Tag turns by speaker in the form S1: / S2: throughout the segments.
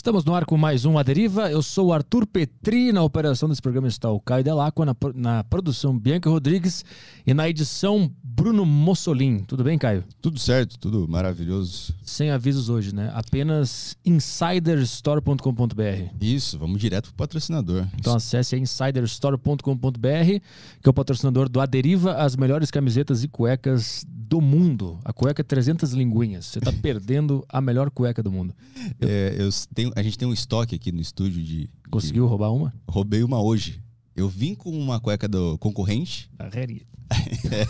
S1: Estamos no ar com mais um A Deriva. Eu sou o Arthur Petri. Na operação desse programa está o Caio Delacqua, na, na produção Bianca Rodrigues e na edição Bruno Mussolin. Tudo bem, Caio?
S2: Tudo certo, tudo maravilhoso.
S1: Sem avisos hoje, né? Apenas insiderstore.com.br.
S2: Isso, vamos direto pro patrocinador.
S1: Então acesse insiderstore.com.br, que é o patrocinador do A Deriva, as melhores camisetas e cuecas do mundo. A cueca 300 linguinhas. Você está perdendo a melhor cueca do mundo.
S2: Eu, é, eu tenho, a gente tem um estoque aqui no estúdio de.
S1: Conseguiu
S2: de,
S1: roubar uma?
S2: Roubei uma hoje. Eu vim com uma cueca do concorrente.
S1: A
S2: é,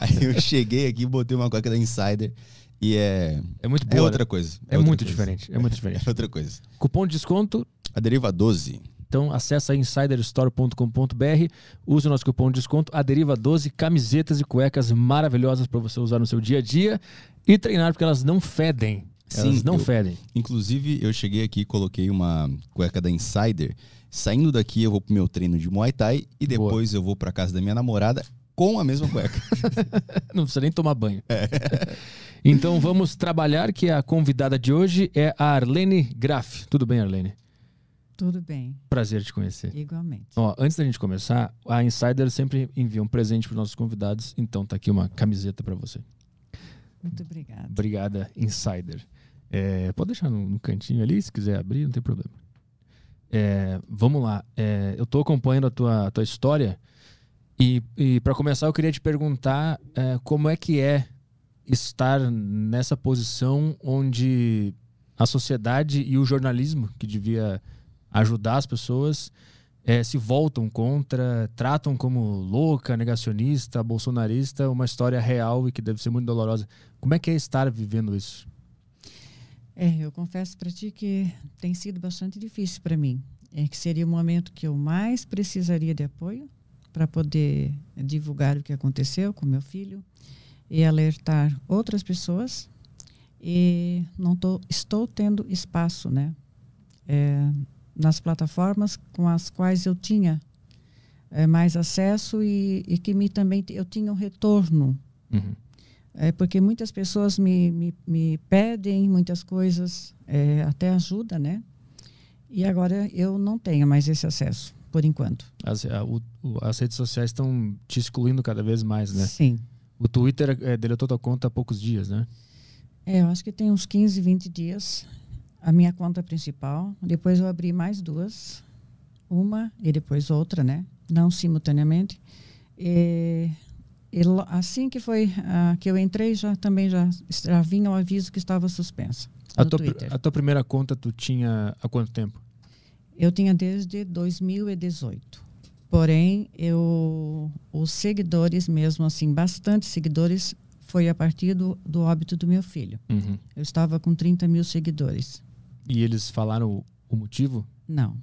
S2: Aí eu cheguei aqui e botei uma cueca da Insider. E é.
S1: É muito boa.
S2: É outra coisa.
S1: É,
S2: é
S1: outra muito
S2: coisa.
S1: diferente. É muito diferente.
S2: É outra coisa.
S1: Cupom de desconto.
S2: A Deriva 12.
S1: Então acessa insiderstore.com.br, use o nosso cupom de desconto Aderiva 12, camisetas e cuecas maravilhosas para você usar no seu dia a dia e treinar porque elas não fedem. Elas Sim, não
S2: eu,
S1: fedem.
S2: Inclusive, eu cheguei aqui e coloquei uma cueca da Insider. Saindo daqui, eu vou pro meu treino de Muay Thai e depois Boa. eu vou para casa da minha namorada com a mesma cueca.
S1: não precisa nem tomar banho.
S2: É.
S1: Então vamos trabalhar que a convidada de hoje é a Arlene Graff. Tudo bem, Arlene?
S3: Tudo bem.
S1: Prazer te conhecer.
S3: Igualmente.
S1: Ó, antes da gente começar, a Insider sempre envia um presente para os nossos convidados, então tá aqui uma camiseta para você.
S3: Muito obrigada.
S1: Obrigada, Insider. É, pode deixar no, no, cantinho ali, se quiser abrir, não tem problema. É, vamos lá. É, eu estou acompanhando a tua, a tua história e, e para começar eu queria te perguntar é, como é que é estar nessa posição onde a sociedade e o jornalismo, que devia ajudar as pessoas, é, se voltam contra, tratam como louca, negacionista, bolsonarista, uma história real e que deve ser muito dolorosa. Como é que é estar vivendo isso?
S3: É, eu confesso para ti que tem sido bastante difícil para mim. É que seria o momento que eu mais precisaria de apoio para poder divulgar o que aconteceu com meu filho e alertar outras pessoas. E não tô, estou tendo espaço, né? É, nas plataformas com as quais eu tinha é, mais acesso e, e, que me também eu tinha um retorno.
S1: Uhum.
S3: É, porque muitas pessoas me, me, me pedem muitas coisas, é, até ajuda, né? E agora eu não tenho mais esse acesso, por enquanto.
S1: As, a, o, as redes sociais estão te excluindo cada vez mais, né?
S3: Sim.
S1: O Twitter é, deletou tua conta há poucos dias, né?
S3: É, eu acho que tem uns 15, 20 dias a minha conta principal. Depois eu abri mais duas, uma e depois outra, né? Não simultaneamente. E, e assim que foi uh, que eu entrei, já também já, já vinha o aviso que estava suspensa.
S1: A tua, a tua primeira conta tu tinha há quanto tempo?
S3: Eu tinha desde 2018. Porém, eu os seguidores mesmo assim, bastante seguidores, foi a partir do, do óbito do meu filho.
S1: Uhum.
S3: Eu estava com 30 mil seguidores.
S1: E eles falaram o, motivo?
S3: Não.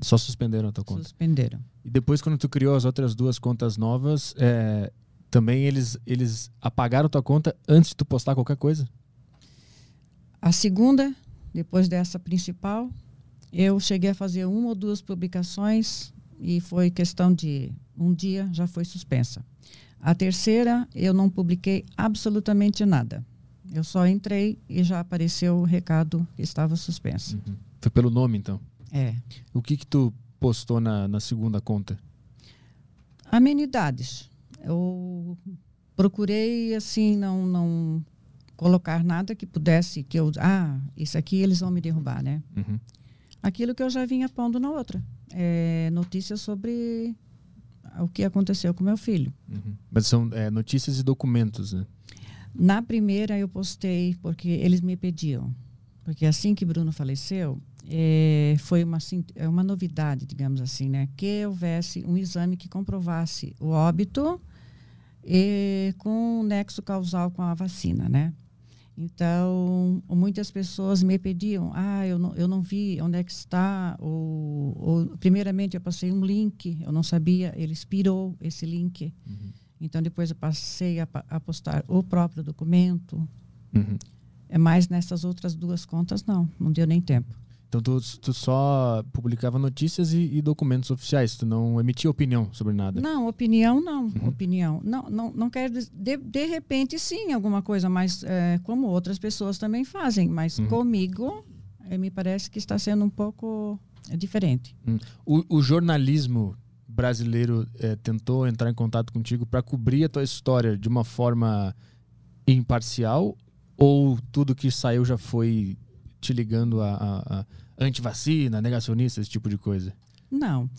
S1: Só suspenderam a tua conta?
S3: Suspenderam.
S1: E depois, quando tu criou as outras duas contas novas, é, também eles, eles apagaram tua conta antes de tu postar qualquer coisa?
S3: A segunda, depois dessa principal, eu cheguei a fazer uma ou duas publicações e foi questão de um dia já foi suspensa. A terceira, eu não publiquei absolutamente nada. Eu só entrei e já apareceu o recado que estava suspenso.
S1: Uhum. Foi pelo nome, então?
S3: É.
S1: O que que tu postou na, na segunda conta?
S3: Amenidades. Eu procurei, assim, não, não colocar nada que pudesse, que eu... Ah, isso aqui eles vão me derrubar, né?
S1: Uhum.
S3: Aquilo que eu já vinha pondo na outra. É, notícias sobre o que aconteceu com meu filho.
S1: Uhum. Mas são é, notícias e documentos, né?
S3: Na primeira eu postei porque eles me pediam. Porque assim que Bruno faleceu, é, foi uma, assim, uma novidade, digamos assim, né? Que houvesse um exame que comprovasse o óbito e com nexo causal com a vacina, né? Então, muitas pessoas me pediam, ah, eu não, eu não vi onde é que está, ou, ou primeiramente eu passei um link, eu não sabia, ele expirou esse link.
S1: Uhum.
S3: Então, depois eu passei a, a postar o próprio documento.
S1: Uhum.
S3: É mais nessas outras duas contas, não. Não deu nem tempo.
S1: Então, tu, tu só publicava notícias e, e, documentos oficiais? Tu não emitia opinião sobre nada?
S3: Não, opinião não. Uhum. Opinião. Não, não, não quero. De, de repente, sim, alguma coisa, mas é, como outras pessoas também fazem. Mas uhum. comigo, eh, me parece que está sendo um pouco eh, diferente.
S1: Hum. O, o, jornalismo brasileiro é, tentou entrar em contato contigo para cobrir a tua história de uma forma imparcial ou tudo que saiu já foi te ligando a, a, a antivacina, negacionista, esse tipo de coisa?
S3: Não.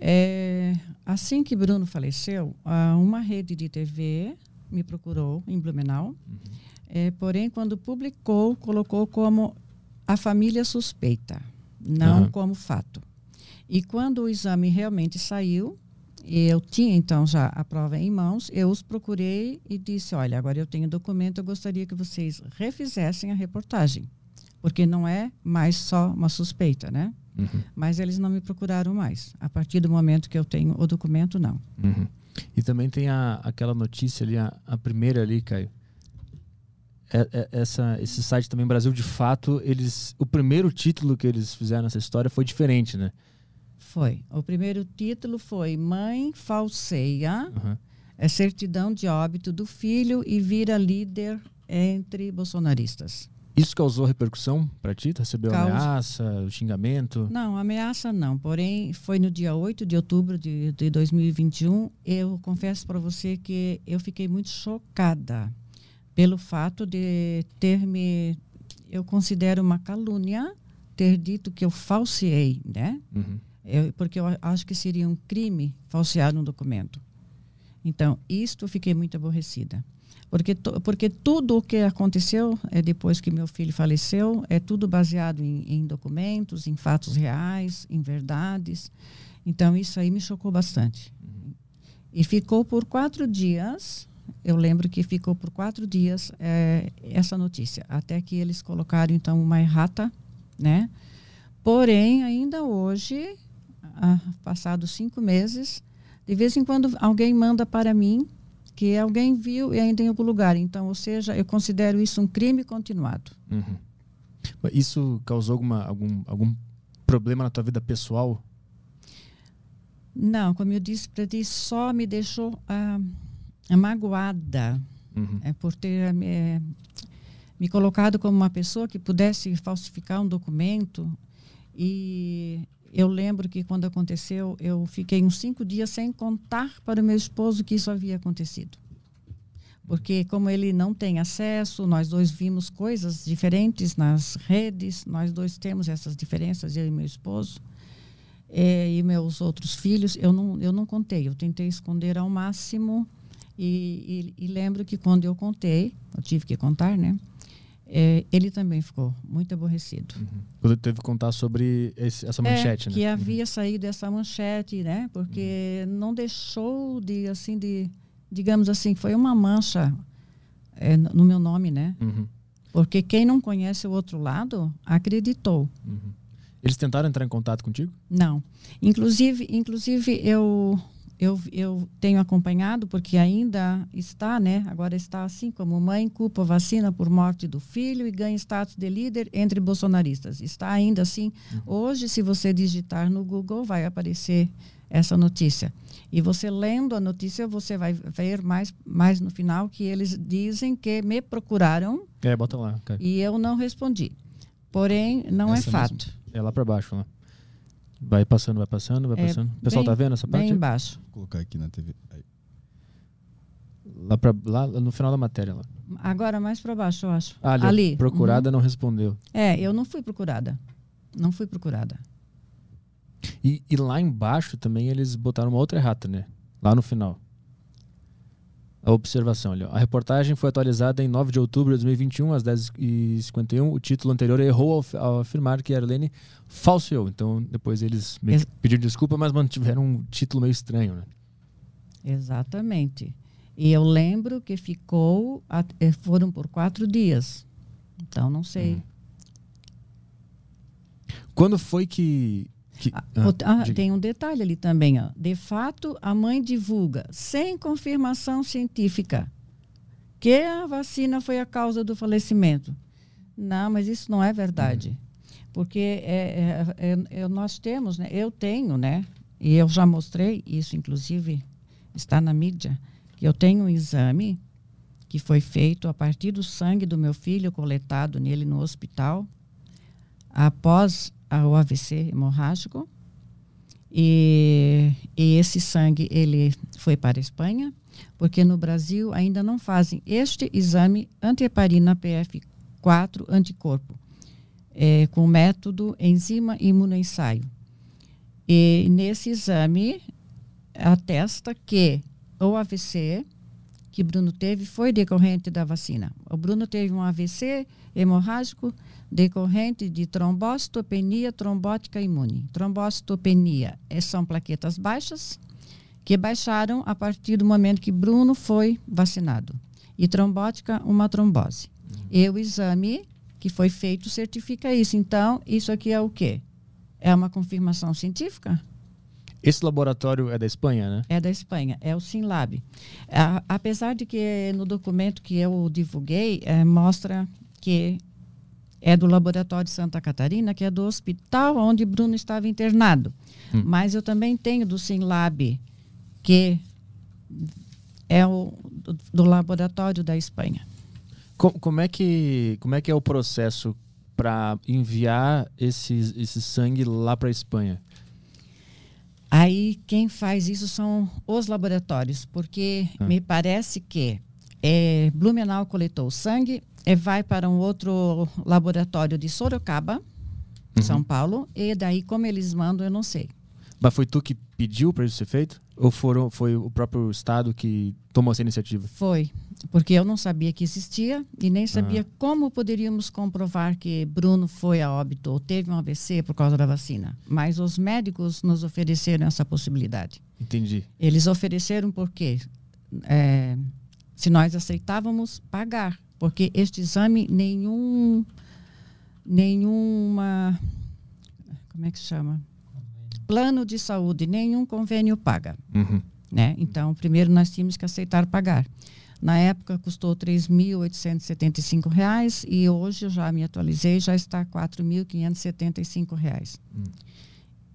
S3: É, assim que Bruno faleceu, uma rede de TV me procurou em Blumenau. Uhum. É, porém, quando publicou, colocou como a família suspeita, não uhum. como fato. E quando o exame realmente saiu, eu tinha então já a prova em mãos, eu os procurei e disse: Olha, agora eu tenho documento, eu gostaria que vocês refizessem a reportagem, porque não é mais só uma suspeita, né? Uhum. Mas eles não me procuraram mais. A partir do momento que eu tenho o documento, não.
S1: Uhum. E também tem a, aquela notícia ali, a, a primeira ali, Caio. É, é, essa, esse site também, Brasil de Fato, eles, o primeiro título que eles fizeram nessa história foi diferente, né?
S3: Foi. O primeiro título foi Mãe falseia uhum. é certidão de óbito do filho e vira líder entre bolsonaristas.
S1: Isso causou repercussão para ti? Recebeu Causa... ameaça, xingamento?
S3: Não, ameaça não. Porém, foi no dia 8 de outubro de, de 2021. Eu confesso para você que eu fiquei muito chocada pelo fato de ter me. Eu considero uma calúnia ter dito que eu falseei, né? Uhum. Eu, porque eu acho que seria um crime falsear um documento. Então, isto fiquei muito aborrecida. Porque, porque tudo o que aconteceu é depois que meu filho faleceu é tudo baseado em, em documentos, em fatos reais, em verdades. Então, isso aí me chocou bastante. E ficou por quatro dias, eu lembro que ficou por quatro dias é, essa notícia, até que eles colocaram, então, uma errata, né? Porém, ainda hoje, ah, passados cinco meses, de vez em quando alguém manda para mim que alguém viu e ainda em algum lugar. Então, ou seja, eu considero isso um crime continuado. Uhum.
S1: Isso causou alguma, algum, algum problema na tua vida pessoal?
S3: Não, como eu disse para ti, só me deixou ah, magoada uhum. é, por ter é, me colocado como uma pessoa que pudesse falsificar um documento e eu lembro que quando aconteceu, eu fiquei uns cinco dias sem contar para o meu esposo que isso havia acontecido. Porque, como ele não tem acesso, nós dois vimos coisas diferentes nas redes, nós dois temos essas diferenças, eu e meu esposo, é, e meus outros filhos. Eu não, eu não contei, eu tentei esconder ao máximo. E, e, e lembro que quando eu contei, eu tive que contar, né? É, ele também ficou muito aborrecido. Uhum.
S1: Quando teve que contar sobre esse, essa manchete,
S3: é,
S1: né?
S3: Que uhum. havia saído essa manchete, né? Porque uhum. não deixou de, assim, de, digamos assim, foi uma mancha é, no meu nome, né? Uhum. Porque quem não conhece o outro lado acreditou.
S1: Uhum. Eles tentaram entrar em contato contigo?
S3: Não. Inclusive, inclusive eu eu, eu tenho acompanhado, porque ainda está, né? Agora está assim como mãe culpa vacina por morte do filho e ganha status de líder entre bolsonaristas. Está ainda assim. Uhum. Hoje, se você digitar no Google, vai aparecer essa notícia. E você lendo a notícia, você vai ver mais, mais no final que eles dizem que me procuraram.
S1: É, bota lá.
S3: E eu não respondi. Porém, não é essa é fato.
S1: Mesmo. É lá para baixo, lá. Vai passando, vai passando, vai é passando. O pessoal bem, tá vendo essa parte?
S3: Bem embaixo.
S2: Vou colocar aqui na TV. Aí.
S1: Lá, pra, lá no final da matéria. Lá.
S3: Agora mais para baixo, eu acho.
S1: ali. ali. Procurada uhum. não respondeu.
S3: É, eu não fui procurada. Não fui procurada.
S1: E, e lá embaixo também eles botaram uma outra errata, né? Lá no final a observação. Ali, A reportagem foi atualizada em 9 de outubro de 2021, às 10h51. O título anterior errou ao, ao afirmar que a Arlene falseou. Então, depois eles Ex pediram desculpa, mas mantiveram um título meio estranho. Né?
S3: Exatamente. E eu lembro que ficou, eh, foram por quatro dias. Então, não sei. Hum.
S1: Quando foi que que,
S3: ah, ah, tem um detalhe ali também. Ó. De fato, a mãe divulga, sem confirmação científica, que a vacina foi a causa do falecimento. Não, mas isso não é verdade. Porque é, é, é, é, nós temos, né? eu tenho, né? e eu já mostrei isso, inclusive está na mídia, que eu tenho um exame que foi feito a partir do sangue do meu filho coletado nele no hospital após o AVC hemorrágico. E, e esse sangue ele foi para a Espanha, porque no Brasil ainda não fazem este exame antiheparina PF4 anticorpo, é, com método enzima imunoensaio. E nesse exame atesta que o AVC que Bruno teve foi decorrente da vacina. O Bruno teve um AVC hemorrágico decorrente de trombocitopenia trombótica imune. Trombocitopenia é, são plaquetas baixas que baixaram a partir do momento que Bruno foi vacinado. E trombótica, uma trombose. Uhum. E o exame que foi feito certifica isso. Então, isso aqui é o quê? É uma confirmação científica?
S1: Esse laboratório é da Espanha, né?
S3: É da Espanha, é o SINLAB. A, apesar de que no documento que eu divulguei, é, mostra que é do Laboratório de Santa Catarina, que é do hospital onde Bruno estava internado. Hum. Mas eu também tenho do SINLAB, que é o do, do laboratório da Espanha.
S1: Como, como, é que, como é que é o processo para enviar esse, esse sangue lá para a Espanha?
S3: Aí quem faz isso são os laboratórios, porque ah. me parece que é, Blumenau coletou o sangue, é, vai para um outro laboratório de Sorocaba, uhum. São Paulo, e daí como eles mandam, eu não sei.
S1: Mas foi tu que pediu para isso ser feito? Ou foram, foi o próprio Estado que tomou essa iniciativa?
S3: Foi, porque eu não sabia que existia e nem sabia ah. como poderíamos comprovar que Bruno foi a óbito ou teve um AVC por causa da vacina. Mas os médicos nos ofereceram essa possibilidade.
S1: Entendi.
S3: Eles ofereceram porque é, se nós aceitávamos pagar, porque este exame nenhum nenhuma como é que chama plano de saúde, nenhum convênio paga. Uhum. Né? Então, primeiro nós tínhamos que aceitar pagar. Na época custou R$ 3.875 e hoje eu já me atualizei, já está R$ 4.575. Uhum.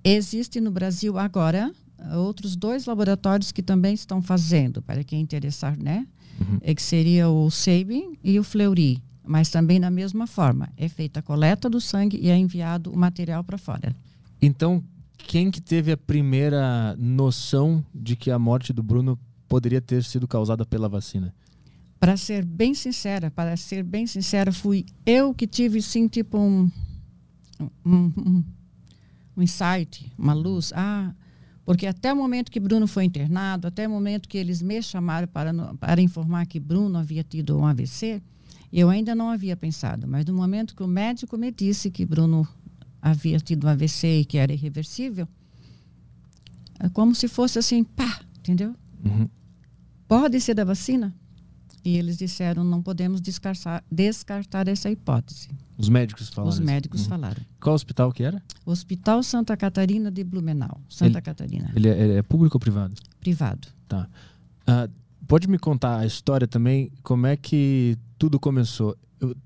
S3: Existe no Brasil agora outros dois laboratórios que também estão fazendo, para quem interessar, né? Uhum. É que seria o Sabin e o Fleury, mas também na mesma forma. É feita a coleta do sangue e é enviado o material para fora.
S1: Então, quem que teve a primeira noção de que a morte do Bruno poderia ter sido causada pela vacina?
S3: Para ser bem sincera, para ser bem sincera, fui eu que tive sim tipo um um, um, insight, uma luz. Ah, porque até o momento que Bruno foi internado, até o momento que eles me chamaram para, para informar que Bruno havia tido um AVC, eu ainda não havia pensado. Mas no momento que o médico me disse que Bruno havia tido um AVC e que era irreversível, é como se fosse assim, pá, entendeu? Uhum. Pode ser da vacina? E eles disseram, não podemos descartar, descartar essa hipótese.
S1: Os médicos falaram
S3: Os médicos
S1: uhum.
S3: falaram.
S1: Qual hospital que era?
S3: Hospital Santa Catarina de Blumenau, Santa
S1: ele,
S3: Catarina.
S1: Ele é, ele é, público ou privado?
S3: Privado.
S1: Tá. Uh, pode me contar a história também, como é que tudo começou?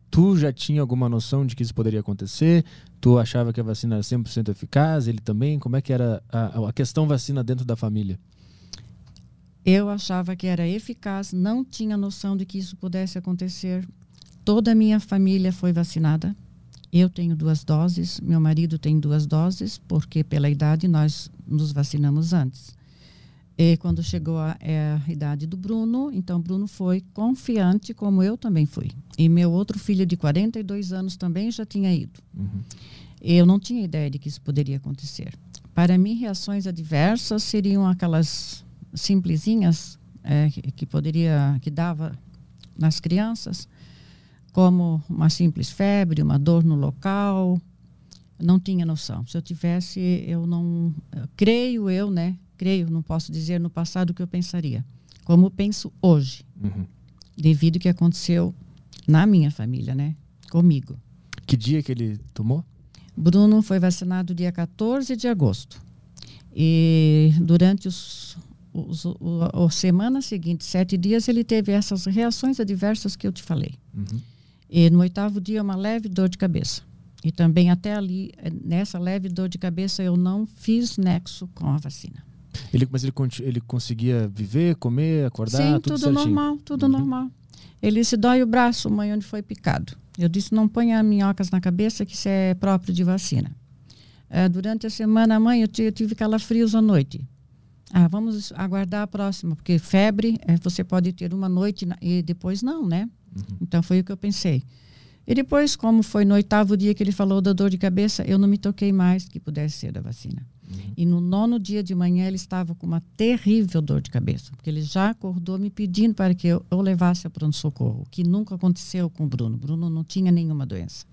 S1: tu já tinha alguma noção de que isso poderia acontecer? Tu achava que a vacina era 100% eficaz? Ele também? Como é que era a, a questão vacina dentro da família?
S3: Eu achava que era eficaz, não tinha noção de que isso pudesse acontecer. Toda a minha família foi vacinada. Eu tenho duas doses, meu marido tem duas doses, porque pela idade nós nos vacinamos antes. E quando chegou a, é, a, idade do Bruno, então Bruno foi confiante, como eu também fui. E meu outro filho de 42 anos também já tinha ido. Uhum. Eu não tinha ideia de que isso poderia acontecer. Para mim, reações adversas seriam aquelas simplesinhas é, que, que poderia, que dava nas crianças, como uma simples febre, uma dor no local. Não tinha noção. Se eu tivesse, eu não. Creio eu, né? creio, não posso dizer no passado o que eu pensaria, como penso hoje, uhum. devido ao que aconteceu na minha família, né? Comigo.
S1: Que dia que ele tomou?
S3: Bruno foi vacinado dia 14 de agosto. E durante os, os, os, os semana seguinte, sete dias, ele teve essas reações adversas que eu te falei. Uhum. E no oitavo dia, uma leve dor de cabeça. E também até ali, nessa leve dor de cabeça, eu não fiz nexo com a vacina.
S1: Ele, mas ele, ele conseguia viver, comer, acordar,
S3: Sim,
S1: tudo,
S3: tudo normal, tudo uhum. normal. Ele se dói o braço, mãe, onde foi picado. Eu disse, não ponha minhocas na cabeça que isso é próprio de vacina. É, durante a semana, mãe, eu, eu tive calafrios à noite. Ah, vamos aguardar a próxima, porque febre é, você pode ter uma noite e depois não, né? Uhum. Então foi o que eu pensei. E depois, como foi no oitavo dia que ele falou da dor de cabeça, eu não me toquei mais que pudesse ser da vacina. Uhum. E no nono dia de manhã ele estava com uma terrível dor de cabeça, porque ele já acordou me pedindo para que eu, eu levasse a pronto-socorro, que nunca aconteceu com o Bruno. Bruno não tinha nenhuma doença.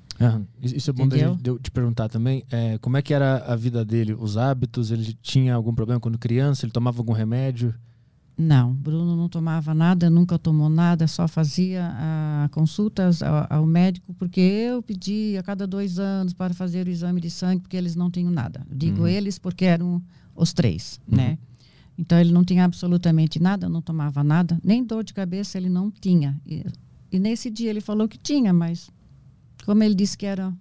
S1: Isso é bom de eu te perguntar também. É, como é que era a vida dele, os hábitos? Ele tinha algum problema quando criança? Ele tomava algum remédio?
S3: Não, Bruno não tomava nada, nunca tomou nada, só fazia ah, consultas ao, ao, médico, porque eu pedi a cada dois anos para fazer o exame de sangue, porque eles não tinham nada. digo uhum. eles porque eram os três, uhum. né? Então ele não tinha absolutamente nada, não tomava nada, nem dor de cabeça ele não tinha. E, e nesse dia ele falou que tinha, mas como ele disse que era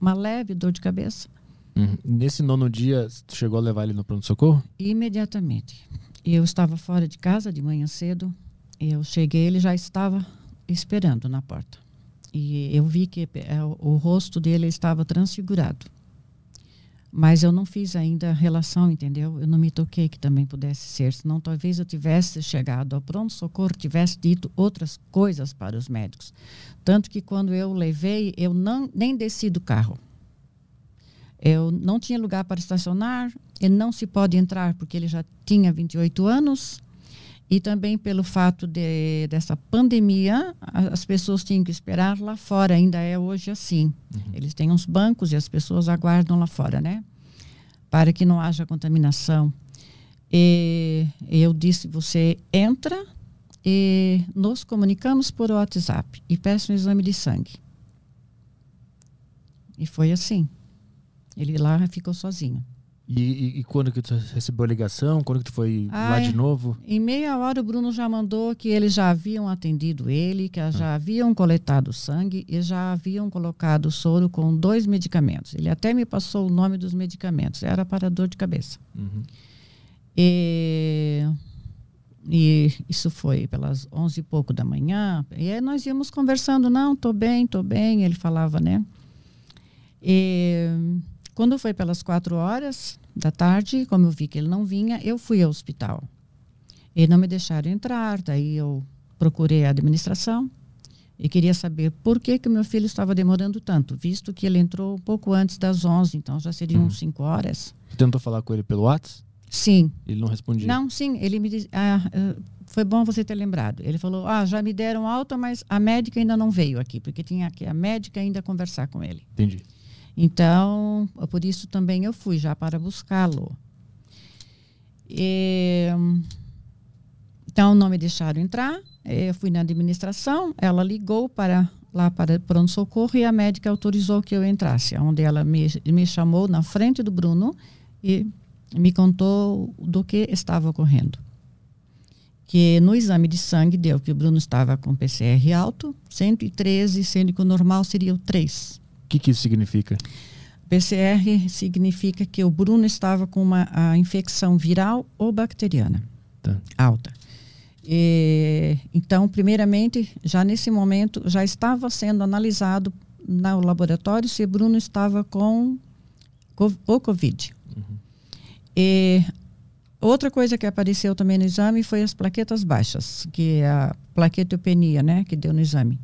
S3: uma leve dor de cabeça.
S1: Uhum. Nesse nono dia, chegou a levar ele no pronto-socorro?
S3: Imediatamente. Eu estava fora de casa de manhã cedo. Eu cheguei, ele já estava esperando na porta. E eu vi que é, o rosto dele estava transfigurado. Mas eu não fiz ainda a relação, entendeu? Eu não me toquei que também pudesse ser. Senão talvez eu tivesse chegado ao pronto-socorro, tivesse dito outras coisas para os médicos. Tanto que quando eu levei, eu não, nem desci do carro. Eu não tinha lugar para estacionar, e não se pode entrar porque ele já tinha 28 anos. E também pelo fato de, dessa pandemia, as pessoas tinham que esperar lá fora, ainda é hoje assim. Uhum. Eles têm uns bancos e as pessoas aguardam lá fora, né? Para que não haja contaminação. E eu disse: você entra e nos comunicamos por WhatsApp e peço um exame de sangue. E foi assim. Ele lá ficou sozinho.
S1: E, e, e, quando que tu recebeu a ligação? Quando que tu foi Ai, lá de novo?
S3: Em meia hora o Bruno já mandou que eles já haviam atendido ele, que já ah. haviam coletado sangue e já haviam colocado soro com dois medicamentos. Ele até me passou o nome dos medicamentos. Era para dor de cabeça. Uhum. E, e, isso foi pelas onze e pouco da manhã. E aí nós íamos conversando. Não, tô bem, tô bem. Ele falava, né? E quando foi pelas quatro horas da tarde, como eu vi que ele não vinha, eu fui ao hospital. E não me deixaram entrar, daí eu procurei a administração e queria saber por que que o meu filho estava demorando tanto, visto que ele entrou um pouco antes das 11, então já seriam hum. cinco horas.
S1: Você tentou falar com ele pelo WhatsApp?
S3: Sim.
S1: Ele não respondia?
S3: Não, sim. Ele me disse, ah, ah, foi bom você ter lembrado. Ele falou, ah, já me deram alta, mas a médica ainda não veio aqui, porque tinha que a médica ainda conversar com ele.
S1: Entendi.
S3: Então, por isso também eu fui já para buscá-lo. Então, não me deixaram entrar. Eu fui na administração, ela ligou para lá para pronto-socorro e a médica autorizou que eu entrasse, onde ela me, me chamou na frente do Bruno e me contou do que estava ocorrendo. Que no exame de sangue deu que o Bruno estava com PCR alto, 113, sendo que o normal seria o 3
S1: que, que isso significa?
S3: PCR significa que o Bruno estava com uma infecção viral ou bacteriana tá. alta. E, então, primeiramente, já nesse momento, já estava sendo analisado no laboratório se Bruno estava com o Covid. Uhum. E outra coisa que apareceu também no exame foi as plaquetas baixas, que é a plaquetopenia, né, que deu no exame.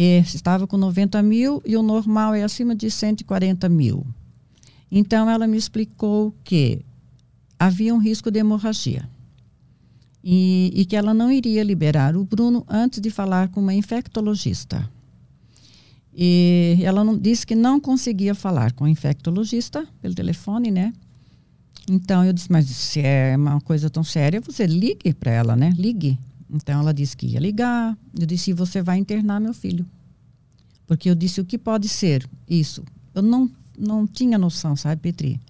S3: Estava com 90 mil e o normal é acima de 140 mil. Então, ela me explicou que havia um risco de hemorragia e, e que ela não iria liberar o Bruno antes de falar com uma infectologista. E ela não, disse que não conseguia falar com a infectologista pelo telefone, né? Então eu disse, mas se é uma coisa tão séria, você ligue para ela, né? Ligue. Então ela disse que ia ligar. Eu disse: você vai internar meu filho. Porque eu disse: o que pode ser isso? Eu não, não tinha noção, sabe, Petri?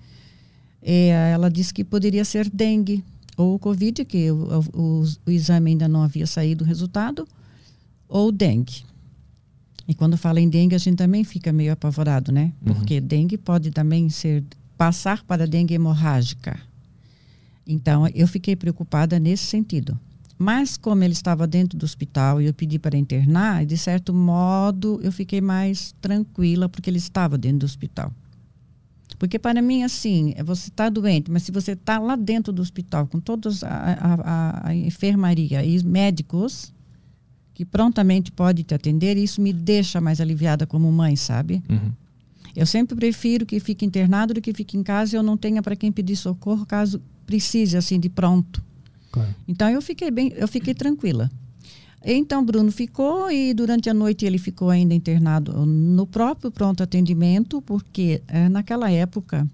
S3: E ela disse que poderia ser dengue ou Covid, que o, o, o exame ainda não havia saído o resultado, ou dengue. E quando fala em dengue, a gente também fica meio apavorado, né? Uhum. Porque dengue pode também ser passar para dengue hemorrágica. Então, eu fiquei preocupada nesse sentido Mas como ele estava dentro do hospital e eu pedi para internar, de certo modo eu fiquei mais tranquila porque ele estava dentro do hospital. Porque para mim, assim, você está doente, mas se você está lá dentro do hospital com toda a, a, a, enfermaria e médicos que prontamente pode te atender, isso me deixa mais aliviada como mãe, sabe?
S1: Uhum.
S3: Eu sempre prefiro que fique internado do que fique em casa e eu não tenha para quem pedir socorro caso precise, assim, de pronto.
S1: Claro.
S3: Então eu fiquei bem, eu fiquei tranquila. Então Bruno ficou e durante a noite ele ficou ainda internado no próprio pronto atendimento, porque é, naquela época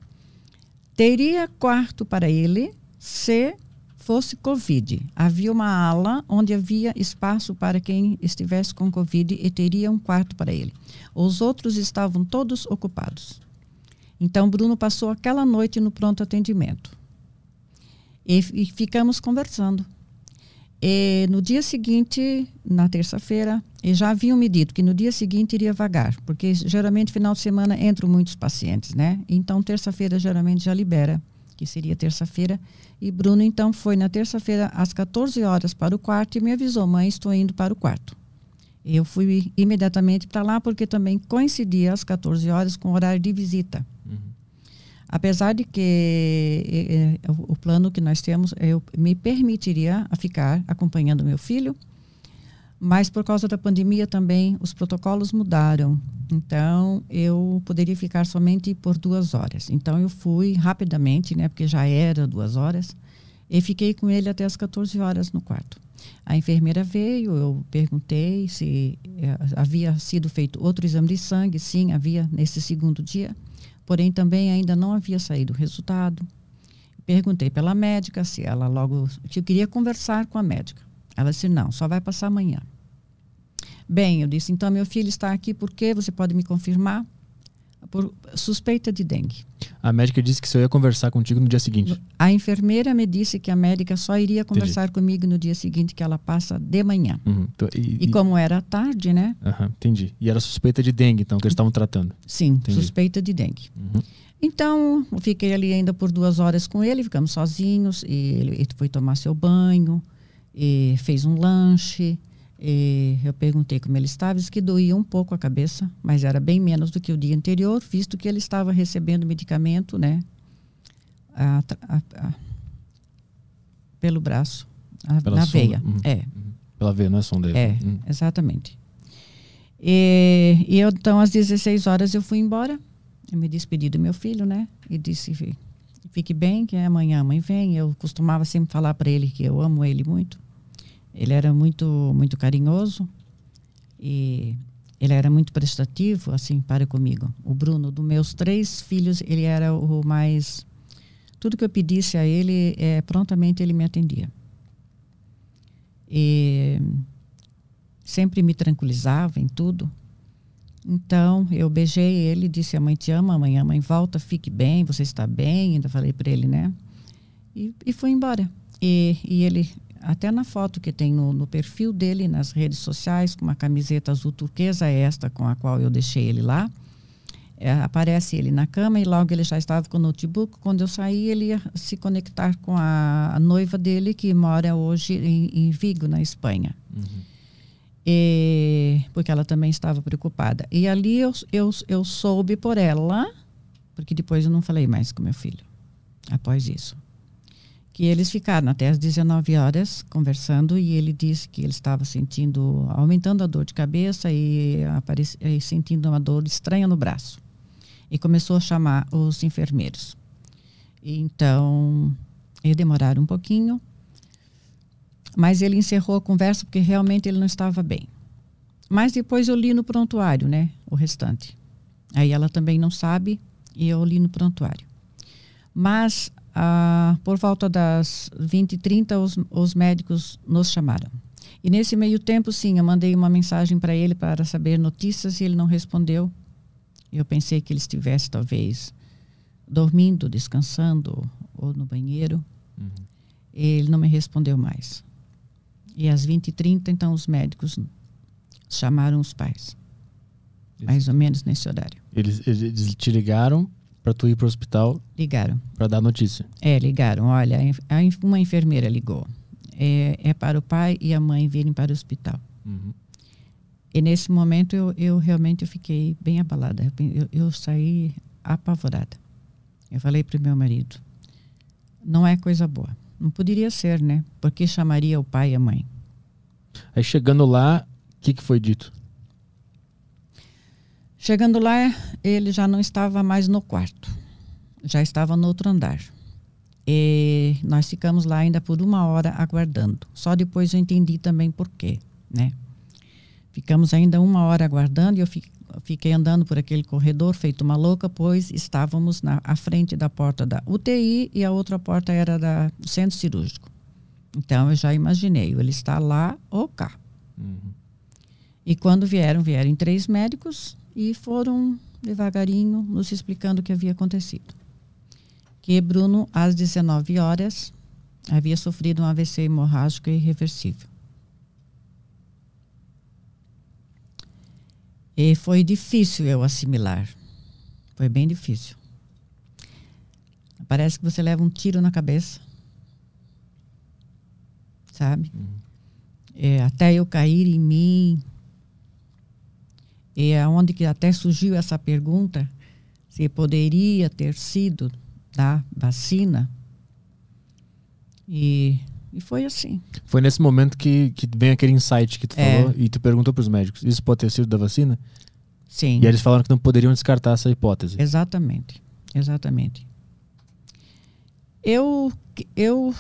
S3: teria quarto para ele se fosse Covid. Havia uma ala onde havia espaço para quem estivesse com Covid e teria um quarto para ele. Os outros estavam todos ocupados. Então Bruno passou aquela noite no pronto atendimento. E, e ficamos conversando. E no dia seguinte, na terça-feira, já haviam me dito que no dia seguinte iria vagar, porque geralmente final de semana entram muitos pacientes, né? Então terça-feira geralmente já libera, que seria terça-feira. E Bruno então foi na terça-feira às 14 horas para o quarto e me avisou: "Mãe, estou indo para o quarto". Eu fui imediatamente para lá porque também coincidia às 14 horas com o horário de visita. Apesar de que é, o, plano que nós temos eu, me permitiria ficar acompanhando meu filho, mas por causa da pandemia também os protocolos mudaram. Então eu poderia ficar somente por duas horas. Então eu fui rapidamente, né, porque já era duas horas, e fiquei com ele até as 14 horas no quarto. A enfermeira veio, eu perguntei se é, havia sido feito outro exame de sangue. Sim, havia nesse segundo dia porém também ainda não havia saído o resultado. Perguntei pela médica se ela logo. eu queria conversar com a médica. Ela disse: não, só vai passar amanhã. Bem, eu disse: então meu filho está aqui porque você pode me confirmar? Por suspeita de dengue.
S1: A médica disse que você ia conversar contigo no dia seguinte.
S3: A enfermeira me disse que a médica só iria conversar entendi. comigo no dia seguinte, que ela passa de manhã.
S1: Uhum. Então,
S3: e, e, como era tarde, né?
S1: Uhum, entendi. E era suspeita de dengue, então, que eles estavam tratando.
S3: Sim, entendi. suspeita de dengue.
S1: Uhum.
S3: Então, fiquei ali ainda por duas horas com ele, ficamos sozinhos, e ele foi tomar seu banho, e fez um lanche. E eu perguntei como ele estava, disse que doía um pouco a cabeça, mas era bem menos do que o dia anterior, visto que ele estava recebendo medicamento, né? A, a, a, pelo braço, na veia. Uhum. É. Uhum.
S1: Pela veia, não é som dele.
S3: É, uhum. exatamente. E, e eu, então, às 16 horas, eu fui embora. Eu me despedi do meu filho, né? E disse: fique bem, que amanhã a mãe vem. Eu costumava sempre falar para ele que eu amo ele muito. Ele era muito muito carinhoso e ele era muito prestativo assim para comigo. O Bruno, dos meus três filhos, ele era o mais tudo que eu pedisse a ele, é, prontamente ele me atendia. E sempre me tranquilizava em tudo. Então, eu beijei ele, disse: A mãe te ama, amanhã a mãe volta, fique bem, você está bem. Ainda falei para ele, né? E, e fui embora. E, e ele até na foto que tem no, no, perfil dele nas redes sociais, com uma camiseta azul turquesa, esta com a qual eu deixei ele lá. É, aparece ele na cama e logo ele já estava com o notebook. Quando eu saí, ele ia se conectar com a, a noiva dele, que mora hoje em, em Vigo, na Espanha.
S1: Uhum.
S3: E, porque ela também estava preocupada. E ali eu, eu, eu soube por ela, porque depois eu não falei mais com meu filho, após isso que eles ficaram até às 19 horas conversando e ele disse que ele estava sentindo, aumentando a dor de cabeça e, e sentindo uma dor estranha no braço. E começou a chamar os enfermeiros. E, então, eles demoraram um pouquinho, mas ele encerrou a conversa porque realmente ele não estava bem. Mas depois eu li no prontuário, né, o restante. Aí ela também não sabe e eu li no prontuário. Mas ah, por volta das 20 e 30, os, os médicos nos chamaram. E nesse meio tempo, sim, eu mandei uma mensagem para ele para saber notícias e ele não respondeu. Eu pensei que ele estivesse, talvez, dormindo, descansando ou no banheiro.
S1: Uhum.
S3: Ele não me respondeu mais. E às 20 e 30, então, os médicos chamaram os pais. Isso. Mais ou menos nesse horário.
S1: Eles, eles te ligaram para tu ir para o hospital?
S3: Ligaram.
S1: Para dar notícia?
S3: É, ligaram. Olha, uma enfermeira ligou. é, é, para o pai e a mãe virem para o hospital. Uhum. E nesse momento eu, eu realmente eu fiquei bem abalada. Eu, eu saí apavorada. Eu falei para o meu marido: não é coisa boa. Não poderia ser, né? Porque chamaria o pai e a mãe.
S1: Aí chegando lá, o que, que foi dito?
S3: Chegando lá, ele já não estava mais no quarto, já estava no outro andar. E nós ficamos lá ainda por uma hora aguardando. Só depois eu entendi também por quê, né? Ficamos ainda uma hora aguardando e eu fiquei andando por aquele corredor feito uma louca, pois estávamos na à frente da porta da UTI e a outra porta era da, do centro cirúrgico. Então eu já imaginei, ele está lá ou cá. Uhum. E quando vieram, vieram três médicos e foram devagarinho nos explicando o que havia acontecido. Que Bruno, às 19 horas, havia sofrido um AVC hemorrágico irreversível. E foi difícil eu assimilar. Foi bem difícil. Parece que você leva um tiro na cabeça. Sabe? Uhum. É, até eu cair em mim. E é onde que até surgiu essa pergunta se poderia ter sido da vacina. E e foi assim.
S1: Foi nesse momento que, que vem aquele insight que tu é. falou e tu perguntou para os médicos: isso pode ter sido da vacina?
S3: Sim.
S1: E eles falaram que não poderiam descartar essa hipótese.
S3: Exatamente. Exatamente. Eu. eu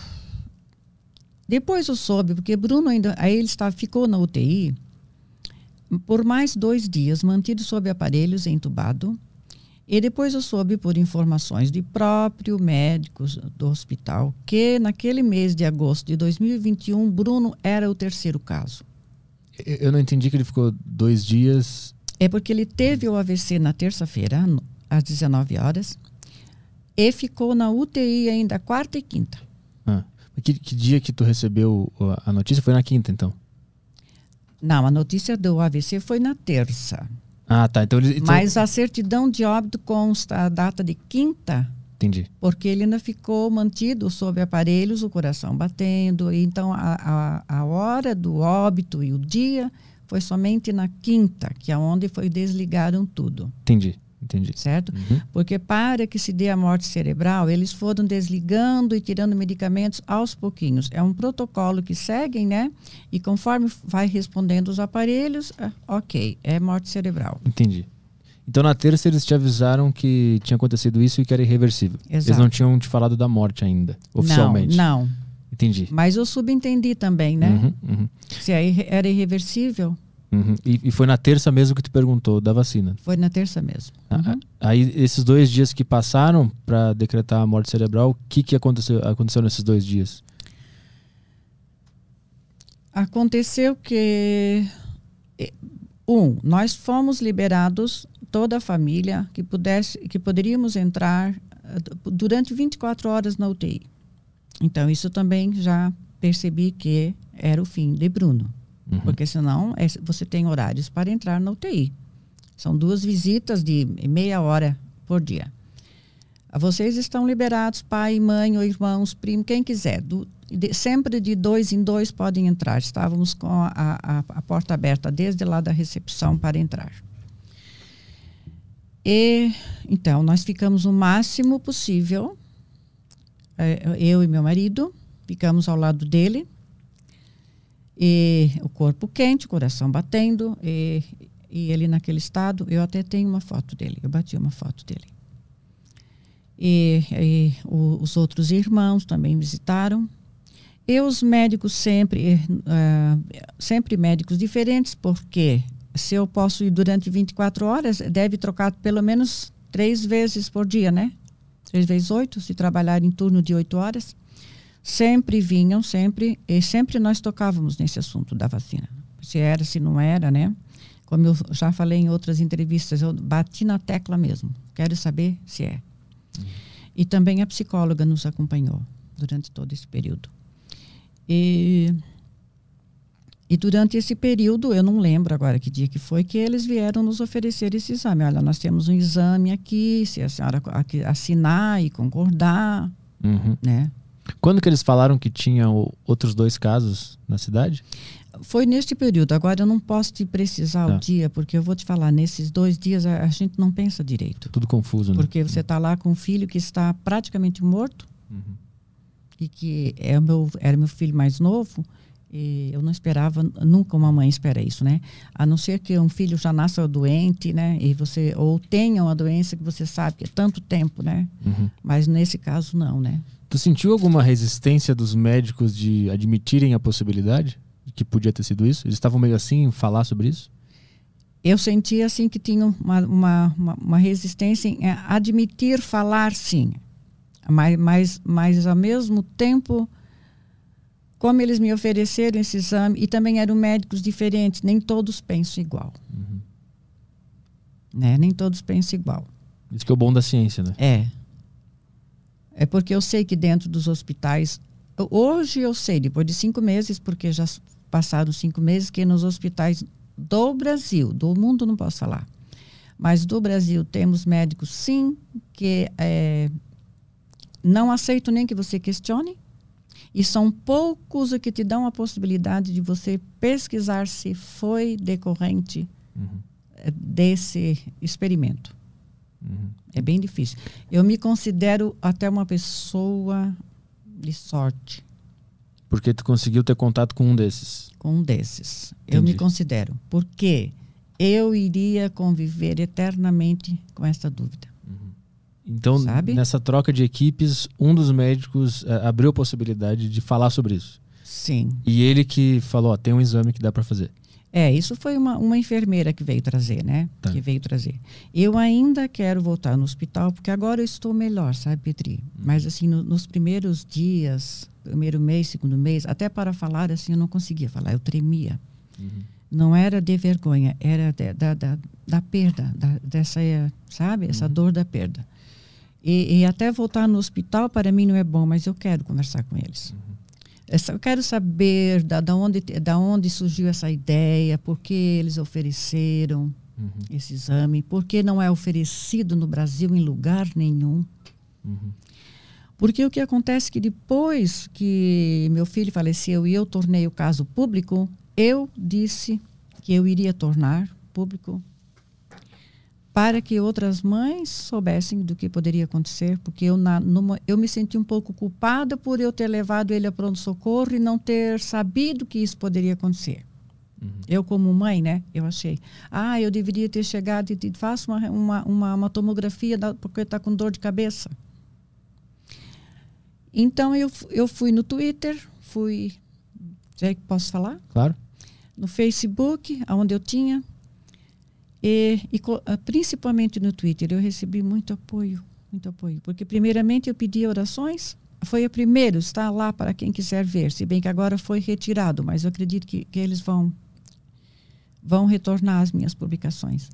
S3: depois eu soube, porque Bruno ainda. Aí ele estava, ficou na UTI por mais dois dias, mantido sob aparelhos, entubado. E depois eu soube por informações de próprio médico do hospital que naquele mês de agosto de 2021, Bruno era o terceiro caso.
S1: Eu não entendi que ele ficou dois dias.
S3: É porque ele teve o AVC na terça-feira, às 19 horas, e ficou na UTI ainda quarta e quinta.
S1: Ah, que, que dia que tu recebeu a notícia? Foi na quinta, então?
S3: Não, a notícia do AVC foi na terça.
S1: Ah, tá. Então, então...
S3: Mas a certidão de óbito consta a data de quinta.
S1: Entendi.
S3: Porque ele ainda ficou mantido sob aparelhos, o coração batendo. Então, a, a, a hora do óbito e o dia foi somente na quinta, que é onde foi desligaram tudo.
S1: Entendi. Entendi.
S3: Certo? Uhum. Porque para que se dê a morte cerebral, eles foram desligando e tirando medicamentos aos pouquinhos. É um protocolo que seguem, né? E conforme vai respondendo os aparelhos, ah, ok, é morte cerebral.
S1: Entendi. Então na terça eles te avisaram que tinha acontecido isso e que era irreversível.
S3: Exato.
S1: Eles não tinham te falado da morte ainda, oficialmente.
S3: Não, não.
S1: Entendi.
S3: Mas eu subentendi também, né? Uhum, uhum. Se era irreversível,
S1: Uhum. E, e, foi na terça mesmo que tu perguntou da vacina?
S3: Foi na terça mesmo.
S1: Ah, uhum. Aí, esses dois dias que passaram para decretar a morte cerebral, o que, que aconteceu, aconteceu nesses dois dias?
S3: Aconteceu que. Eh, um, nós fomos liberados, toda a família, que, pudesse, que poderíamos entrar eh, durante 24 horas na UTI. Então, isso também já percebi que era o fim de Bruno. Uhum. Porque senão é, você tem horários para entrar na UTI. São duas visitas de meia hora por dia. Vocês estão liberados, pai, mãe, ou irmãos, primo, quem quiser. Do, de, sempre de dois em dois podem entrar. Estávamos com a, a, a porta aberta desde lá da recepção para entrar. E então nós ficamos o máximo possível, é, eu e meu marido, ficamos ao lado dele e o corpo quente, o coração batendo, e, e ele naquele estado. Eu até tenho uma foto dele, eu bati uma foto dele. E, e o, os outros irmãos também visitaram. E os médicos sempre, uh, sempre médicos diferentes, porque se eu posso ir durante 24 horas, deve trocar pelo menos três vezes por dia, né? Três vezes oito, se trabalhar em turno de oito horas sempre vinham, sempre, e sempre nós tocávamos nesse assunto da vacina. Se era, se não era, né? Como eu já falei em outras entrevistas, eu bati na tecla mesmo. Quero saber se é. Uhum. E também a psicóloga nos acompanhou durante todo esse período. E, e durante esse período, eu não lembro agora que dia que foi, que eles vieram nos oferecer esse exame. Olha, nós temos um exame aqui, se a senhora assinar e concordar, uhum. né?
S1: Quando que eles falaram que tinham outros dois casos na cidade?
S3: Foi neste período. Agora eu não posso te precisar tá. o dia, porque eu vou te falar, nesses dois dias a, a gente não pensa direito.
S1: Tudo confuso, né?
S3: Porque você está lá com um filho que está praticamente morto uhum. e que é meu, era meu filho mais novo. E eu não esperava, nunca uma mãe espera isso, né? A não ser que um filho já nasça doente, né? E você, ou tenha uma doença que você sabe que é tanto tempo, né? Uhum. Mas nesse caso, não, né?
S1: Tu sentiu alguma resistência dos médicos de admitirem a possibilidade de que podia ter sido isso? Eles estavam meio assim em falar sobre isso?
S3: Eu senti assim que tinha uma, uma, uma, uma resistência em admitir falar sim, mas, mas, mas ao mesmo tempo como eles me ofereceram esse exame, e também eram médicos diferentes, nem todos pensam igual. Uhum. Né? Nem todos pensam igual.
S1: Isso que é o bom da ciência, né?
S3: É. É porque eu sei que dentro dos hospitais, hoje eu sei, depois de cinco meses, porque já passaram cinco meses, que nos hospitais do Brasil, do mundo não posso falar, mas do Brasil temos médicos sim que é, não aceitam nem que você questione, e são poucos o que te dão a possibilidade de você pesquisar se foi decorrente uhum. desse experimento. Uhum. É bem difícil. Eu me considero até uma pessoa de sorte.
S1: Porque tu conseguiu ter contato com um desses?
S3: Com um desses. Entendi. Eu me considero. Porque eu iria conviver eternamente com essa dúvida.
S1: Então, Sabe? nessa troca de equipes, um dos médicos uh, abriu a possibilidade de falar sobre isso.
S3: Sim.
S1: E ele que falou, ó, tem um exame que dá para fazer.
S3: É, isso foi uma, uma enfermeira que veio trazer, né? Tá. Que veio trazer. Eu ainda quero voltar no hospital, porque agora eu estou melhor, sabe, Petri? Hum. Mas, assim, no, nos primeiros dias, primeiro mês, segundo mês, até para falar, assim, eu não conseguia falar, eu tremia. Uhum. Não era de vergonha, era de, da, da, da perda, da, dessa, sabe? Essa uhum. dor da perda. E, e, até voltar no hospital para mim não é bom, mas eu quero conversar com eles. Uhum. Eu quero saber da, da, onde, da onde surgiu essa ideia, por que eles ofereceram uhum. esse exame, por que não é oferecido no Brasil em lugar nenhum. Uhum. Porque o que acontece é que depois que meu filho faleceu e eu tornei o caso público, eu disse que eu iria tornar público para que outras mães soubessem do que poderia acontecer, porque eu, na, numa, eu me senti um pouco culpada por eu ter levado ele a pronto-socorro e não ter sabido que isso poderia acontecer. Uhum. Eu, como mãe, né, eu achei, ah, eu deveria ter chegado e faço uma, uma, uma, uma tomografia da, porque está com dor de cabeça. Então, eu, eu fui no Twitter, fui, já que posso falar?
S1: Claro.
S3: No Facebook, onde eu tinha, e, e, ah, principalmente no Twitter, eu recebi muito apoio, muito apoio. Porque, primeiramente, eu pedi orações. Foi o primeiro, está lá para quem quiser ver. Se bem que agora foi retirado, mas eu acredito que, que eles vão, vão retornar as minhas publicações.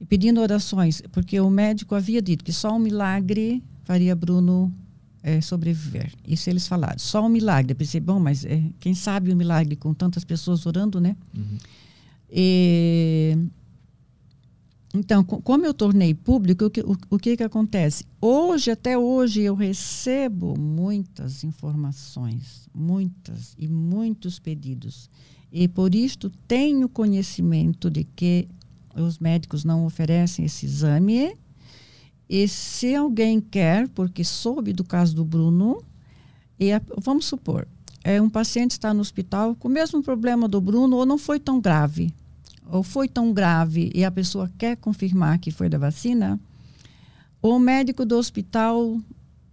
S3: E pedindo orações, porque o médico havia dito que só um milagre faria Bruno é, sobreviver. Isso eles falaram. Só um milagre. Eu pensei, bom, mas é, quem sabe o um milagre com tantas pessoas orando, né? Uhum. E então, como eu tornei público, o que, o, o que, que acontece? Hoje, até hoje, eu recebo muitas informações, muitas e muitos pedidos. E por isto tenho conhecimento de que os médicos não oferecem esse exame. E se alguém quer, porque soube do caso do Bruno, e a, vamos supor, é, um paciente está no hospital com o mesmo problema do Bruno ou não foi tão grave ou foi tão grave e a pessoa quer confirmar que foi da vacina, o médico do hospital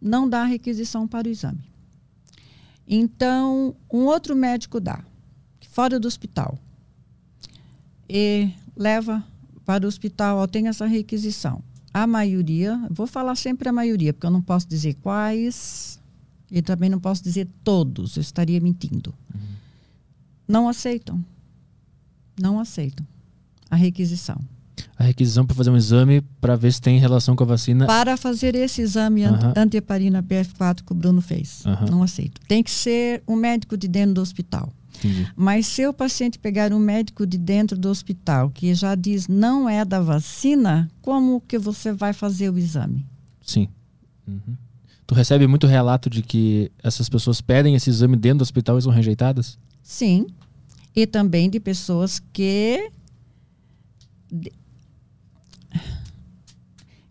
S3: não dá requisição para o exame. Então, um outro médico dá, fora do hospital, e leva para o hospital, ó, tem essa requisição. A maioria, vou falar sempre a maioria, porque eu não posso dizer quais, e também não posso dizer todos, eu estaria mentindo. Uhum. Não aceitam não aceitam a requisição.
S1: A requisição para fazer um exame para ver se tem relação com a vacina?
S3: Para fazer esse exame uhum. antiheparina PF4 que o Bruno fez. Uhum. Não aceito. Tem que ser um médico de dentro do hospital. Entendi. Mas se o paciente pegar um médico de dentro do hospital que já diz não é da vacina, como que você vai fazer o exame?
S1: Sim. Uhum. Tu recebe muito relato de que essas pessoas pedem esse exame dentro do hospital e são rejeitadas?
S3: Sim. E também de pessoas que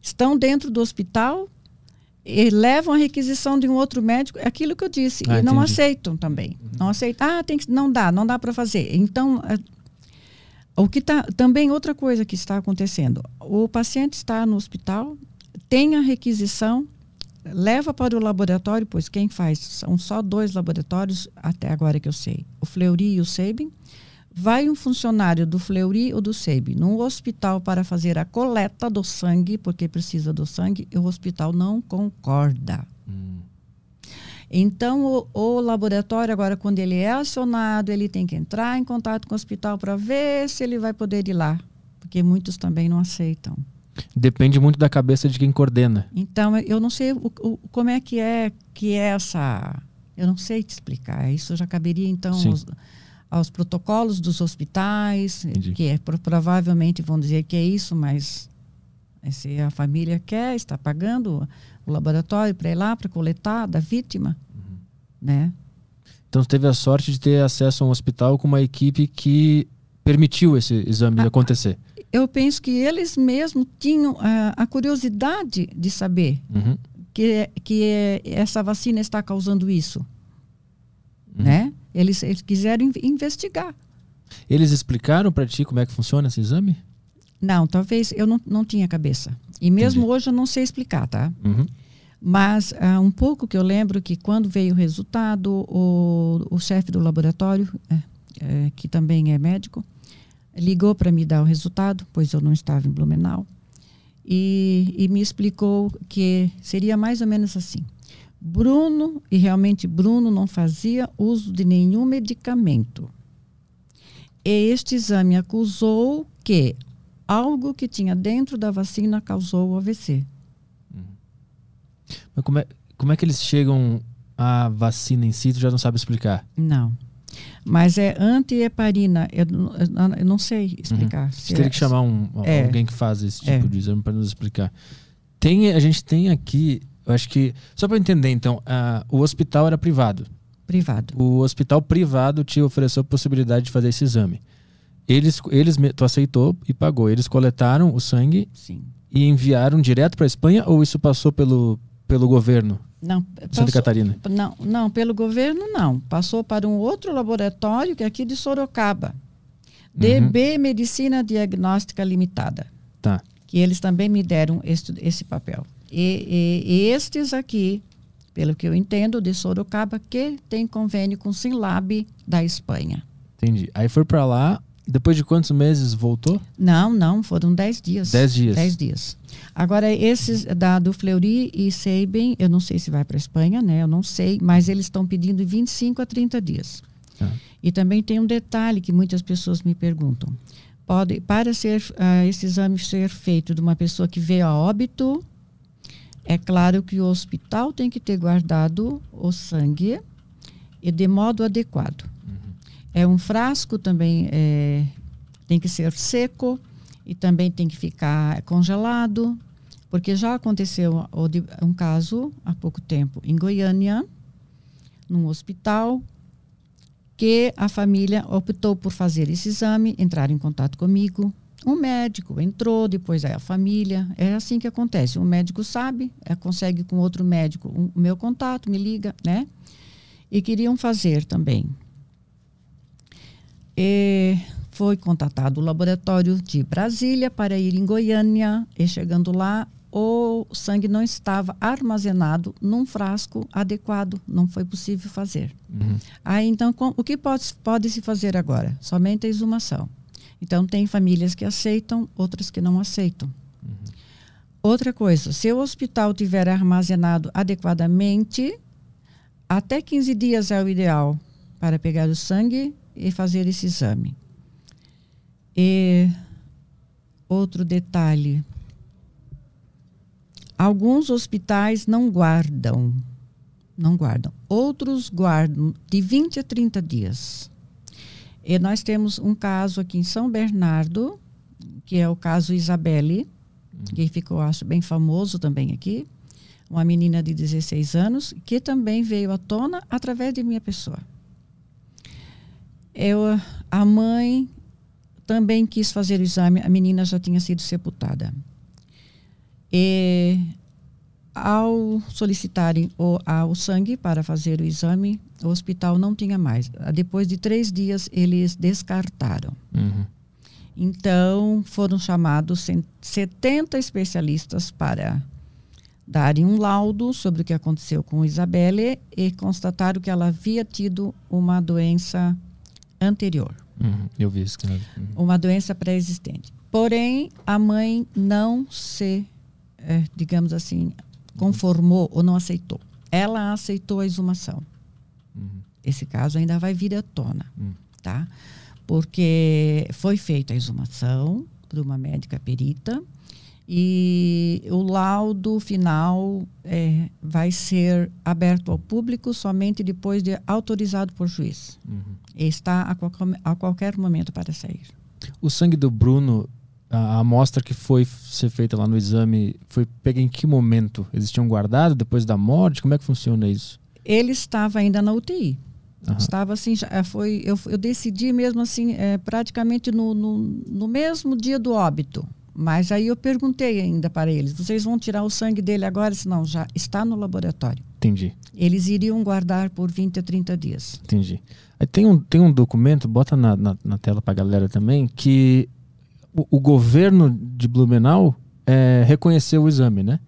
S3: estão dentro do hospital e levam a requisição de um outro médico, é aquilo que eu disse, ah, e não entendi. aceitam também. Não aceitam. Ah, tem que, não dá, não dá para fazer. Então, é, o que tá também outra coisa que está acontecendo, o paciente está no hospital, tem a requisição, leva para o laboratório, pois quem faz são só dois laboratórios até agora que eu sei, o Fleury e o Sabin. Vai um funcionário do Fleury ou do SEIB no hospital para fazer a coleta do sangue, porque precisa do sangue, e o hospital não concorda. Hum. Então, o, o, laboratório, agora, quando ele é acionado, ele tem que entrar em contato com o hospital para ver se ele vai poder ir lá, porque muitos também não aceitam.
S1: Depende muito da cabeça de quem coordena.
S3: Então, eu não sei o, o, como é que é que é essa. Eu não sei te explicar. Isso já caberia, então, os, aos protocolos dos hospitais, Entendi. que é, provavelmente vão dizer que é isso, mas se a família quer, está pagando o laboratório para ir lá para coletar da vítima, uhum. né?
S1: Então, teve a sorte de ter acesso a um hospital com uma equipe que permitiu esse exame a, acontecer.
S3: Eu penso que eles mesmos tinham a, a curiosidade de saber uhum. que, que essa vacina está causando isso, uhum. né? Eles, eles quiseram investigar.
S1: Eles explicaram para ti como é que funciona esse exame?
S3: Não, talvez eu não, não tinha cabeça. E mesmo Entendi. hoje eu não sei explicar, tá? Uhum. Mas uh, um pouco que eu lembro que quando veio o resultado, o, o chefe do laboratório, é, é, que também é médico, ligou para me dar o resultado, pois eu não estava em Blumenau, e, e me explicou que seria mais ou menos assim. Bruno, e realmente Bruno não fazia uso de nenhum medicamento. E este exame acusou que algo que tinha dentro da vacina causou o AVC. Uhum.
S1: Mas como é, como é que eles chegam à vacina em si? Tu já não sabe explicar?
S3: Não. Mas é antieparina. Eu, eu, eu não sei explicar. Uhum.
S1: Você teria é, que chamar um, é, alguém que faz esse tipo é. de exame para nos explicar. Tem, a gente tem aqui eu acho que, só para entender, então, o hospital era privado.
S3: Privado.
S1: O hospital privado te ofereceu a possibilidade de fazer esse exame. Eles, eles, tu aceitou e pagou. Eles coletaram o sangue
S3: Sim.
S1: e enviaram direto para a Espanha ou isso passou pelo, pelo governo?
S3: Não,
S1: passou, Santa Catarina.
S3: Não, não, pelo governo não. Passou para um outro laboratório que é aqui de Sorocaba. DB uhum. Medicina Diagnóstica Limitada.
S1: Tá.
S3: Que eles também me deram esse, esse papel. E, e, estes aqui, pelo que eu entendo, de Sorocaba, que tem convênio com o Sinlab da Espanha.
S1: Entendi. Aí foi para lá, depois de quantos meses voltou?
S3: Não, não, foram dez dias.
S1: Dez dias.
S3: Dez dias. Agora, esses da do Fleury e Seiben, eu não sei se vai para Espanha, né? Eu não sei, mas eles estão pedindo 25 a 30 dias. Ah. E também tem um detalhe que muitas pessoas me perguntam. Pode, para ser uh, esse exame ser feito de uma pessoa que veio a óbito é claro que o hospital tem que ter guardado o sangue e de modo adequado. É um frasco também é, tem que ser seco e também tem que ficar congelado, porque já aconteceu um caso há pouco tempo em Goiânia, num hospital, que a família optou por fazer esse exame, entrar em contato comigo, um médico entrou, depois aí a família. É assim que acontece. Um médico sabe, é, consegue com outro médico o meu contato, me liga, né? E queriam fazer também. E foi contatado o laboratório de Brasília para ir em Goiânia. E chegando lá, o sangue não estava armazenado num frasco adequado, não foi possível fazer. Uhum. Aí então, com, o que pode, pode se fazer agora? Somente a exumação. Então, tem famílias que aceitam, outras que não aceitam. Uhum. Outra coisa, se o hospital tiver armazenado adequadamente, até 15 dias é o ideal para pegar o sangue e fazer esse exame. E outro detalhe: alguns hospitais não guardam, não guardam. Outros guardam de 20 a 30 dias. E nós temos um caso aqui em São Bernardo, que é o caso Isabelle, uhum. que ficou, acho, bem famoso também aqui. uma menina de 16 anos, que também veio à tona através de minha pessoa. Eu, a mãe também quis fazer o exame, a menina já tinha sido sepultada. E ao solicitarem o, a, o sangue para fazer o exame, o hospital não tinha mais. Depois de três dias, eles descartaram.
S1: Uhum.
S3: Então, foram chamados 70 especialistas para darem um laudo sobre o que aconteceu com Isabelle e constataram que ela havia tido uma doença anterior.
S1: Uhum. Eu vi isso. Uhum.
S3: Uma doença pré-existente. Porém, a mãe não se, é, digamos assim, conformou ou não aceitou. Ela aceitou a exumação.
S1: Uhum.
S3: Esse caso ainda vai vir à tona,
S1: uhum.
S3: tá? Porque foi feita a exumação por uma médica perita e o laudo final é, vai ser aberto ao público somente depois de autorizado por juiz.
S1: Uhum.
S3: Está a qualquer, a qualquer momento para sair.
S1: O sangue do Bruno a amostra que foi ser feita lá no exame foi pega em que momento? Eles tinham guardado depois da morte? Como é que funciona isso?
S3: Ele estava ainda na UTI.
S1: Uhum.
S3: Estava assim, já é, foi, eu, eu decidi mesmo assim, é, praticamente no, no, no, mesmo dia do óbito. Mas aí eu perguntei ainda para eles: vocês vão tirar o sangue dele agora? Se não, já está no laboratório.
S1: Entendi.
S3: Eles iriam guardar por 20 a 30 dias.
S1: Entendi. Aí tem um, tem um documento, bota na, na, na tela para a galera também, que o, o governo de Blumenau é, reconheceu o exame, né?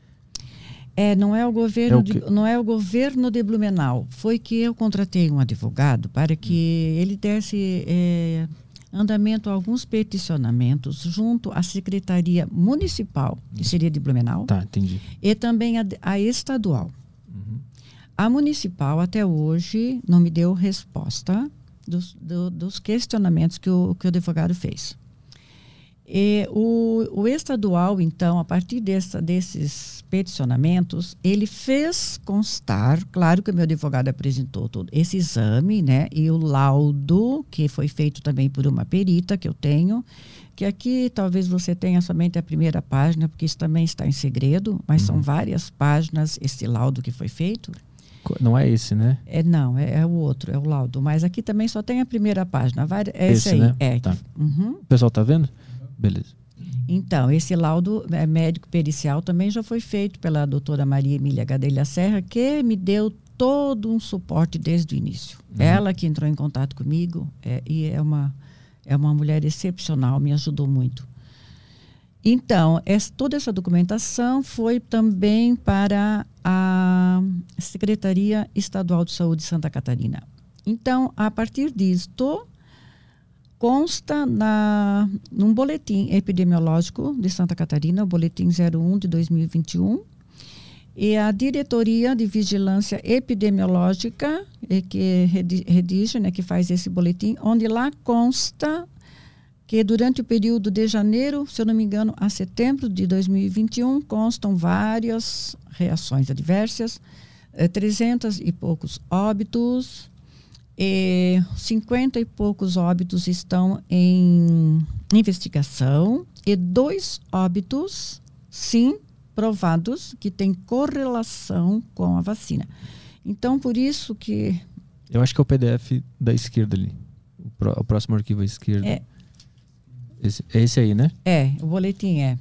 S3: É, não é o governo, é o de, não é o governo de Blumenau. Foi que eu contratei um advogado para que ele desse é, andamento a alguns peticionamentos junto à secretaria municipal, que seria de Blumenau,
S1: tá, entendi.
S3: e também a, a estadual.
S1: Uhum.
S3: A municipal até hoje não me deu resposta dos, do, dos questionamentos que o, que o advogado fez. E o, o estadual, então, a partir dessa, desses peticionamentos, ele fez constar, claro que o meu advogado apresentou todo esse exame, né, e o laudo, que foi feito também por uma perita que eu tenho, que aqui talvez você tenha somente a primeira página, porque isso também está em segredo, mas uhum. são várias páginas esse laudo que foi feito.
S1: Não é esse, né?
S3: É, não, é, é, o outro, é o laudo. Mas aqui também só tem a primeira página. É
S1: esse,
S3: esse aí.
S1: Né?
S3: É.
S1: Tá.
S3: Uhum.
S1: O pessoal tá vendo? Beleza.
S3: Então, esse laudo é, médico pericial também já foi feito pela doutora Maria Emília Gadelha Serra, que me deu todo um suporte desde o início. Uhum. Ela que entrou em contato comigo é, e é uma, é uma mulher excepcional, me ajudou muito. Então, essa, toda essa documentação foi também para a Secretaria Estadual de Saúde de Santa Catarina. Então, a partir disto, consta na, num boletim epidemiológico de Santa Catarina, o boletim 01 de 2021, e a Diretoria de Vigilância Epidemiológica, que redige, né, que faz esse boletim, onde lá consta que durante o período de janeiro, se eu não me engano, a setembro de 2021, constam várias reações adversas, 300 eh, e poucos óbitos, e 50 e poucos óbitos estão em investigação e dois óbitos, sim, provados que têm correlação com a vacina. Então, por isso que.
S1: Eu acho que é o PDF da esquerda ali. O, o próximo arquivo à esquerda.
S3: É.
S1: Esse, é esse aí, né?
S3: É, o boletim é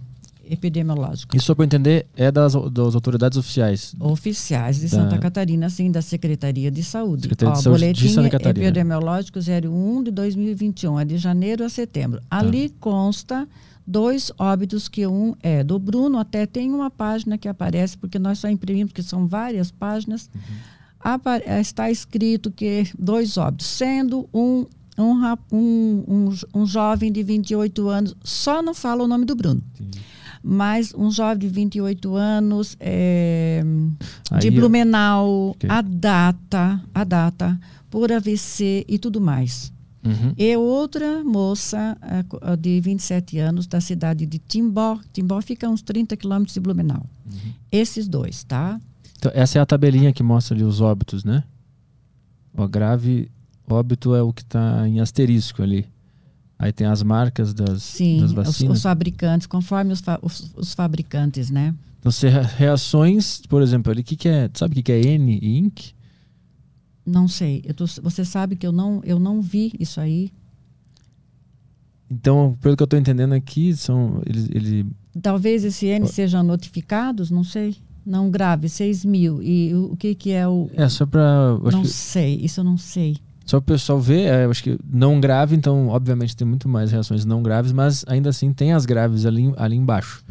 S3: epidemiológico.
S1: Isso, só para entender, é das, das autoridades oficiais?
S3: Oficiais de Santa Catarina, sim, da Secretaria de Saúde.
S1: Secretaria
S3: Ó,
S1: de Saúde
S3: boletim
S1: de Santa Catarina.
S3: epidemiológico 01 de 2021, é de janeiro a setembro. Ali tá. consta dois óbitos, que um é do Bruno, até tem uma página que aparece, porque nós só imprimimos, que são várias páginas, uhum. está escrito que dois óbitos, sendo um um, um, um, um, jovem de 28 anos, só não fala o nome do Bruno. Entendi mas um jovem de 28 anos é, de Blumenau, okay. a data, a data, por AVC e tudo mais.
S1: Uhum.
S3: E outra moça uh, de 27 anos da cidade de Timbó. Timbó fica a uns 30 quilômetros de Blumenau.
S1: Uhum.
S3: Esses dois, tá?
S1: Então, essa é a tabelinha que mostra ali os óbitos, né? O grave óbito é o que está em asterisco ali. Aí tem as marcas das,
S3: Sim,
S1: das vacinas.
S3: Os, os fabricantes, conforme os, fa os, os, fabricantes, né?
S1: Então, se reações, por exemplo, o que, que é. Sabe o que, que é N e INC?
S3: Não sei. Tô, você sabe que eu não, eu não vi isso aí.
S1: Então, pelo que eu estou entendendo aqui, são. Eles, ele...
S3: Talvez esse N sejam notificados, não sei. Não grave, 6 mil. E o, o que, que é o.
S1: É só para.
S3: Não que... sei, isso eu não sei.
S1: Só o pessoal ver, é, eu acho que não grave, então, obviamente, tem muito mais reações não graves, mas ainda assim tem as graves ali, ali embaixo.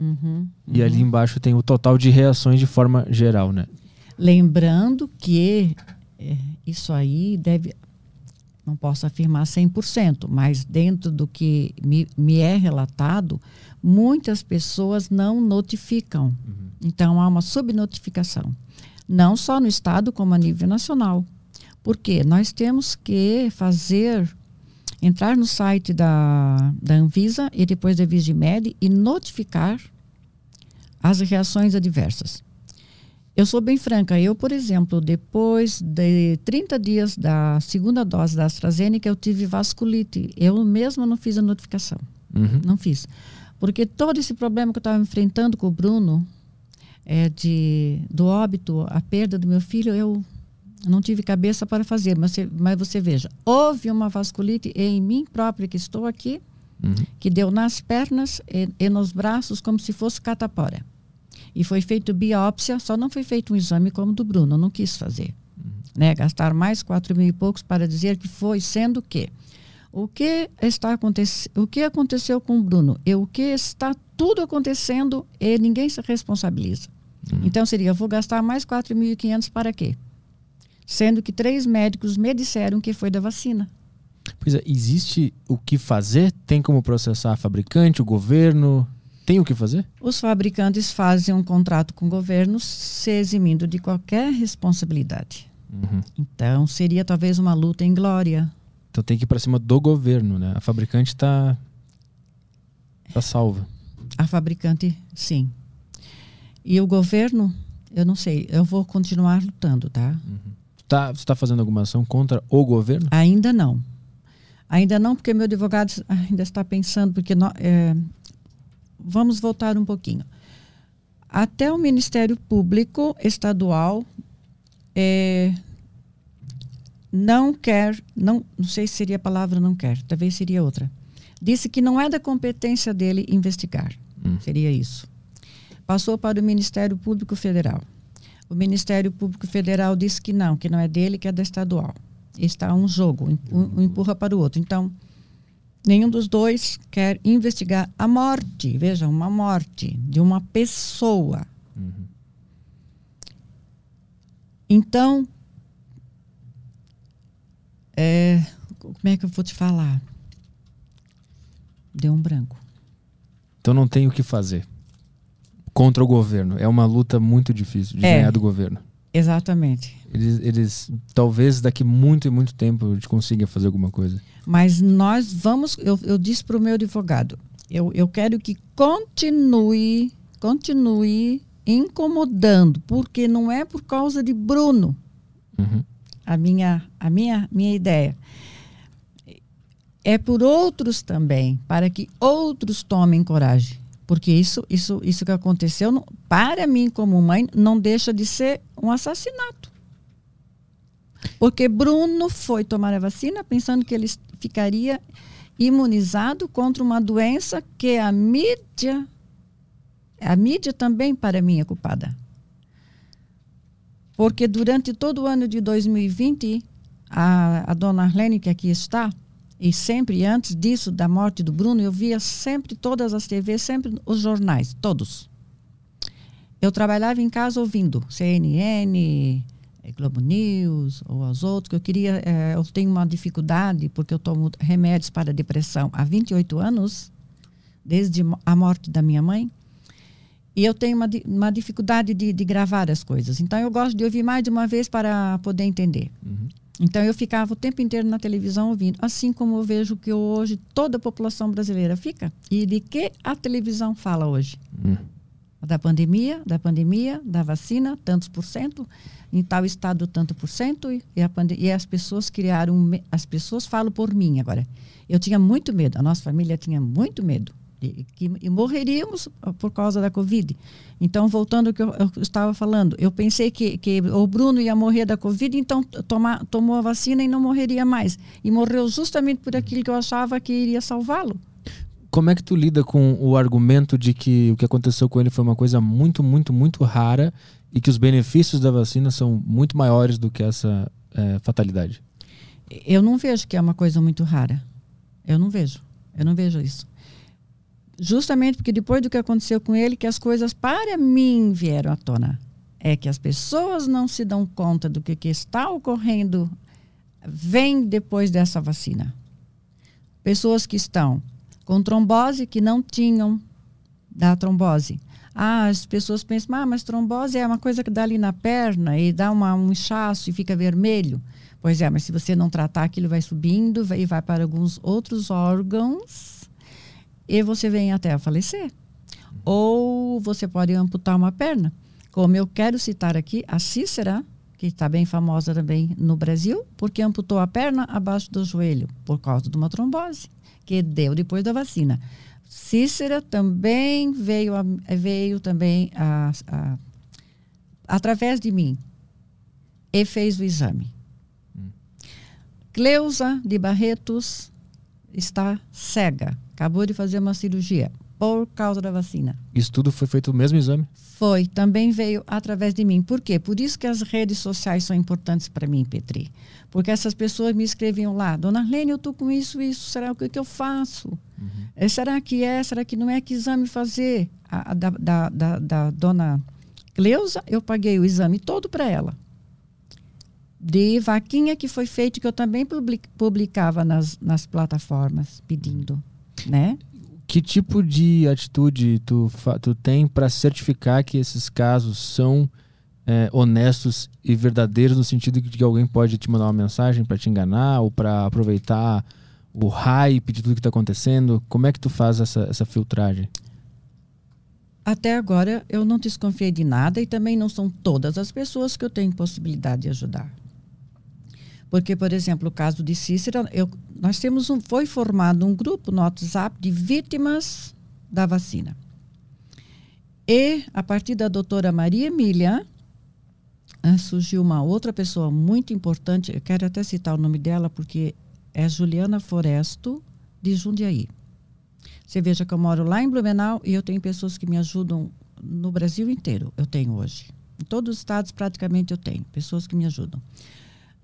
S3: Uhum,
S1: e ali embaixo tem o total de reações de forma geral, né?
S3: Lembrando que é, isso aí deve, não posso afirmar 100%, mas dentro do que me, me é relatado, muitas pessoas não notificam. Uhum. Então há uma subnotificação. Não só no estado, como a nível nacional. Porque nós temos que fazer entrar no site da, da Anvisa e depois da Vigimed e notificar as reações adversas. Eu sou bem franca, eu, por exemplo, depois de 30 dias da segunda dose da AstraZeneca, eu tive vasculite. Eu mesma não fiz a notificação.
S1: Uhum.
S3: Não fiz. Porque todo esse problema que eu estava enfrentando com o Bruno, é de, do óbito, a perda do meu filho, eu não tive cabeça para fazer, mas você, mas você veja, houve uma vasculite em mim própria, que estou aqui,
S1: uhum.
S3: que deu nas pernas e, e, nos braços como se fosse catapora. E foi feito biópsia, só não foi feito um exame como o do Bruno, não quis fazer. Uhum. Né? Gastar mais quatro mil e poucos para dizer que foi, sendo que o que está acontecendo, o que aconteceu com o Bruno e o que está tudo acontecendo e ninguém se responsabiliza. Uhum. Então seria, vou gastar mais 4.500 para quê? Sendo que três médicos me disseram que foi da vacina.
S1: Pois é, existe o que fazer? Tem como processar a fabricante, o governo? Tem o que fazer?
S3: Os fabricantes fazem um contrato com o governo se eximindo de qualquer responsabilidade.
S1: Uhum.
S3: Então, seria talvez uma luta em glória.
S1: Então tem que ir para cima do governo, né? A fabricante está tá salva.
S3: A fabricante, sim. E o governo, eu não sei, eu vou continuar lutando, tá?
S1: Uhum. Tá, você está fazendo alguma ação contra o governo?
S3: Ainda não. Ainda não, porque meu advogado ainda está pensando, porque nós, é, vamos voltar um pouquinho. Até o Ministério Público Estadual é, não quer, não, não sei se seria a palavra não quer, talvez seria outra. Disse que não é da competência dele investigar.
S1: Hum.
S3: Seria isso. Passou para o Ministério Público Federal. O Ministério Público Federal disse que não, que não é dele, que é da estadual. Está um jogo, um empurra para o outro. Então, nenhum dos dois quer investigar a morte, veja, uma morte de uma pessoa.
S1: Uhum.
S3: Então, é, como é que eu vou te falar? Deu um branco.
S1: Então não tem o que fazer contra o governo. É uma luta muito difícil de é, ganhar do governo.
S3: Exatamente.
S1: Eles, eles talvez daqui muito e muito tempo a gente consiga fazer alguma coisa.
S3: Mas nós vamos, eu, eu disse para o meu advogado, eu, eu quero que continue, continue incomodando, porque não é por causa de Bruno.
S1: Uhum.
S3: A minha, a minha, minha ideia é por outros também, para que outros tomem coragem. Porque isso, isso, isso que aconteceu, para mim, como mãe, não deixa de ser um assassinato. Porque Bruno foi tomar a vacina pensando que ele ficaria imunizado contra uma doença que a mídia, a mídia também, para mim, é culpada. Porque durante todo o ano de 2020, a, a dona Arlene, que aqui está, e sempre antes disso, da morte do Bruno, eu via sempre todas as TVs, sempre os jornais, todos. Eu trabalhava em casa ouvindo CNN, eh, Globo News ou os outros, que eu queria. Eh, eu tenho uma dificuldade, porque eu tomo remédios para depressão há 28 anos, desde a morte da minha mãe. E eu tenho uma, uma dificuldade de, de gravar as coisas. Então eu gosto de ouvir mais de uma vez para poder entender.
S1: Uhum.
S3: Então eu ficava o tempo inteiro na televisão ouvindo, assim como eu vejo que hoje toda a população brasileira fica. E de que a televisão fala hoje?
S1: Hum.
S3: Da pandemia, da pandemia, da vacina, tantos por cento, em tal estado tanto por cento, e, e as pessoas criaram, as pessoas falam por mim agora. Eu tinha muito medo, a nossa família tinha muito medo e, que, e morreríamos por causa da Covid. Então, voltando ao que eu, eu, estava falando, eu pensei que, que o Bruno ia morrer da Covid, então toma, tomou a vacina e não morreria mais. E morreu justamente por aquilo que eu achava que iria salvá-lo.
S1: Como é que tu lida com o argumento de que o que aconteceu com ele foi uma coisa muito, muito, muito rara e que os benefícios da vacina são muito maiores do que essa é, fatalidade?
S3: Eu não vejo que é uma coisa muito rara. Eu não vejo. Eu não vejo isso justamente porque depois do que aconteceu com ele, que as coisas para mim vieram à tona. É que as pessoas não se dão conta do que, que está ocorrendo vem depois dessa vacina. Pessoas que estão com trombose que não tinham da trombose. Ah, as pessoas pensam, ah, mas trombose é uma coisa que dá ali na perna e dá uma, um inchaço e fica vermelho. Pois é, mas se você não tratar, aquilo vai subindo e vai para alguns outros órgãos e você vem até a falecer. Ou você pode amputar uma perna. Como eu quero citar aqui a Cícera, que está bem famosa também no Brasil, porque amputou a perna abaixo do joelho por causa de uma trombose que deu depois da vacina. Cícera também veio, a, veio também a, a, através de mim e fez o exame. Hum. Cleusa de Barretos está cega acabou de fazer uma cirurgia por causa da vacina.
S1: Isso tudo foi feito o mesmo exame?
S3: Foi, também veio através de mim. Por quê? Por isso que as redes sociais são importantes para mim, Petri. Porque essas pessoas me escreviam lá, Dona Arlene, eu estou com isso, isso, será o que, que eu faço? Uhum. É, será que é, será que não é? Que exame fazer? A, a da, da, da, da dona Cleusa, eu paguei o exame todo para ela. De vaquinha que foi feito, que eu também publicava nas, nas plataformas, pedindo né?
S1: Que tipo de atitude tu, tu tem para certificar que esses casos são é, honestos e verdadeiros no sentido de que alguém pode te mandar uma mensagem para te enganar ou para aproveitar o hype de tudo que está acontecendo? Como é que tu faz essa, essa filtragem?
S3: Até agora eu não desconfiei de nada e também não são todas as pessoas que eu tenho possibilidade de ajudar. Porque, por exemplo, o caso de Cícera, eu, nós temos um, foi formado um grupo no WhatsApp de vítimas da vacina. E, a partir da doutora Maria Emília, uh, surgiu uma outra pessoa muito importante, eu quero até citar o nome dela, porque é Juliana Foresto, de Jundiaí. Você veja que eu moro lá em Blumenau e eu tenho pessoas que me ajudam no Brasil inteiro, eu tenho hoje. Em todos os estados, praticamente, eu tenho pessoas que me ajudam.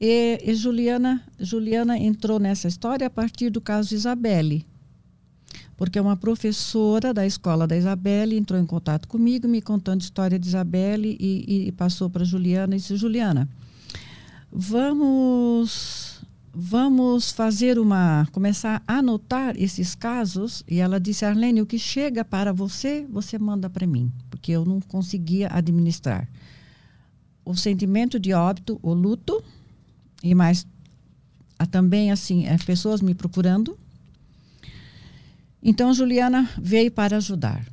S3: E, e, Juliana, Juliana entrou nessa história a partir do caso Isabelle. Porque uma professora da escola da Isabelle entrou em contato comigo, me contando a história de Isabelle e, e passou para Juliana e disse: Juliana, vamos, vamos fazer uma. começar a anotar esses casos. E ela disse: Arlene, o que chega para você, você manda para mim, porque eu não conseguia administrar. O sentimento de óbito, o luto e mais há também assim é, pessoas me procurando. Então Juliana veio para ajudar.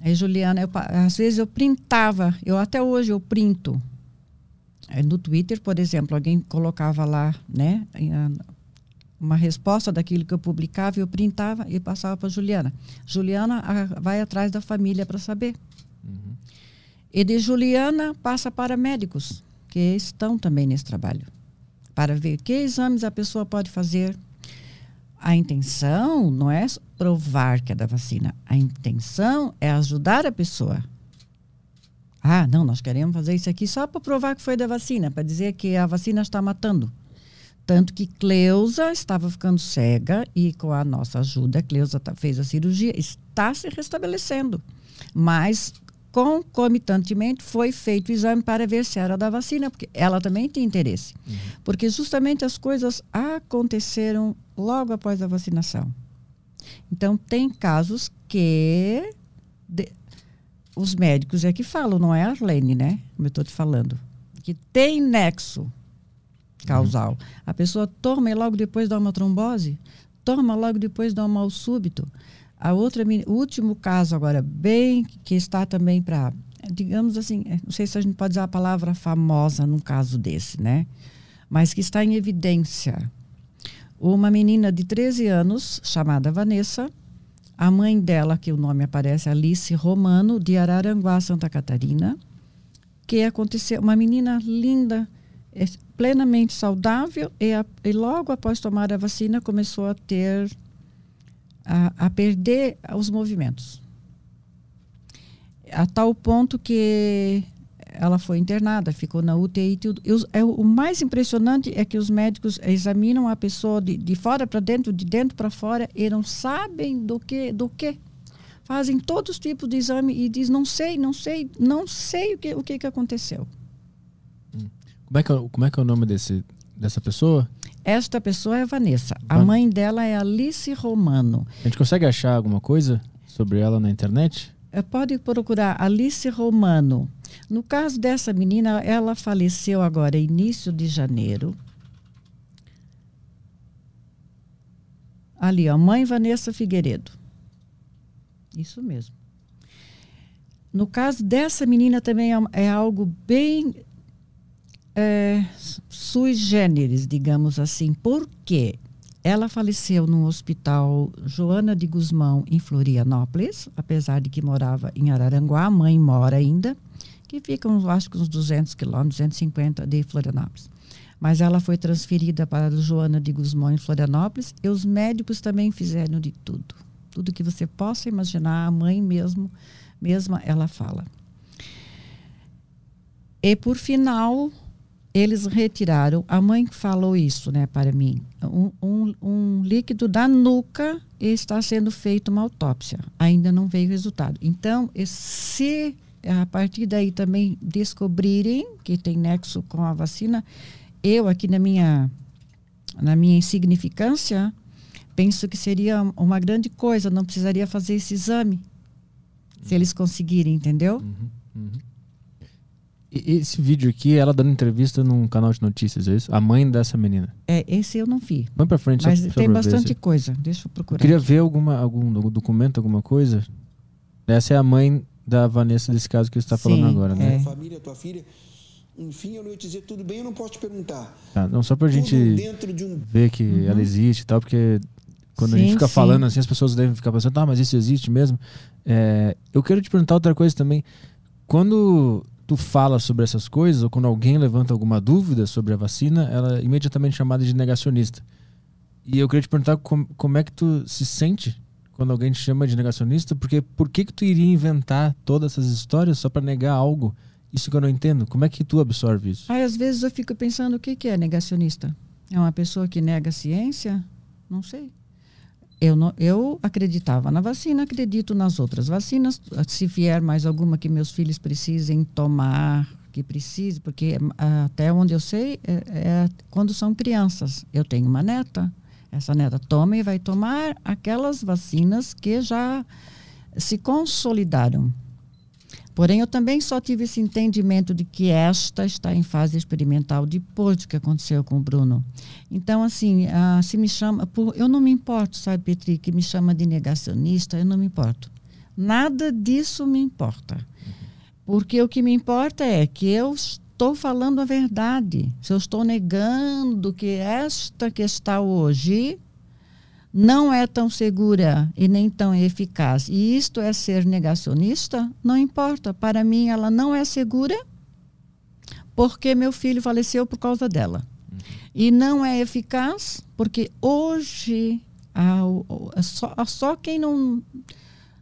S3: Aí Juliana, eu, às vezes eu printava, eu até hoje eu printo. No Twitter, por exemplo, alguém colocava lá, né, uma resposta daquilo que eu publicava, eu printava e passava para Juliana. Juliana a, vai atrás da família para saber. Uhum. E de Juliana passa para médicos que estão também nesse trabalho para ver que exames a pessoa pode fazer. A intenção não é provar que é da vacina, a intenção é ajudar a pessoa. Ah, não, nós queremos fazer isso aqui só para provar que foi da vacina, para dizer que a vacina está matando. Tanto que Cleusa estava ficando cega e com a nossa ajuda, Cleusa fez a cirurgia, está se restabelecendo. Mas concomitantemente foi feito o exame para ver se era da vacina, porque ela também tinha interesse. Uhum. Porque justamente as coisas aconteceram logo após a vacinação. Então, tem casos que de, os médicos é que falam, não é a Arlene, né? Como eu estou te falando. Que tem nexo causal. Uhum. A pessoa toma e logo depois dá uma trombose, toma logo depois dá um mal súbito. A outra, o último caso agora, bem, que está também para, digamos assim, é, não sei se a gente pode usar a palavra famosa num caso desse, né? Mas que está em evidência. Uma menina de 13 anos, chamada Vanessa, A mãe dela, que o nome aparece, Alice Romano, de Araranguá, Santa Catarina, que aconteceu, uma menina linda, é, plenamente saudável, e, a, e logo após tomar a vacina começou a ter, a, a perder os movimentos. A tal ponto que ela foi internada, ficou na UTI. Tudo. É, o mais impressionante é que os médicos examinam a pessoa de, de fora para dentro, de dentro para fora, e não sabem do que, do que. Fazem todos os tipos de exame e diz não sei, não sei, não sei o que, o que, que aconteceu.
S1: Como é que, é, como é que é o nome desse, dessa pessoa?
S3: Esta pessoa é Vanessa. A Van... mãe dela é Alice Romano.
S1: A gente consegue achar alguma coisa sobre ela na internet?
S3: É, pode procurar Alice Romano. No caso dessa menina, ela faleceu agora, início de janeiro. Ali, ó, mãe Vanessa Figueiredo. Isso mesmo. No caso dessa menina também é, é algo bem é, sui generis, digamos assim. Por quê? Ela faleceu no hospital Joana de Guzmão, em Florianópolis, apesar de que morava em Araranguá, a mãe mora ainda, que fica, acho que uns 200 quilômetros, 250 de Florianópolis. Mas ela foi transferida para Joana de Guzmão, em Florianópolis, e os médicos também fizeram de tudo. Tudo que você possa imaginar, a mãe mesmo, mesma, ela fala. E por final, eles retiraram, a mãe falou isso né, para mim, um, um, um, líquido da nuca está sendo feita uma autópsia. Ainda não veio resultado. Então, se a partir daí também descobrirem que tem nexo com a vacina, eu aqui na minha, na minha insignificância, penso que seria uma grande coisa, não precisaria fazer esse exame, se eles conseguirem, entendeu? Uhum, uhum.
S1: Esse vídeo aqui, ela dando entrevista num canal de notícias, é isso? A mãe dessa menina.
S3: É, esse eu não vi.
S1: Vamos pra frente.
S3: Mas só, tem bastante coisa. Deixa eu procurar. Eu
S1: queria ver alguma, algum documento, alguma coisa. Essa é a mãe da Vanessa desse caso que você está falando agora, né?
S4: É. Família, tua filha. Enfim, eu não ia te dizer tudo bem, eu não posso te perguntar.
S1: Tá, não, só pra tudo gente um... ver que uhum. ela existe e tal, porque quando sim, a gente fica sim. falando assim, as pessoas devem ficar pensando, ah, mas isso existe mesmo. É, eu quero te perguntar outra coisa também. Quando tu fala sobre essas coisas, ou quando alguém levanta alguma dúvida sobre a vacina, ela é imediatamente chamada de negacionista. E eu queria te perguntar como, como é que tu se sente quando alguém te chama de negacionista, porque por que que tu iria inventar todas essas histórias só para negar algo? Isso que eu não entendo. Como é que tu absorve isso?
S3: Aí, às vezes eu fico pensando o que que é negacionista? É uma pessoa que nega a ciência? Não sei. Eu, não, eu acreditava na vacina, acredito nas outras vacinas. Se vier mais alguma que meus filhos precisem tomar, que precise, porque até onde eu sei, é, é, quando são crianças. Eu tenho uma neta, essa neta toma e vai tomar aquelas vacinas que já se consolidaram. Porém, eu também só tive esse entendimento de que esta está em fase experimental depois do que aconteceu com o Bruno. Então, assim, ah, se me chama. Por, eu não me importo, sabe, Petri, que me chama de negacionista, eu não me importo. Nada disso me importa. Porque o que me importa é que eu estou falando a verdade. Se eu estou negando que esta que está hoje não é tão segura e nem tão eficaz, e isto é ser negacionista, não importa. Para mim, ela não é segura porque meu filho faleceu por causa dela. Uhum. E não é eficaz porque hoje só, só quem não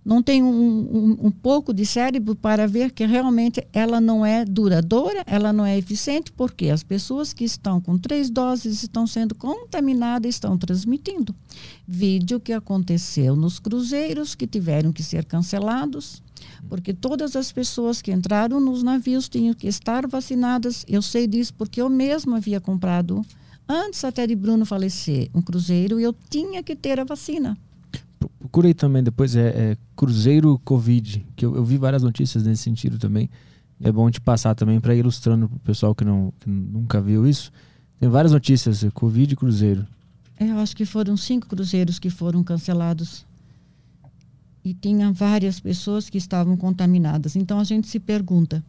S3: não tem um, um, um, pouco de cérebro para ver que realmente ela não é duradoura, ela não é eficiente, porque as pessoas que estão com três doses estão sendo contaminadas, estão transmitindo. Vídeo que aconteceu nos cruzeiros que tiveram que ser cancelados, porque todas as pessoas que entraram nos navios tinham que estar vacinadas. Eu sei disso porque eu mesma havia comprado, antes até de Bruno falecer, um cruzeiro e eu tinha que ter a vacina
S1: procurei também depois, é, é Cruzeiro Covid, que eu, eu, vi várias notícias nesse sentido também. É bom te passar também para ilustrando para o pessoal que, não, que nunca viu isso. Tem várias notícias, é Covid e Cruzeiro.
S3: É, eu acho que foram cinco cruzeiros que foram cancelados. E tinha várias pessoas que estavam contaminadas. Então a gente se pergunta: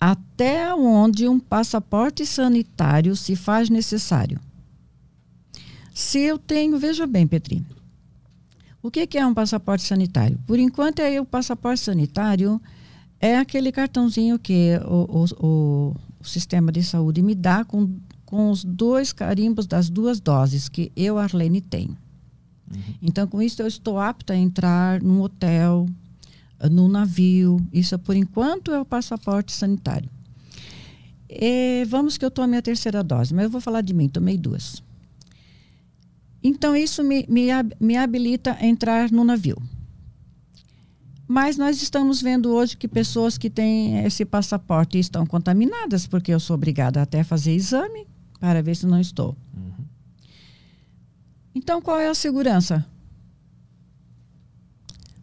S3: até onde um passaporte sanitário se faz necessário? Se eu tenho, veja bem, Petri, O que, que é um passaporte sanitário? Por enquanto, é o passaporte sanitário é aquele cartãozinho que o, o, o, sistema de saúde me dá com, com os dois carimbos das duas doses que eu, Arlene, tenho. Uhum. Então, com isso, eu estou apta a entrar num hotel, no navio. Isso, por enquanto, é o passaporte sanitário. E vamos que eu tome a terceira dose, mas eu vou falar de mim, tomei duas. Então, isso me, me, me habilita a entrar no navio. Mas nós estamos vendo hoje que pessoas que têm esse passaporte estão contaminadas, porque eu sou obrigada até a fazer exame para ver se não estou. Uhum. Então, qual é a segurança?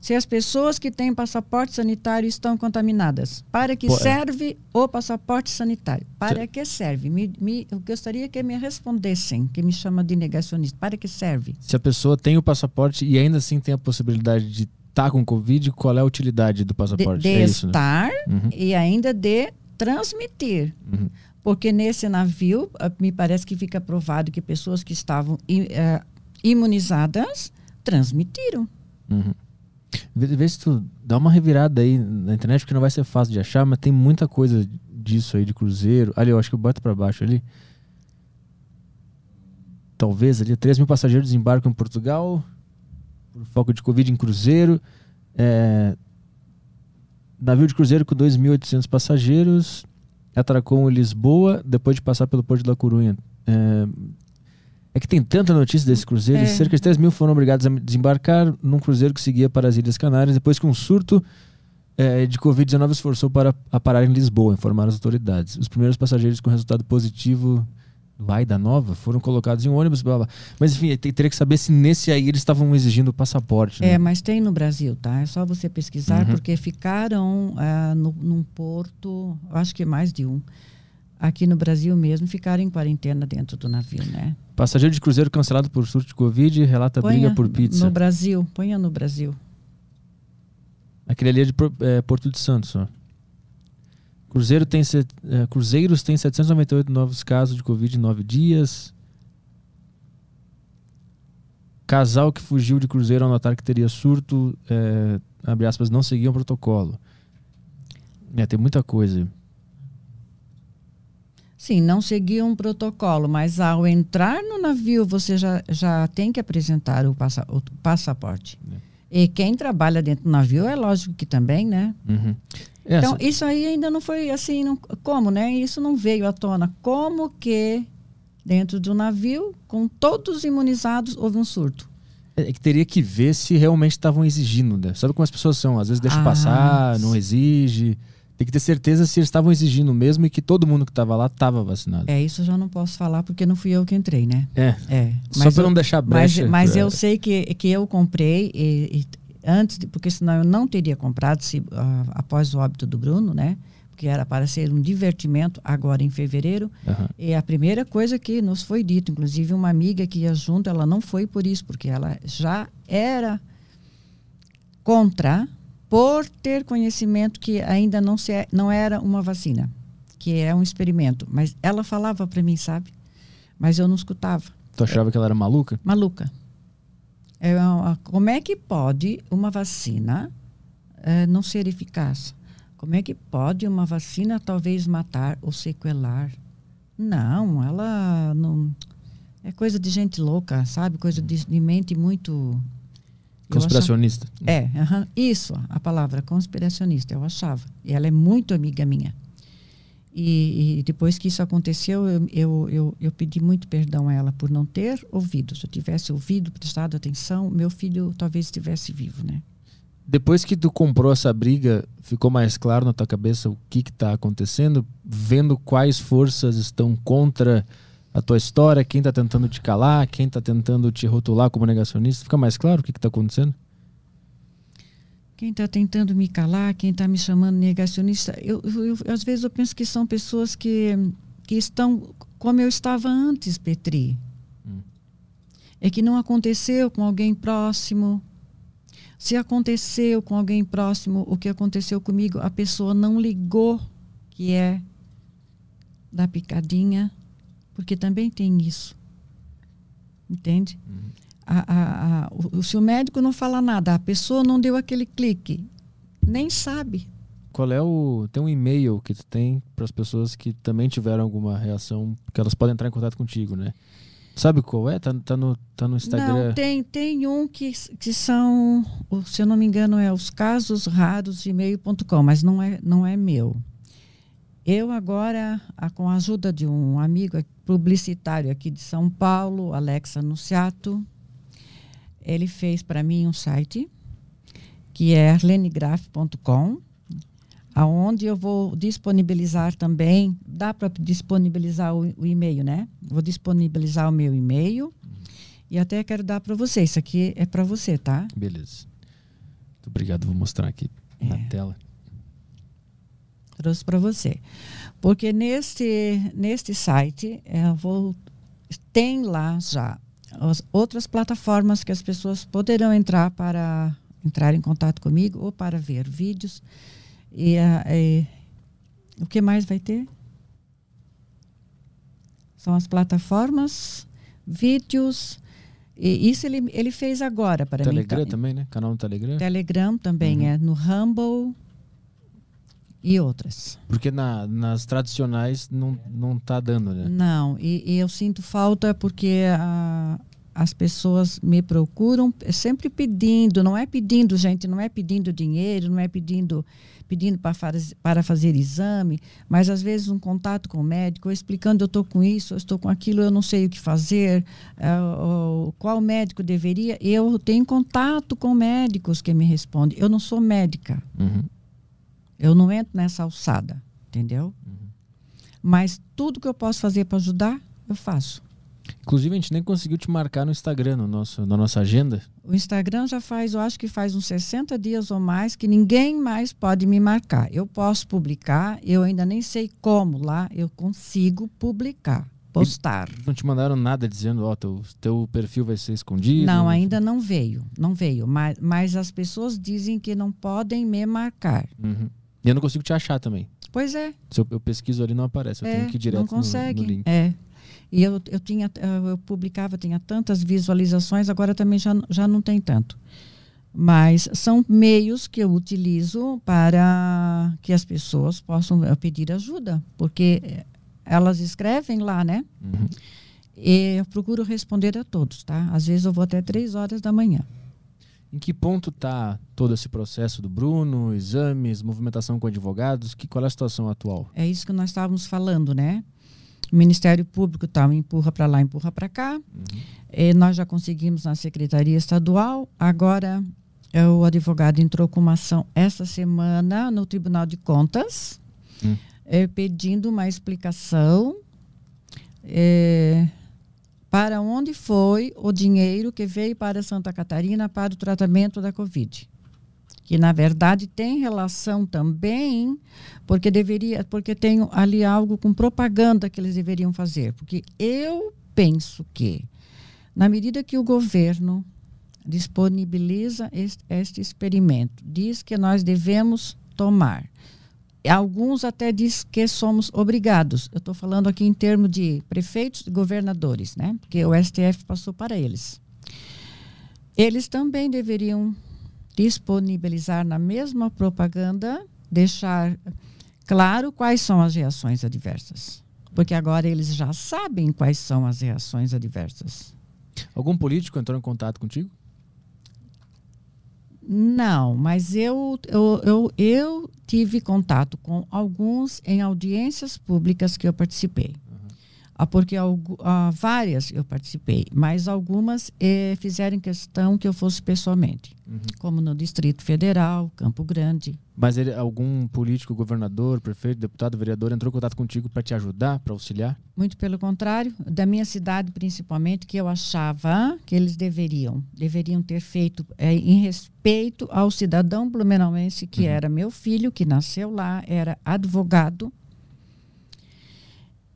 S3: Se as pessoas que têm passaporte sanitário estão contaminadas. Para que Pô, é. serve é. o passaporte sanitário? Para se... que serve? Me, me, eu gostaria que me respondessem, que me chama de negacionista. Para que serve?
S1: Se a pessoa tem o passaporte e ainda assim tem a possibilidade de estar tá com Covid, qual é a utilidade do passaporte?
S3: De, de é isso, né? estar né? uhum. e ainda de transmitir. Uhum. Porque nesse navio, ah, me parece que fica provado que pessoas que estavam uh, imunizadas transmitiram.
S1: Uhum. Vê, vê, se tu dá uma revirada aí na internet, porque não vai ser fácil de achar, mas tem muita coisa disso aí de cruzeiro. Ali, eu acho que eu boto para baixo ali. Talvez ali, 3 mil passageiros desembarcam em Portugal por foco de Covid em cruzeiro. É, navio de cruzeiro com 2.800 passageiros atracou em Lisboa depois de passar pelo Porto da Corunha. É, é que tem tanta notícia desse cruzeiro. É. Cerca de 3 mil foram obrigados a desembarcar num cruzeiro que seguia para as Ilhas Canárias depois que um surto é, de Covid-19 esforçou para a parar em Lisboa, informaram as autoridades. Os primeiros passageiros com resultado positivo vai da nova foram colocados em um ônibus, blá, blá. mas enfim, teria que saber se nesse aí eles estavam exigindo o passaporte. Né?
S3: É, mas tem no Brasil, tá? É só você pesquisar, uhum. porque ficaram uh, no, num porto, acho que mais de um, aqui no Brasil mesmo, ficaram em quarentena dentro do navio, né?
S1: Passageiro de cruzeiro cancelado por surto de Covid, relata ponha briga por pizza.
S3: No Brasil, ponha no Brasil.
S1: Aquele ali é de é, Porto de Santos, ó. Cruzeiro tem, é, cruzeiros têm 798 novos casos de Covid em nove dias. Casal que fugiu de cruzeiro ao notar que teria surto, é, abre aspas, não seguiam o protocolo. É, tem muita coisa.
S3: Sim, não seguia um protocolo, mas ao entrar no navio você já, já tem que apresentar o, passa, o passaporte. É. E quem trabalha dentro do navio é lógico que também, né? Uhum. Então, isso aí ainda não foi assim, não, como, né? Isso não veio à tona. Como que dentro do navio, com todos imunizados, houve um surto?
S1: É que teria que ver se realmente estavam exigindo, né? Sabe como as pessoas são? Às vezes deixa ah, passar, não exige. Tem que ter certeza se eles estavam exigindo mesmo e que todo mundo que estava lá estava vacinado.
S3: É, isso eu já não posso falar porque não fui eu que entrei, né?
S1: É. é. Só para não deixar brecha.
S3: Mas, mas pra... eu sei que, que eu comprei e, e antes, de, porque senão eu não teria comprado se, uh, após o óbito do Bruno, né? Porque era para ser um divertimento agora em fevereiro. Uhum. E a primeira coisa que nos foi dito, inclusive uma amiga que ia junto, ela não foi por isso, porque ela já era contra por ter conhecimento que ainda não, se é, não era uma vacina, que é um experimento. Mas ela falava para mim, sabe? Mas eu não escutava.
S1: Tu achava que ela era maluca?
S3: Maluca. É uma, como é que pode uma vacina é, não ser eficaz? Como é que pode uma vacina talvez matar ou sequelar? Não, ela não. É coisa de gente louca, sabe? Coisa de, de mente muito
S1: Conspiracionista.
S3: é, isso, a palavra conspiracionista, eu achava. E ela é muito amiga minha. E, e depois que isso aconteceu, eu, eu, eu, eu, pedi muito perdão a ela por não ter ouvido. Se eu tivesse ouvido, prestado atenção, meu filho talvez estivesse vivo, né?
S1: Depois que tu comprou essa briga, ficou mais claro na tua cabeça o que está acontecendo? Vendo quais forças estão contra a tua história, quem está tentando te calar, quem está tentando te rotular como negacionista? Fica mais claro o que está acontecendo?
S3: Quem está tentando me calar, quem está me chamando negacionista, eu, eu, eu, às vezes eu penso que são pessoas que, que estão como eu estava antes, Petri. Hum. É que não aconteceu com alguém próximo. Se aconteceu com alguém próximo, o que aconteceu comigo, a pessoa não ligou que é da picadinha porque também tem isso. Entende? Uhum. a, a, a, o, se o médico não fala nada, a pessoa não deu aquele clique, nem sabe.
S1: Qual é o. Tem um e-mail que tu tem para as pessoas que também tiveram alguma reação, que elas podem entrar em contato contigo, né? Sabe qual é? Tá, tá, no, tá no Instagram.
S3: Não, tem, tem um que, que são, se eu não me engano, é os casos raros de e-mail.com, mas não é, não é meu. Eu agora, com a ajuda de um amigo publicitário aqui de São Paulo, Alex Anunciato, ele fez para mim um site que é arlenegraf.com, aonde eu vou disponibilizar também, dá para disponibilizar o, o, e-mail, né? Vou disponibilizar o meu e-mail e até quero dar para você. Isso aqui é para você, tá?
S1: Beleza. Muito obrigado. Vou mostrar aqui é. na tela.
S3: Trouxe para você. Porque neste, neste site, eu é, vou, tem lá já as outras plataformas que as pessoas poderão entrar para entrar em contato comigo ou para ver vídeos. E, uh, o que mais vai ter? São as plataformas, vídeos. E isso ele, ele fez agora para
S1: Telegram
S3: mim.
S1: Telegram também, né? Canal no Telegram?
S3: Telegram também uhum. é. No Rumble e outras.
S1: Porque na, nas tradicionais não, não tá dando, né?
S3: Não, e, e eu sinto falta porque a, as pessoas me procuram sempre pedindo, não é pedindo, gente, não é pedindo dinheiro, não é pedindo pedindo para, faz, para fazer exame, mas às vezes um contato com o médico, explicando eu estou com isso, eu estou com aquilo, eu não sei o que fazer, uh, uh, qual médico deveria. Eu tenho contato com médicos que me respondem. Eu não sou médica.
S1: Uhum.
S3: Eu não entro nessa alçada, entendeu? Uhum. Mas tudo que eu posso fazer para ajudar, eu faço.
S1: Inclusive, a gente nem conseguiu te marcar no Instagram, no nosso, na nossa agenda.
S3: O Instagram já faz, eu acho que faz uns 60 dias ou mais que ninguém mais pode me marcar. Eu posso publicar, eu ainda nem sei como lá eu consigo publicar, postar.
S1: E não te mandaram nada dizendo, ó, oh, teu, teu perfil vai ser escondido?
S3: Não, ainda não veio, não veio. Mas, mas as pessoas dizem que não podem me marcar.
S1: Uhum. E eu não consigo te achar também.
S3: Pois é.
S1: Se eu, eu pesquiso ali, não aparece. Eu é, tenho que ir direto
S3: não consegue.
S1: No, no link.
S3: É. E eu, eu, tinha, eu publicava, tinha tantas visualizações, agora também já, já não tem tanto. Mas são meios que eu utilizo para que as pessoas possam eh, pedir ajuda, porque eh, elas escrevem lá, né?
S1: Uhum.
S3: E eu procuro responder a todos, tá? Às vezes eu vou até três horas da manhã.
S1: Em que ponto está todo esse processo do Bruno, exames, movimentação com advogados? Que, qual é a situação atual?
S3: É isso que nós estávamos falando, né? O Ministério Público tá, empurra para lá, empurra para cá.
S1: Uhum.
S3: nós já conseguimos na Secretaria Estadual. Agora é, o advogado entrou com uma ação essa semana no Tribunal de Contas,
S1: uhum.
S3: pedindo uma explicação. É, para onde foi o dinheiro que veio para Santa Catarina para o tratamento da Covid. Que na verdade tem relação também, porque deveria, porque tem ali algo com propaganda que eles deveriam fazer. Porque eu penso que, na medida que o governo disponibiliza este, este experimento, diz que nós devemos tomar Alguns até diz que somos obrigados. Eu estou falando aqui em termos de prefeitos e governadores, né? Porque o STF passou para eles. Eles também deveriam disponibilizar na mesma propaganda, deixar claro quais são as reações adversas. Porque agora eles já sabem quais são as reações adversas.
S1: Algum político entrou em contato contigo?
S3: Não, mas eu, eu, eu, eu tive contato com alguns em audiências públicas que eu participei. Ah, porque ah, várias eu participei, mas algumas eh, fizeram questão que eu fosse pessoalmente,
S1: uhum.
S3: como no Distrito Federal, Campo Grande.
S1: Mas ele, algum político, governador, prefeito, deputado, vereador entrou em contato contigo para te ajudar, para auxiliar?
S3: Muito pelo contrário, da minha cidade principalmente, que eu achava que eles deveriam, deveriam ter feito eh, em respeito ao cidadão blumenauense que uhum. era meu filho, que nasceu lá, era advogado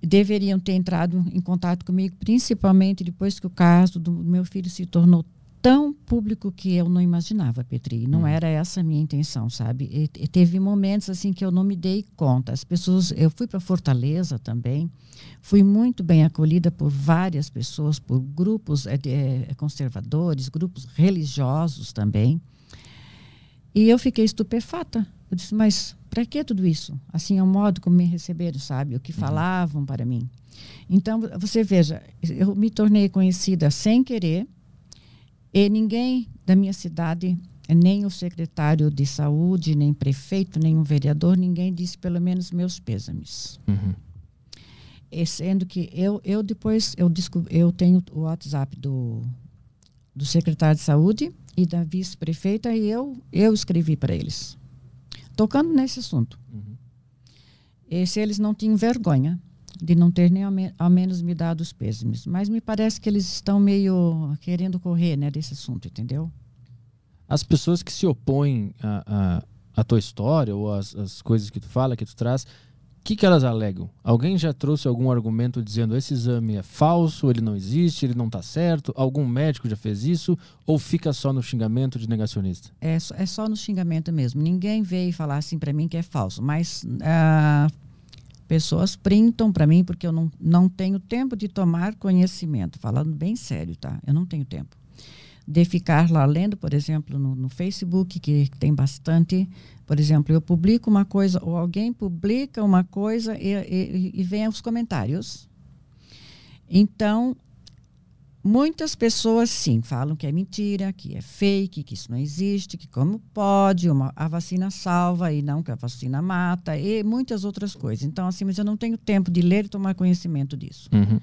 S3: deveriam ter entrado em contato comigo, principalmente depois que o caso do meu filho se tornou tão público que eu não imaginava, Petri. Não hum. era essa a minha intenção, sabe? E, e, teve momentos assim que eu não me dei conta. As pessoas, eu fui para Fortaleza também, fui muito bem acolhida por várias pessoas, por grupos é, conservadores, grupos religiosos também. E eu fiquei estupefata. Eu disse, mas para que tudo isso? Assim é o modo como me receberam, sabe? O que uhum. falavam para mim. Então, você veja, eu me tornei conhecida sem querer e ninguém da minha cidade, nem o secretário de saúde, nem prefeito, nem um vereador, ninguém disse pelo menos meus pêsames. Uhum. E sendo que eu, eu depois eu, descobri, eu tenho o WhatsApp do, do secretário de saúde e da vice-prefeita e eu, eu escrevi para eles, tocando nesse assunto. Uhum. Se eles não tinham vergonha de não ter nem ao, me, ao, menos me dado os pêsames. Mas me parece que eles estão meio querendo correr né, desse assunto, entendeu?
S1: As pessoas que se opõem à, a tua história ou às, às coisas que tu fala, que tu traz, que, que elas alegam? Alguém já trouxe algum argumento dizendo esse exame é falso, ele não existe, ele não está certo? Algum médico já fez isso? Ou fica só no xingamento de negacionista?
S3: É, é só no xingamento mesmo. Ninguém veio falar assim para mim que é falso. Mas uh, pessoas printam para mim porque eu não, não tenho tempo de tomar conhecimento, falando bem sério, tá? Eu não tenho tempo de ficar lá lendo, por exemplo, no, no Facebook, que tem bastante. Por exemplo, eu publico uma coisa, ou alguém publica uma coisa e, e, e vem os comentários. Então, Muitas pessoas, sim, falam que é mentira, que é fake, que isso não existe, que como pode, uma, a vacina salva e não que a vacina mata, e muitas outras coisas. Então, assim, mas eu não tenho tempo de ler e tomar conhecimento disso. Uhum.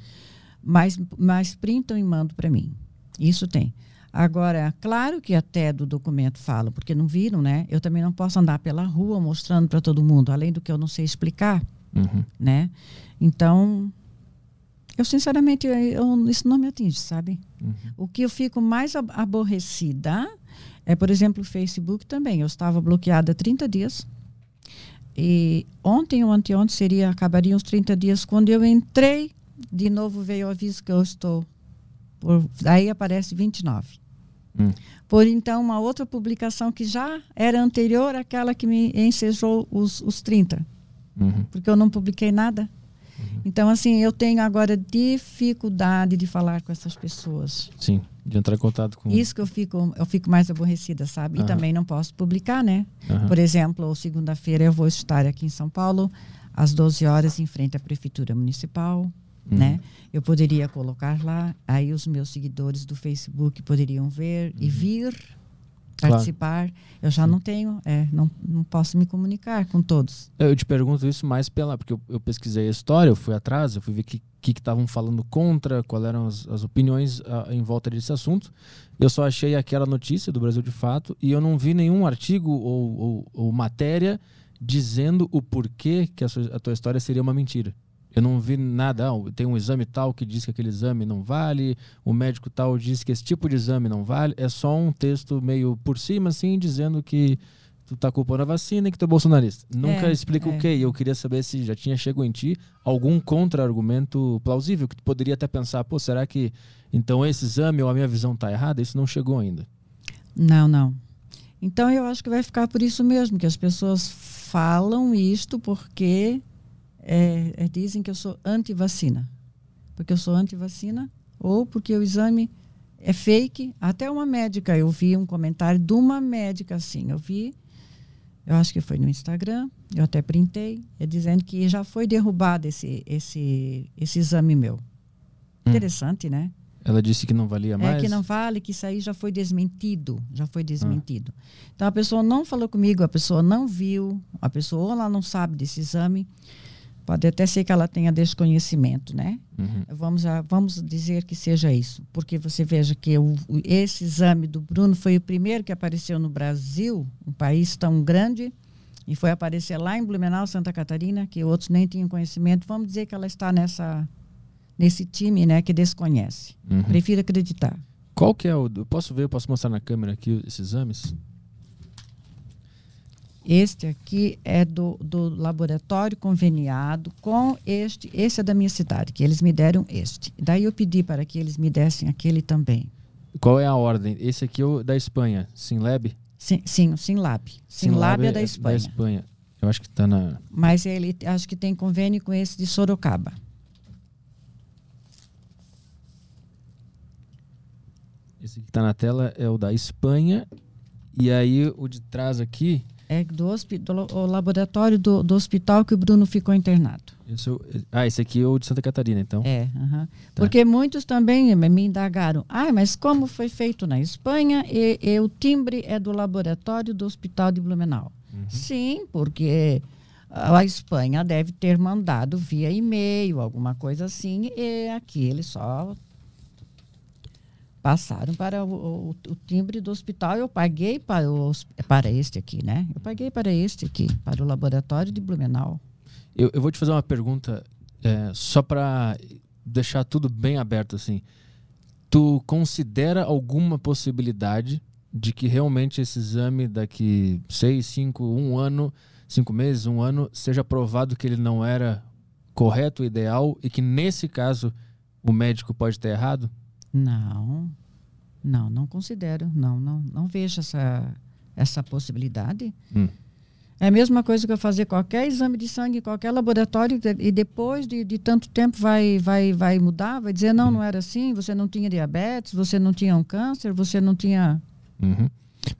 S3: Mas, mas printam e mandam para mim. Isso tem. Agora, claro que até do documento fala, porque não viram, né? Eu também não posso andar pela rua mostrando para todo mundo, além do que eu não sei explicar, uhum. né? Então, eu, sinceramente, eu, isso não me atinge, sabe? Uhum. O que eu fico mais aborrecida é, por exemplo, o Facebook também. Eu estava bloqueada 30 dias. E ontem ou anteontem seria, acabariam os 30 dias. Quando eu entrei, de novo veio o aviso que eu estou. Por, aí aparece 29. Hum. Por então, uma outra publicação que já era anterior àquela que me ensejou os, os 30. Uhum. Porque eu não publiquei nada. Uhum. Então, assim, eu tenho agora dificuldade de falar com essas pessoas.
S1: Sim, de entrar em contato com.
S3: Isso que eu fico, eu fico mais aborrecida, sabe? Uhum. E também não posso publicar, né? Por exemplo, segunda-feira eu vou estar aqui em São Paulo, às 12 horas, em frente à Prefeitura Municipal. Uhum. Né? Eu poderia colocar lá, aí os meus seguidores do Facebook poderiam ver e uhum. vir participar. Claro. Eu já Sim. não tenho, é, não, não posso me comunicar com todos.
S1: Eu te pergunto isso mais pela. Porque eu, eu pesquisei a história, eu fui atrás, eu fui ver o que estavam falando contra, quais eram as, as opiniões uh, em volta desse assunto. Eu só achei aquela notícia do Brasil de Fato e eu não vi nenhum artigo ou, ou, ou matéria dizendo o porquê que a, sua, a tua história seria uma mentira. Eu não vi nada. Ah, tem um exame tal que diz que aquele exame não vale, o médico tal diz que esse tipo de exame não vale. É só um texto meio por cima, assim, dizendo que tu tá culpando a vacina e que tu é bolsonarista. Nunca é, explica é. o que. E eu queria saber se já tinha chegado em ti algum contra-argumento plausível, que tu poderia até pensar, pô, será que então esse exame ou a minha visão tá errada? Isso não chegou ainda.
S3: Não, não. Então eu acho que vai ficar por isso mesmo, que as pessoas falam isto porque é, é, dizem que eu sou anti-vacina. Porque eu sou anti-vacina ou porque o exame é fake. Até uma médica, eu vi um comentário de uma médica assim. Eu vi, eu acho que foi no Instagram, eu até printei, é dizendo que já foi derrubado esse, esse, esse exame meu. Hum. Interessante, né?
S1: Ela disse que não valia mais?
S3: É que não vale, que isso aí já foi desmentido. Já foi desmentido. Ah. Então a pessoa não falou comigo, a pessoa não viu, a pessoa ou ela não sabe desse exame. Pode até ser que ela tenha desconhecimento, né? Uhum. Vamos, a, vamos dizer que seja isso. Porque você veja que o, esse exame do Bruno foi o primeiro que apareceu no Brasil, um país tão grande, e foi aparecer lá em Blumenau, Santa Catarina, que outros nem tinham conhecimento. Vamos dizer que ela está nessa, nesse time né, que desconhece. Uhum. Prefiro acreditar.
S1: Qual que é o... Posso ver, posso mostrar na câmera aqui esses exames?
S3: Este aqui é do, do laboratório conveniado com este. Esse é da minha cidade, que eles me deram este. Daí eu pedi para que eles me dessem aquele também.
S1: Qual é a ordem? Esse aqui é o da Espanha, Sinlab?
S3: Sim, sim, o Sinlab. Sinlab é da Espanha.
S1: Da Espanha. Eu acho que está na.
S3: Mas ele acho que tem convênio com esse de Sorocaba.
S1: Esse que está na tela é o da Espanha. E aí o de trás aqui.
S3: É do, laboratório do, do, hospital que o Bruno ficou internado.
S1: Esse, ah, esse aqui é o de Santa Catarina, então?
S3: É, uh -huh. tá. porque muitos também me indagaram. Ah, mas como foi feito na Espanha e, e o timbre é do laboratório do Hospital de Blumenau? Uhum. Sim, porque a Espanha deve ter mandado via e-mail, alguma coisa assim, e aqui ele só passaram para o, o, o, timbre do hospital. Eu paguei para, o, para este aqui, né? Eu paguei para este aqui, para o laboratório de Blumenau.
S1: Eu, eu vou te fazer uma pergunta é, só para deixar tudo bem aberto assim. Tu considera alguma possibilidade de que realmente esse exame daqui seis, cinco, um ano, cinco meses, um ano, seja provado que ele não era correto, ideal e que nesse caso o médico pode ter errado?
S3: Não, não, não considero. Não, não, não vejo essa, essa possibilidade. Hum. É a mesma coisa que eu fazer qualquer exame de sangue, qualquer laboratório, e depois de, de tanto tempo vai, vai, vai mudar, vai dizer, não, hum. não era assim, você não tinha diabetes, você não tinha um câncer, você não tinha.
S1: Uhum.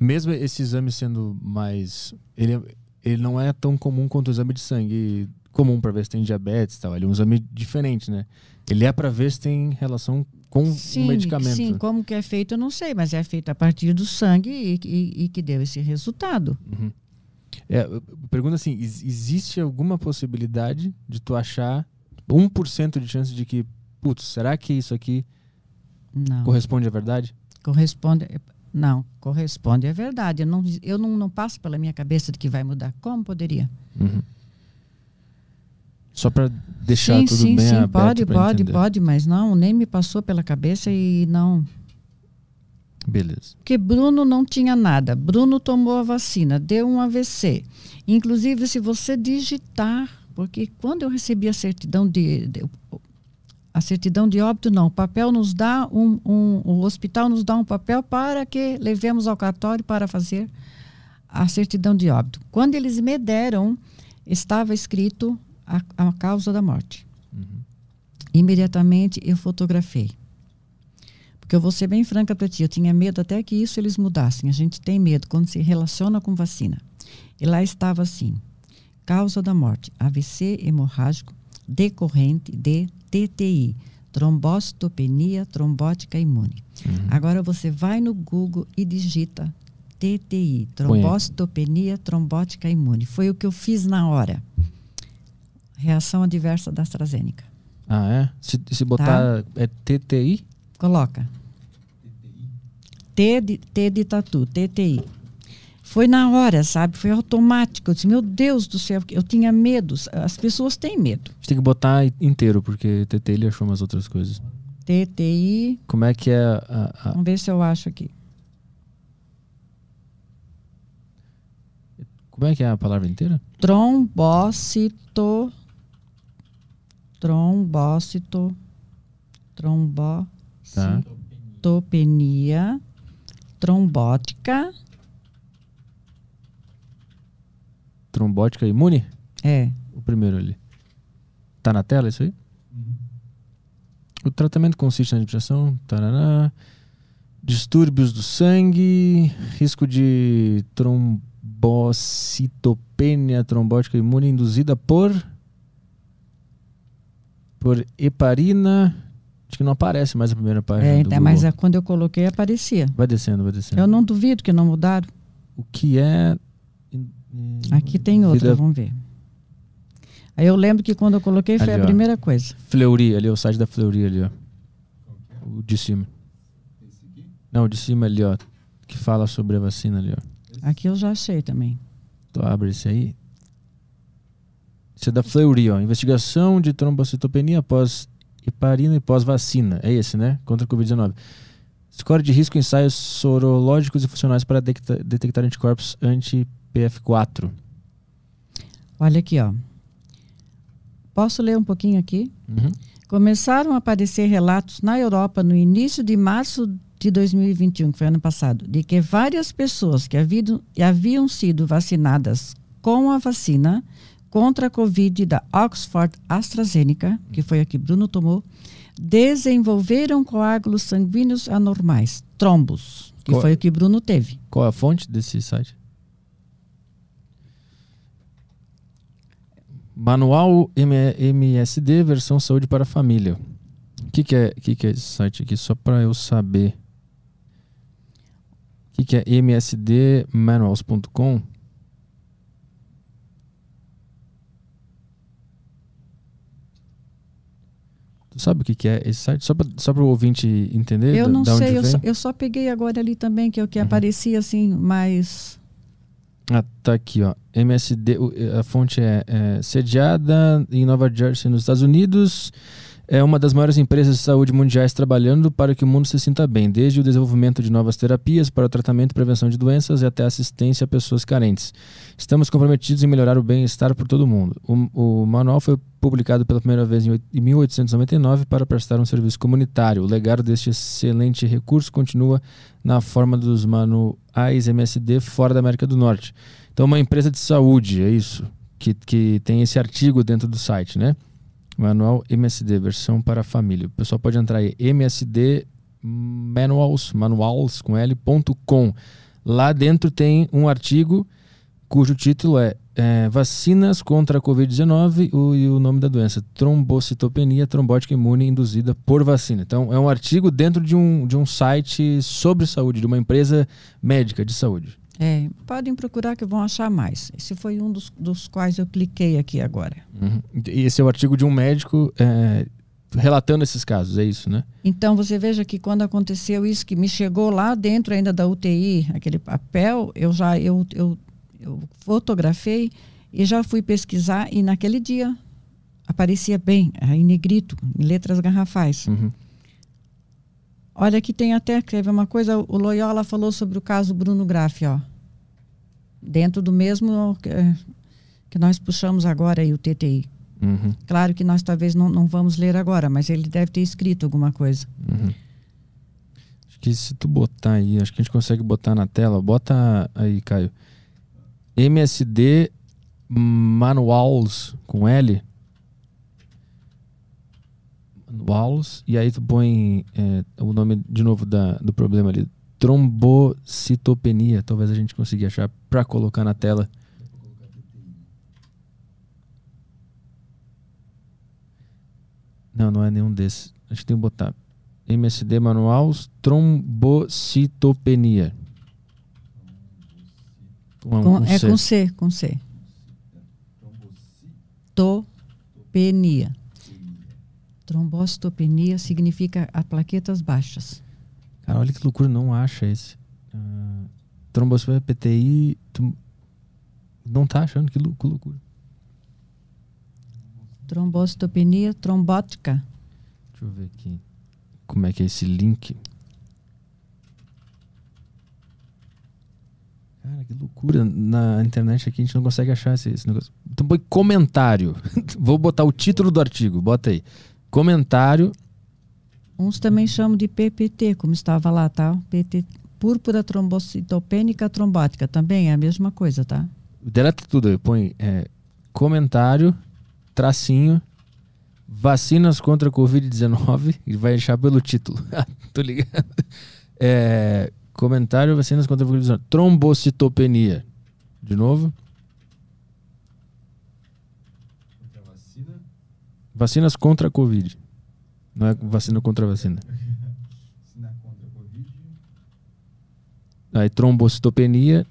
S1: Mesmo esse exame sendo mais. Ele, ele não é tão comum quanto o exame de sangue comum para ver se tem diabetes e tal. Ele é um exame diferente, né? Ele é para ver se tem relação com
S3: sim,
S1: o medicamento.
S3: Sim, como que é feito eu não sei, mas é feito a partir do sangue e, e, e que deu esse resultado.
S1: Uhum. É, pergunta assim, existe alguma possibilidade de tu achar 1% de chance de que, putz, será que isso aqui
S3: não.
S1: corresponde à verdade?
S3: Corresponde, não, corresponde à verdade. Eu não, eu não, não passo pela minha cabeça de que vai mudar. Como poderia?
S1: Uhum. Só para deixar
S3: sim,
S1: tudo
S3: sim,
S1: bem
S3: sim,
S1: aberto.
S3: Pode, pode, entender. pode, mas não, nem me passou pela cabeça e não.
S1: Beleza.
S3: Porque Bruno não tinha nada. Bruno tomou a vacina, deu um AVC. Inclusive, se você digitar, porque quando eu recebi a certidão de, de a certidão de óbito não, o papel nos dá um, um, o hospital nos dá um papel para que levemos ao cartório para fazer a certidão de óbito. Quando eles me deram, estava escrito a, a causa da morte. Uhum. Imediatamente eu fotografei. Porque eu vou ser bem franca para ti, eu tinha medo até que isso eles mudassem. A gente tem medo quando se relaciona com vacina. E lá estava assim: causa da morte, AVC hemorrágico decorrente de TTI, trombocitopenia trombótica imune. Uhum. Agora você vai no Google e digita TTI, trombocitopenia trombótica imune. Foi o que eu fiz na hora. Reação adversa da AstraZeneca.
S1: Ah, é? Se, se botar tá? é TTI?
S3: Coloca. T de, T de tatu, TTI. Foi na hora, sabe? Foi automático. Eu disse, meu Deus do céu, eu tinha medo. As pessoas têm medo.
S1: A gente tem que botar inteiro, porque TTI ele achou umas outras coisas.
S3: TTI.
S1: Como é que é a, a...
S3: Vamos ver se eu acho aqui.
S1: Como é que é a palavra inteira?
S3: Trombocito trombócito, trombocitopenia, trombótica.
S1: Trombótica imune?
S3: É.
S1: O primeiro ali. Tá na tela isso aí? Uhum. O tratamento consiste na administração, tarará, distúrbios do sangue, risco de trombocitopenia trombótica imune induzida por por heparina. Acho que não aparece mais a primeira página. É,
S3: então, mas a, quando eu coloquei aparecia.
S1: Vai descendo, vai descendo.
S3: Eu não duvido que não mudaram.
S1: O que é.
S3: Aqui tem outra, Vida... vamos ver. Aí eu lembro que quando eu coloquei foi ali, a primeira coisa.
S1: Fleury, ali, o site da Fleury ali, ó. O de cima. Não, o de cima ali, ó. Que fala sobre a vacina ali, ó.
S3: Aqui eu já achei também.
S1: Tu abre esse aí. Esse é da Fleury, ó. Investigação de trombocitopenia após heparina e pós-vacina. É esse, né? Contra a Covid-19. Score de risco ensaios sorológicos e funcionais para detectar anticorpos anti-PF4.
S3: Olha aqui, ó. Posso ler um pouquinho aqui?
S1: Uhum.
S3: Começaram a aparecer relatos na Europa no início de março de 2021, que foi ano passado, de que várias pessoas que haviam sido vacinadas com a vacina contra a Covid da Oxford AstraZeneca, que foi a que Bruno tomou, desenvolveram coágulos sanguíneos anormais, trombos, que
S1: Qual-
S3: foi o que Bruno teve.
S1: Qual é a fonte desse site? Manual MSD versão saúde para a família. O que, que, é, que, que é esse site aqui? Só para eu saber. O que, que é msdmanuals.com? Tu sabe o que, que é esse site? Só para só o ouvinte entender
S3: Eu
S1: da-
S3: não
S1: da
S3: sei, eu só, eu só peguei agora ali também, que é o que
S1: Uhum.
S3: aparecia assim, mais.
S1: Ah, tá aqui, ó. MSD, a fonte é, é sediada em Nova Jersey, nos Estados Unidos. É uma das maiores empresas de saúde mundiais trabalhando para que o mundo se sinta bem, desde o desenvolvimento de novas terapias para o tratamento e prevenção de doenças e até assistência a pessoas carentes. Estamos comprometidos em melhorar o bem-estar por todo mundo. O, o manual foi publicado pela primeira vez em em 1899 para prestar um serviço comunitário. O legado deste excelente recurso continua na forma dos manuais MSD fora da América do Norte. Então, uma empresa de saúde, é isso, que, que tem esse artigo dentro do site, né? Manual MSD, versão para a família. O pessoal pode entrar aí, MSD Manuals, com L.com. Lá dentro tem um artigo cujo título é, é, Vacinas contra a Covid-19 o- e o nome da doença, trombocitopenia trombótica imune induzida por vacina. Então, é um artigo dentro de um, de um site sobre saúde, de uma empresa médica de saúde.
S3: É, podem procurar que vão achar mais. Esse foi um dos, dos quais eu cliquei aqui agora.
S1: Uhum. E esse é o artigo de um médico é, relatando esses casos, é isso, né?
S3: Então você veja que quando aconteceu isso que me chegou lá dentro ainda da UTI, aquele papel, eu já eu, eu, eu fotografei e já fui pesquisar e naquele dia aparecia bem, em negrito, em letras garrafais.
S1: Uhum.
S3: Olha que tem até, ver uma coisa, o Loyola falou sobre o caso Bruno Graff, ó. Dentro do mesmo eh, que nós puxamos agora aí, o TTI.
S1: Uhum.
S3: Claro que nós talvez não, não vamos ler agora, mas ele deve ter escrito alguma coisa.
S1: Uhum. Acho que se tu botar aí, acho que a gente consegue botar na tela. Bota aí, Caio. MSD Manuals com L. Manuals. E aí tu põe é, o nome de novo da, do problema ali. Trombocitopenia. Talvez a gente consiga achar pra colocar na tela. Não, não é nenhum desses. Acho que tem que botar. MSD Manuals Trombocitopenia. Com-
S3: com é
S1: C.
S3: com C, com C. Topenia. Trombocitopenia significa a plaquetas baixas.
S1: Cara, olha que loucura, não acha esse. Uh, trombocitopenia PTI. tu- Não tá achando, que lou- que loucura.
S3: Trombocitopenia trombótica.
S1: Deixa eu ver aqui. Como é que é esse link? Cara, que loucura. Na internet aqui a gente não consegue achar esse, esse negócio. Então põe comentário. Vou botar o título do artigo. Bota aí. Comentário.
S3: Uns também chamam de PPT, como estava lá, tá? PT, púrpura trombocitopênica trombótica. Também é a mesma coisa, tá?
S1: Deleta tudo aí. Põe é, comentário, tracinho, vacinas contra a Covid-19 e vai achar pelo título. Tô ligado. É, comentário, vacinas contra a Covid-19. Trombocitopenia. De novo. Vacinas contra a Covid. Não é vacina contra a vacina. Aí trombocitopenia.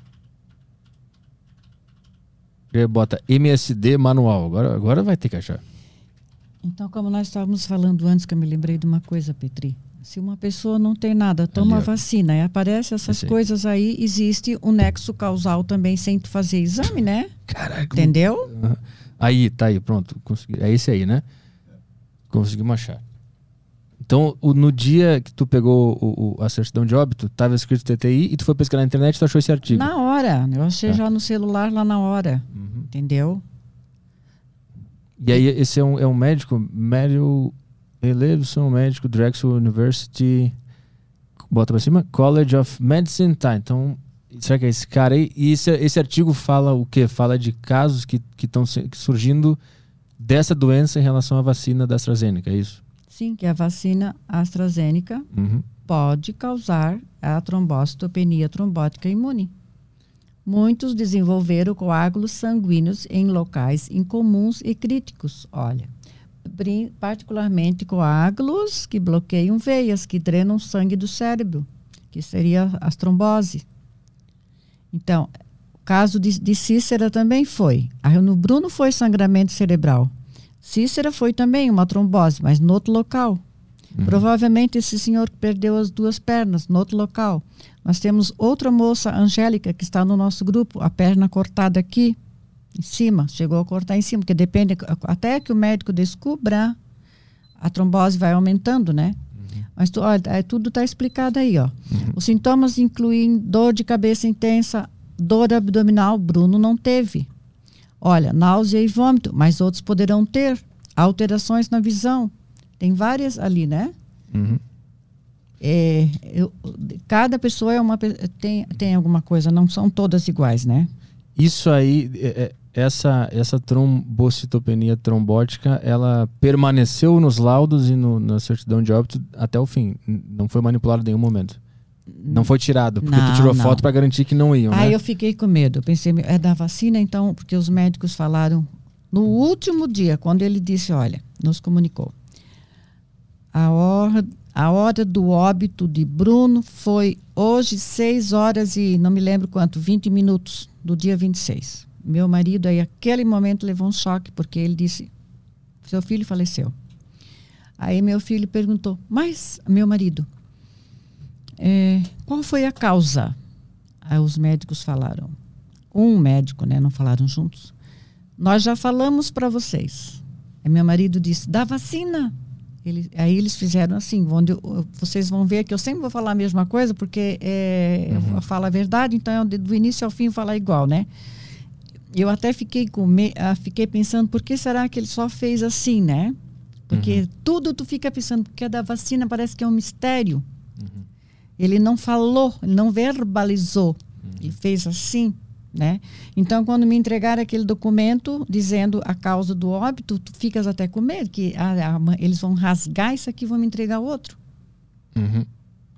S1: E aí bota MSD manual. Agora, agora vai ter que achar.
S3: Então, como nós estávamos falando antes, que eu me lembrei de uma coisa, Petri. Se uma pessoa não tem nada, toma
S1: Ali,
S3: vacina e aparece essas coisas aí, existe um nexo causal também sem tu fazer exame, né?
S1: Caraca.
S3: Entendeu?
S1: Aham. Aí, tá aí, pronto. Consegui. É esse aí, né? Conseguimos achar. Então, o- no dia que tu pegou o, o- a certidão de óbito, tava escrito TTI e tu foi pesquisar na internet e tu achou esse artigo.
S3: Na hora. Eu achei
S1: Tá.
S3: já no celular lá na hora.
S1: Uhum.
S3: Entendeu?
S1: E aí, esse é um, é um médico, Meryl Elevson, médico, Drexel University. Bota pra cima. College of Medicine. Tá, então. Será que é esse cara aí? E esse, esse artigo fala o quê? Fala de casos que estão surgindo dessa doença em relação à vacina da AstraZeneca, é isso?
S3: Sim, que a vacina AstraZeneca
S1: uhum.
S3: pode causar a trombocitopenia trombótica imune. Muitos desenvolveram coágulos sanguíneos em locais incomuns e críticos. Olha, particularmente coágulos que bloqueiam veias, que drenam sangue do cérebro, que seria a trombose. Então, o caso de, de Cícera também foi. No Bruno foi sangramento cerebral. Cícera foi também uma trombose, mas no outro local. Uhum. Provavelmente esse senhor perdeu as duas pernas, no outro local. Nós temos outra moça, Angélica, que está no nosso grupo, a perna cortada aqui, em cima, chegou a cortar em cima, porque depende, até que o médico descubra, a trombose vai aumentando, né? Mas tu, olha, é, tudo está explicado aí, ó. Uhum. Os sintomas incluem dor de cabeça intensa, dor abdominal, Bruno não teve. Olha, náusea e vômito, mas outros poderão ter. Alterações na visão. Tem várias ali, né?
S1: Uhum.
S3: É, eu, cada pessoa é uma tem, tem alguma coisa, não são todas iguais, né?
S1: Isso aí, é, é essa essa trombocitopenia trombótica, ela permaneceu nos laudos e no, na certidão de óbito até o fim. Não foi manipulada em nenhum momento. Não foi tirado, porque não, tu tirou não. foto para garantir que não iam,
S3: Aí
S1: né?
S3: eu fiquei com medo. Eu pensei, é da vacina, então, porque os médicos falaram no último dia, quando ele disse, olha, nos comunicou. A hora, a hora do óbito de Bruno foi hoje, 6 horas e não me lembro quanto, 20 minutos do dia 26. Meu marido, aí, aquele momento, levou um choque, porque ele disse: seu filho faleceu. Aí meu filho perguntou: mas, meu marido, é, qual foi a causa? Aí os médicos falaram. Um médico, né? Não falaram juntos. Nós já falamos para vocês. Aí meu marido disse: da vacina. Ele, aí eles fizeram assim, onde vocês vão ver que eu sempre vou falar a mesma coisa, porque é, uhum. eu falo a verdade, então do início ao fim falar igual, né? Eu até fiquei com me, ah, fiquei pensando, por que será que ele só fez assim, né? Porque uhum. tudo tu fica pensando, porque a da vacina parece que é um mistério. Uhum. Ele não falou, ele não verbalizou. Uhum. Ele fez assim, né? Então, quando me entregaram aquele documento dizendo a causa do óbito, tu ficas até com medo que ah, eles vão rasgar isso aqui e vão me entregar outro.
S1: Uhum.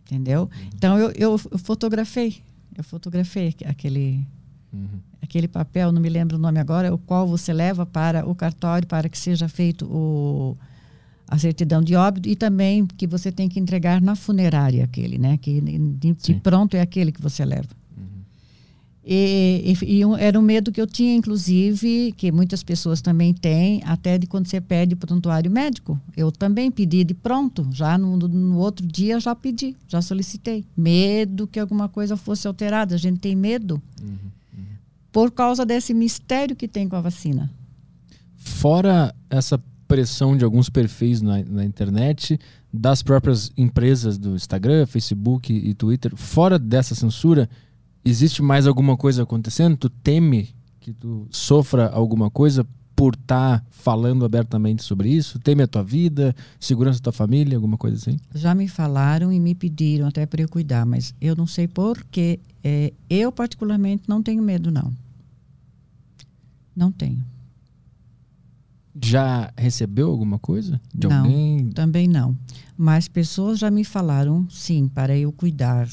S3: Entendeu? Uhum. Então, eu, eu, eu, fotografei. Eu fotografei aquele,
S1: uhum.
S3: Aquele papel, não me lembro o nome agora, o qual você leva para o cartório para que seja feito o a certidão de óbito e também que você tem que entregar na funerária aquele, né? Que de, de pronto é aquele que você leva.
S1: Uhum.
S3: E, e, e, era um medo que eu tinha, inclusive, que muitas pessoas também têm, até de quando você pede prontuário médico. Eu também pedi de pronto, já no, no outro dia já pedi, já solicitei. Medo que alguma coisa fosse alterada. A gente tem medo
S1: uhum.
S3: Por causa desse mistério que tem com a vacina.
S1: Fora essa pressão de alguns perfis na, na, internet, das próprias empresas do Instagram, Facebook e Twitter. Fora dessa censura, existe mais alguma coisa acontecendo? Tu teme que tu sofra alguma coisa por estar tá falando abertamente sobre isso? Teme a tua vida, segurança da tua família, alguma coisa assim?
S3: Já me falaram e me pediram até para eu cuidar, mas eu não sei porquê. É, eu, particularmente, não tenho medo, não. Não tenho.
S1: Já recebeu alguma coisa de
S3: não,
S1: alguém?
S3: Também não. Mas pessoas já me falaram, sim, para eu cuidar.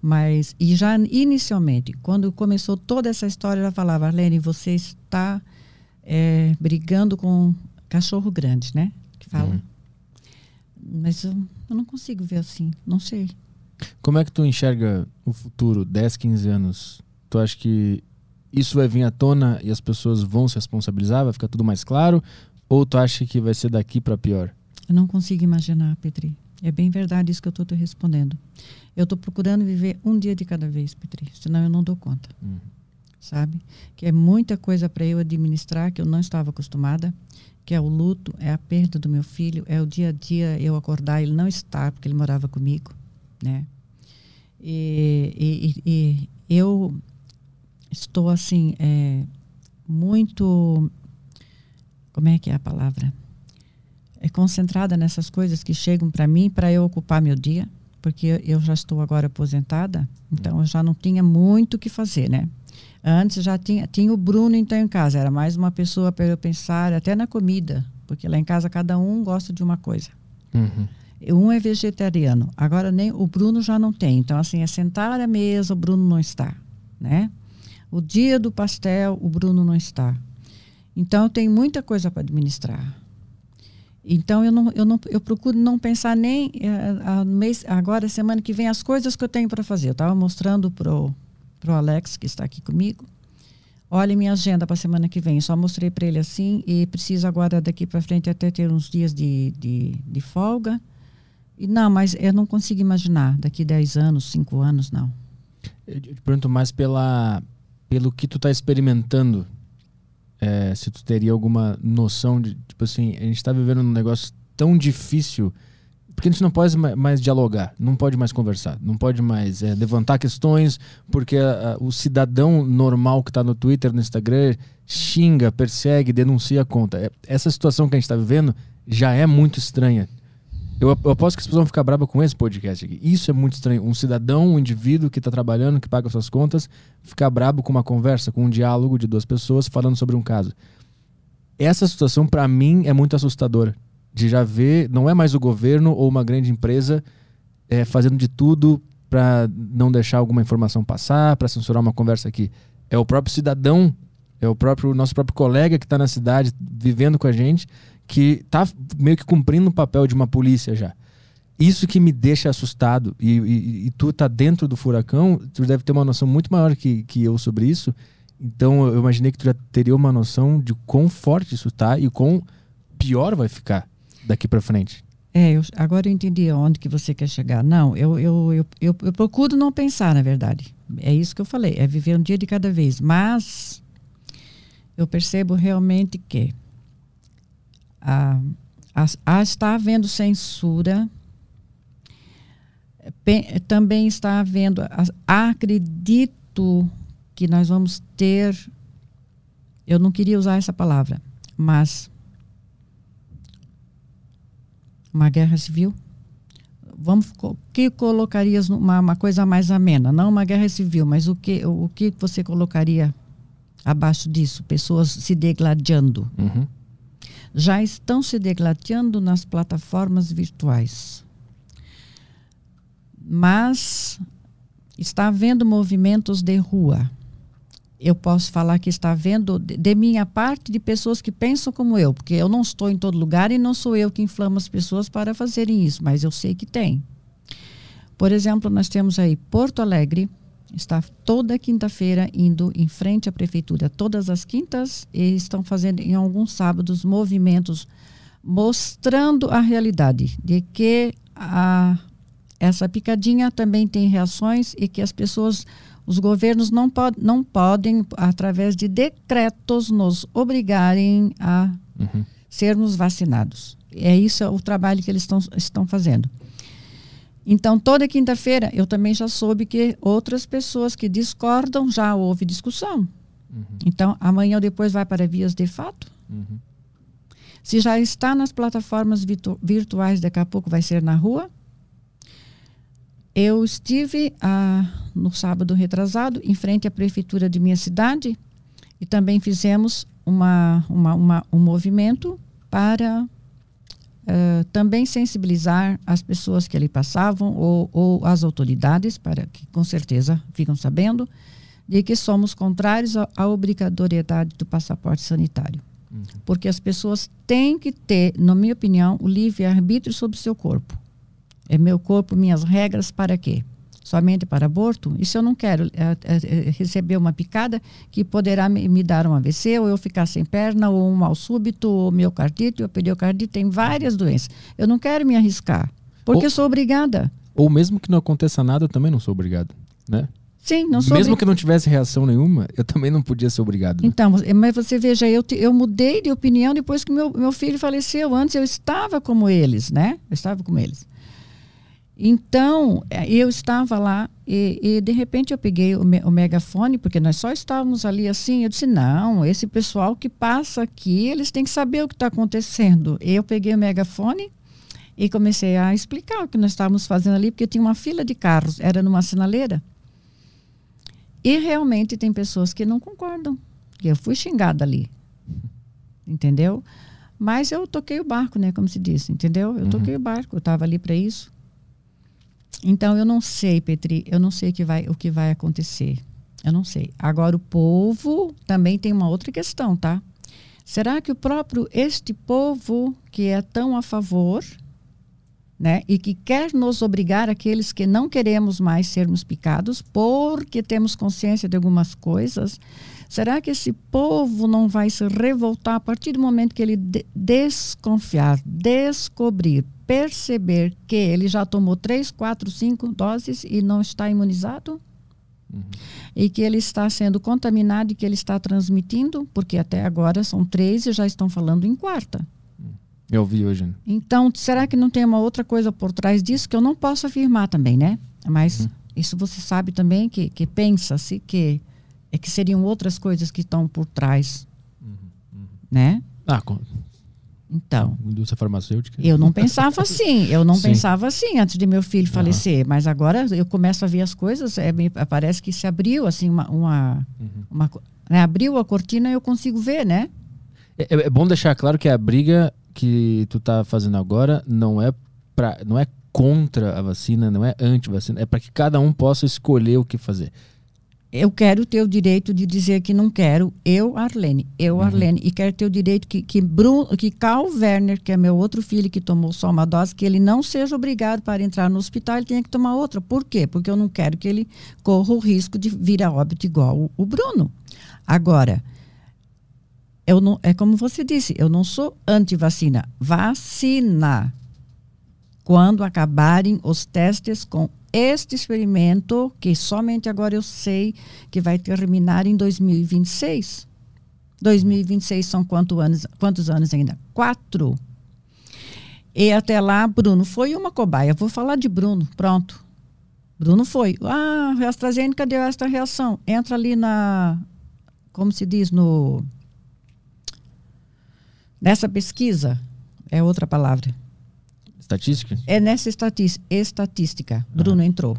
S3: Mas, e já inicialmente, quando começou toda essa história, ela falava, Arlene, você está é, brigando com cachorro grande, né? Que fala. Uhum. Mas eu, eu não consigo ver assim, não sei.
S1: Como é que tu enxerga o futuro, 10, 15 anos? Tu acha que isso vai vir à tona e as pessoas vão se responsabilizar, vai ficar tudo mais claro? Ou tu acha que vai ser daqui para pior?
S3: Eu não consigo imaginar, Petri. É bem verdade isso que eu estou te respondendo. Eu estou procurando viver um dia de cada vez, Petri, senão eu não dou conta.
S1: Uhum.
S3: Sabe? Que é muita coisa para eu administrar que eu não estava acostumada, que é o luto, é a perda do meu filho, é o dia a dia eu acordar ele não estar, porque ele morava comigo, né? E, e, e eu estou assim é, muito como é que é a palavra é concentrada nessas coisas que chegam para mim para eu ocupar meu dia porque eu já estou agora aposentada, então eu já não tinha muito o que fazer, né? Antes já tinha, tinha o Bruno então em casa, era mais uma pessoa para eu pensar até na comida, porque lá em casa cada um gosta de uma coisa.
S1: Uhum.
S3: Um é vegetariano, agora nem o Bruno já não tem. Então assim, é sentar à mesa, o Bruno não está, né? O dia do pastel, o Bruno não está. Então eu tenho muita coisa para administrar. Então eu não, eu não eu procuro não pensar nem uh, mês, agora semana que vem as coisas que eu tenho para fazer. Eu estava mostrando pro pro Alex que está aqui comigo. Olha minha agenda para semana que vem. Só mostrei para ele assim e preciso agora daqui para frente até ter uns dias de, de, de folga. E não, mas eu não consigo imaginar daqui 10 anos, 5 anos, não.
S1: Eu te pergunto mais pela, pelo que tu está experimentando. É, se tu teria alguma noção de, tipo assim, a gente está vivendo um negócio tão difícil porque a gente não pode mais dialogar, não pode mais conversar, não pode mais é, levantar questões, porque a, a, o cidadão normal que está no Twitter, no Instagram, xinga, persegue, denuncia a conta. É, essa situação que a gente está vivendo já é muito estranha. Eu, eu aposto que as pessoas vão ficar bravas com esse podcast aqui. Isso é muito estranho. Um cidadão, um indivíduo que está trabalhando, que paga suas contas, ficar brabo com uma conversa, com um diálogo de duas pessoas falando sobre um caso. Essa situação, para mim, é muito assustadora de já ver, não é mais o governo ou uma grande empresa é, fazendo de tudo para não deixar alguma informação passar, para censurar uma conversa aqui. É o próprio cidadão, é o próprio nosso próprio colega que está na cidade vivendo com a gente, que está meio que cumprindo o papel de uma polícia já. Isso que me deixa assustado. E, e, e tu tá dentro do furacão, tu deve ter uma noção muito maior que, que eu sobre isso. Então eu imaginei que tu já teria uma noção de quão forte isso tá e quão pior vai ficar daqui para frente?
S3: É, eu, agora eu entendi onde que você quer chegar. Não, eu, eu, eu, eu, eu procuro não pensar, na verdade. É isso que eu falei, é viver um dia de cada vez. Mas eu percebo realmente que a, está havendo censura, também está havendo, acredito que nós vamos ter, eu não queria usar essa palavra, mas uma guerra civil? Vamos, o que colocarias numa uma coisa mais amena? Não uma guerra civil, mas o que, o, o que você colocaria abaixo disso? Pessoas se degladiando.
S1: Uhum.
S3: Já estão se degladiando nas plataformas virtuais. Mas está havendo movimentos de rua eu posso falar que está vendo de, de, minha parte de pessoas que pensam como eu, porque eu não estou em todo lugar e não sou eu que inflamo as pessoas para fazerem isso, mas eu sei que tem. Por exemplo, nós temos aí Porto Alegre, está toda quinta-feira indo em frente à prefeitura, todas as quintas, e estão fazendo em alguns sábados movimentos mostrando a realidade de que a, essa picadinha também tem reações e que as pessoas os governos não, pod não podem, através de decretos, nos obrigarem a
S1: uhum.
S3: sermos vacinados. É isso o trabalho que eles estão, estão fazendo. Então, toda quinta-feira, eu também já soube que outras pessoas que discordam já houve discussão.
S1: Uhum.
S3: Então, amanhã ou depois vai para vias de fato.
S1: Uhum.
S3: Se já está nas plataformas virtu virtuais, daqui a pouco vai ser na rua. Eu estive ah, no sábado retrasado em frente à prefeitura de minha cidade e também fizemos uma, uma, uma um movimento para uh, também sensibilizar as pessoas que ali passavam ou, ou as autoridades para que com certeza ficam sabendo de que somos contrários à obrigatoriedade do passaporte sanitário.
S1: Uhum.
S3: Porque as pessoas têm que ter, na minha opinião, o livre-arbítrio sobre o seu corpo. É meu corpo, minhas regras, para quê? Somente para aborto? Isso eu não quero. É, é, receber uma picada que poderá me, me, dar um AVC, ou eu ficar sem perna, ou um mal súbito, ou miocardite, ou periocardite. Tem várias doenças. Eu não quero me arriscar, porque ou, sou obrigada.
S1: Ou mesmo que não aconteça nada, eu também não sou obrigado, né?
S3: Sim, não sou
S1: Mesmo que não tivesse reação nenhuma, eu também não podia ser obrigado. Né?
S3: Então, mas você veja, eu, eu mudei de opinião depois que meu, meu filho faleceu. Antes eu estava como eles, né? Eu estava como eles. Então, é, eu estava lá e, e, de repente eu peguei o, me, o, megafone, porque nós só estávamos ali assim. Eu disse: não, esse pessoal que passa aqui, eles têm que saber o que está acontecendo. Eu peguei o megafone E comecei a explicar o que nós estávamos fazendo ali, porque tinha uma fila de carros, era numa sinaleira. E realmente tem pessoas que não concordam. Eu fui xingada ali. Entendeu? Mas eu toquei o barco, né? Como se diz, entendeu? Eu uhum. toquei o barco, eu estava ali para isso. Então eu não sei, Petri, eu não sei o que vai, o que vai acontecer. Eu não sei. Agora o povo também tem uma outra questão, tá? Será que o próprio este povo que é tão a favor, né, e que quer nos obrigar aqueles que não queremos mais sermos picados porque temos consciência de algumas coisas, será que esse povo não vai se revoltar a partir do momento que ele de desconfiar, descobrir, perceber que ele já tomou três, quatro, cinco doses e não está imunizado? Uhum. E que ele está sendo contaminado e que ele está transmitindo, porque até agora são três e já estão falando em quarta.
S1: Eu vi hoje. Né?
S3: Então, será que não tem uma outra coisa por trás disso que eu não posso afirmar também, né? Mas uhum. isso você sabe também que, que pensa-se que é que seriam outras coisas que estão por trás, uhum. Uhum. né?
S1: Ah, com,
S3: então.
S1: Indústria farmacêutica.
S3: Eu não pensava assim. Eu não Sim. pensava assim antes de meu filho falecer. Uhum. Mas agora eu começo a ver as coisas. É, me, parece que se abriu assim uma, uma, uhum. uma né, abriu a cortina e eu consigo ver, né?
S1: É, é, bom deixar claro que a briga que tu tá fazendo agora não é para, não é contra a vacina, não é anti-vacina. É para que cada um possa escolher o que fazer
S3: eu quero ter o direito de dizer que não quero, eu, Arlene, eu, uhum. Arlene, e quero ter o direito que, que, Bruno, que Carl Werner, que é meu outro filho que tomou só uma dose, que ele não seja obrigado para entrar no hospital, ele tenha que tomar outra. Por quê? Porque eu não quero que ele corra o risco de vir a óbito igual o, o Bruno. Agora, eu não, é como você disse, eu não sou anti-vacina. Vacina. Quando acabarem os testes com este experimento, que somente agora eu sei que vai terminar em 2026. 2026 são quantos anos, quantos anos ainda? Quatro. E até lá, Bruno foi uma cobaia. Vou falar de Bruno, pronto. Bruno foi. Ah, a AstraZeneca deu esta reação. Entra ali na, como se diz, no nessa pesquisa, é outra palavra.
S1: Estatística?
S3: É nessa estatística. Bruno ah. entrou.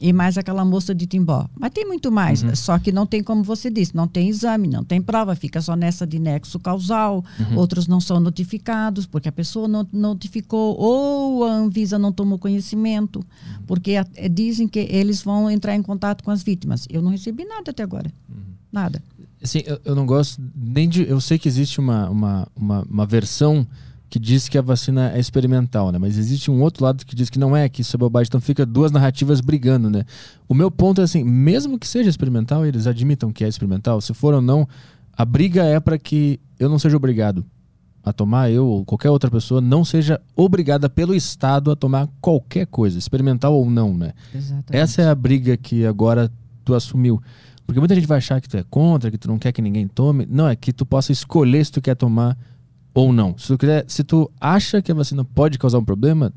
S3: E mais aquela moça de Timbó. Mas tem muito mais. Uhum. Só que não tem, como você disse, não tem exame, não tem prova, fica só nessa de nexo causal. Uhum. Outros não são notificados, porque a pessoa não notificou, ou a Anvisa não tomou conhecimento, uhum. porque a, é, dizem que eles vão entrar em contato com as vítimas. Eu não recebi nada até agora. Uhum. Nada.
S1: Assim, eu, eu, não gosto nem de. Eu sei que existe uma, uma, uma, uma versão que diz que a vacina é experimental, né? Mas existe um outro lado que diz que não é, que isso é bobagem. Então fica duas narrativas brigando, né? O meu ponto é assim, mesmo que seja experimental, eles admitam que é experimental, se for ou não, a briga é para que eu não seja obrigado a tomar, eu ou qualquer outra pessoa não seja obrigada pelo Estado a tomar qualquer coisa, experimental ou não, né? Exatamente. Essa é a briga que agora tu assumiu. Porque muita gente vai achar que tu é contra, que tu não quer que ninguém tome. Não, é que tu possa escolher se tu quer tomar ou não. Se tu, quiser, se tu acha que a vacina pode causar um problema,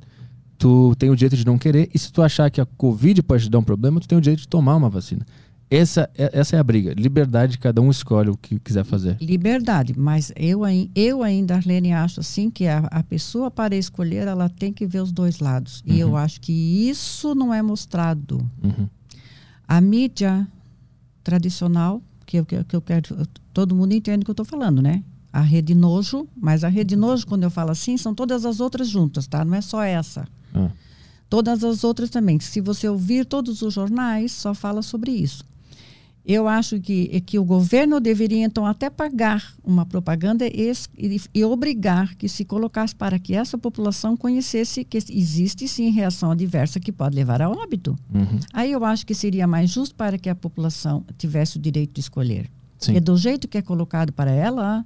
S1: tu tem o direito de não querer. E se tu achar que a Covid pode te dar um problema, tu tem o direito de tomar uma vacina. Essa, é, essa é a briga. Liberdade, cada um escolhe o que quiser fazer.
S3: Liberdade, mas eu, eu ainda, Arlene, acho assim que a, a pessoa para escolher, ela tem que ver os dois lados. Uhum. E eu uhum. acho que isso não é mostrado. Uhum. A mídia tradicional, que eu, que eu quero. Todo mundo entende o que eu estou falando, né? A rede nojo, mas a rede nojo, quando eu falo assim, são todas as outras juntas, tá? Não é só essa. Ah. Todas as outras também. Se você ouvir todos os jornais, só fala sobre isso. Eu acho que, que o governo deveria, então, até pagar uma propaganda e, e, obrigar que se colocasse para que essa população conhecesse que existe sim reação adversa que pode levar a óbito. Uhum. Aí eu acho que seria mais justo para que a população tivesse o direito de escolher. Sim. E do jeito que é colocado para ela,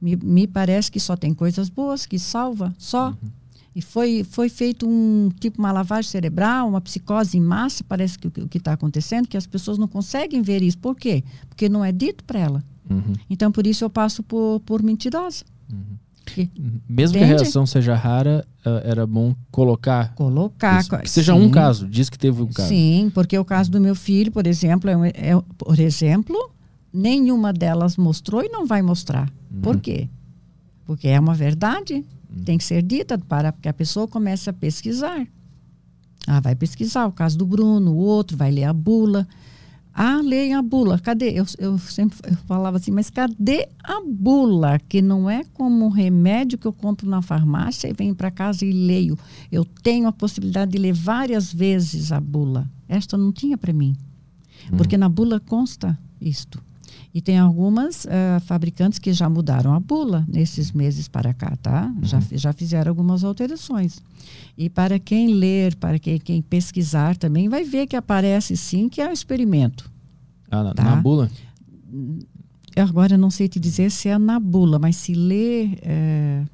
S3: me, me parece que só tem coisas boas, que salva, só. Uhum. E foi, foi feito um tipo uma lavagem cerebral, uma psicose em massa, parece que o que está acontecendo, que as pessoas não conseguem ver isso. Por quê? Porque não é dito para ela. Uhum. Então, por isso eu passo por, por mentirosa.
S1: Uhum. uhum. Mesmo Entende? que a reação seja rara, uh, era bom colocar.
S3: Colocar.
S1: Isso. Que seja sim. um caso, diz que teve um caso.
S3: Sim, porque o caso do meu filho, por exemplo, é, é por exemplo, nenhuma delas mostrou e não vai mostrar. Uhum. Por quê? Porque é uma verdade. Uhum. Tem que ser dita para que a pessoa comece a pesquisar. Ah, vai pesquisar o caso do Bruno, o outro vai ler a bula. Ah, leia a bula. Cadê? Eu, eu sempre eu falava assim, mas cadê a bula? Que não é como um remédio que eu compro na farmácia e venho para casa e leio. Eu tenho a possibilidade de ler várias vezes a bula. Esta não tinha para mim. Uhum. Porque na bula consta isto. E tem algumas uh, fabricantes que já mudaram a bula nesses meses para cá, tá? Uhum. Já, já fizeram algumas alterações. E para quem ler, para quem, quem pesquisar também, vai ver que aparece sim que é um experimento.
S1: Ah, na, tá? na bula?
S3: Eu agora não sei te dizer se é na bula, mas se ler é,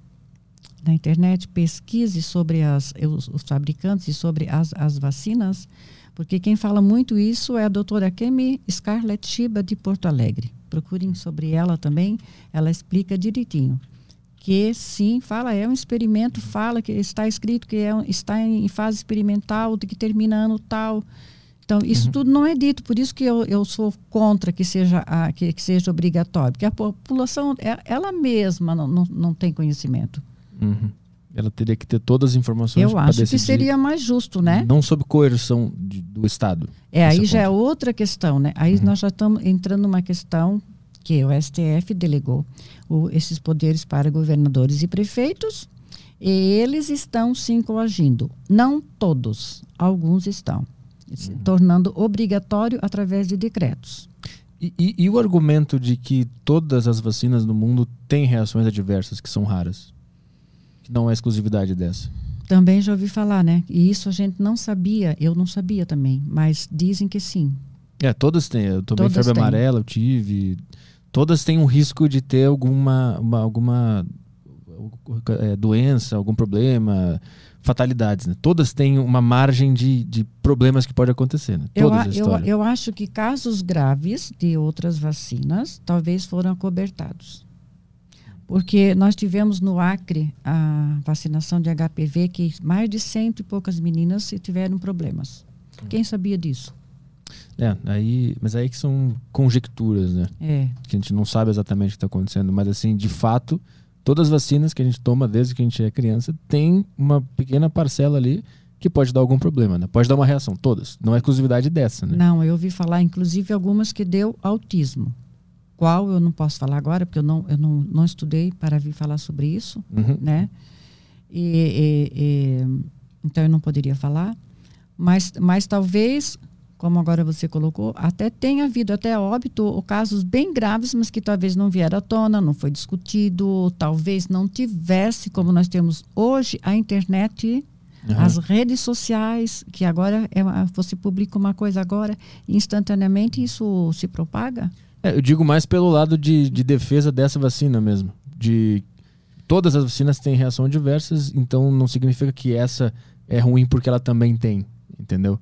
S3: na internet, pesquise sobre as, os, os fabricantes e sobre as, as vacinas, porque quem fala muito isso é a doutora Kemi Scarlett Shiba, de Porto Alegre. Procurem sobre ela também, ela explica direitinho. Que sim, fala, é um experimento, fala que está escrito que é, está em fase experimental, de que termina ano tal. Então, isso uhum. tudo não é dito, por isso que eu, eu sou contra que seja, a, que, que seja obrigatório, porque a população, é, ela mesma não, não, não tem conhecimento.
S1: Uhum. Ela teria que ter todas as informações
S3: Eu acho decidir, que seria mais justo, né?
S1: Não sob coerção de, do Estado.
S3: É, aí já é outra questão, né? Aí uhum. nós já estamos entrando numa questão que o STF delegou o, esses poderes para governadores e prefeitos e eles estão sim coagindo. Não todos, alguns estão. Uhum. Tornando obrigatório através de decretos.
S1: E, e, e o argumento de que todas as vacinas no mundo têm reações adversas que são raras? Que não é exclusividade dessa.
S3: Também já ouvi falar, né? E isso a gente não sabia, eu não sabia também, mas dizem que sim.
S1: É, todas têm. Eu tomei febre têm. amarela, eu tive. Todas têm um risco de ter alguma, uma, alguma é, doença, algum problema, fatalidades. Né? Todas têm uma margem de, de problemas que pode acontecer. Né?
S3: Todas eu, eu, eu acho que casos graves de outras vacinas talvez foram acobertados. Porque nós tivemos no Acre a vacinação de HPV que mais de cento e poucas meninas tiveram problemas. Quem sabia disso?
S1: É, aí, mas aí que são conjecturas, né?
S3: É.
S1: Que a gente não sabe exatamente o que está acontecendo, mas assim, de fato, todas as vacinas que a gente toma desde que a gente é criança tem uma pequena parcela ali que pode dar algum problema, né? Pode dar uma reação, todas. Não é exclusividade dessa, né?
S3: Não, eu ouvi falar, inclusive, algumas que deu autismo qual eu não posso falar agora, porque eu não, eu não, não estudei para vir falar sobre isso, uhum. né? E, e, e, então eu não poderia falar, mas, mas talvez, como agora você colocou, até tenha havido até óbito ou casos bem graves, mas que talvez não vieram à tona, não foi discutido, talvez não tivesse, como nós temos hoje, a internet Uhum. As redes sociais, que agora é, você publica uma coisa agora, instantaneamente isso se propaga?
S1: É, eu digo mais pelo lado de, de defesa dessa vacina mesmo. De todas as vacinas têm reações diversas, então não significa que essa é ruim porque ela também tem, entendeu?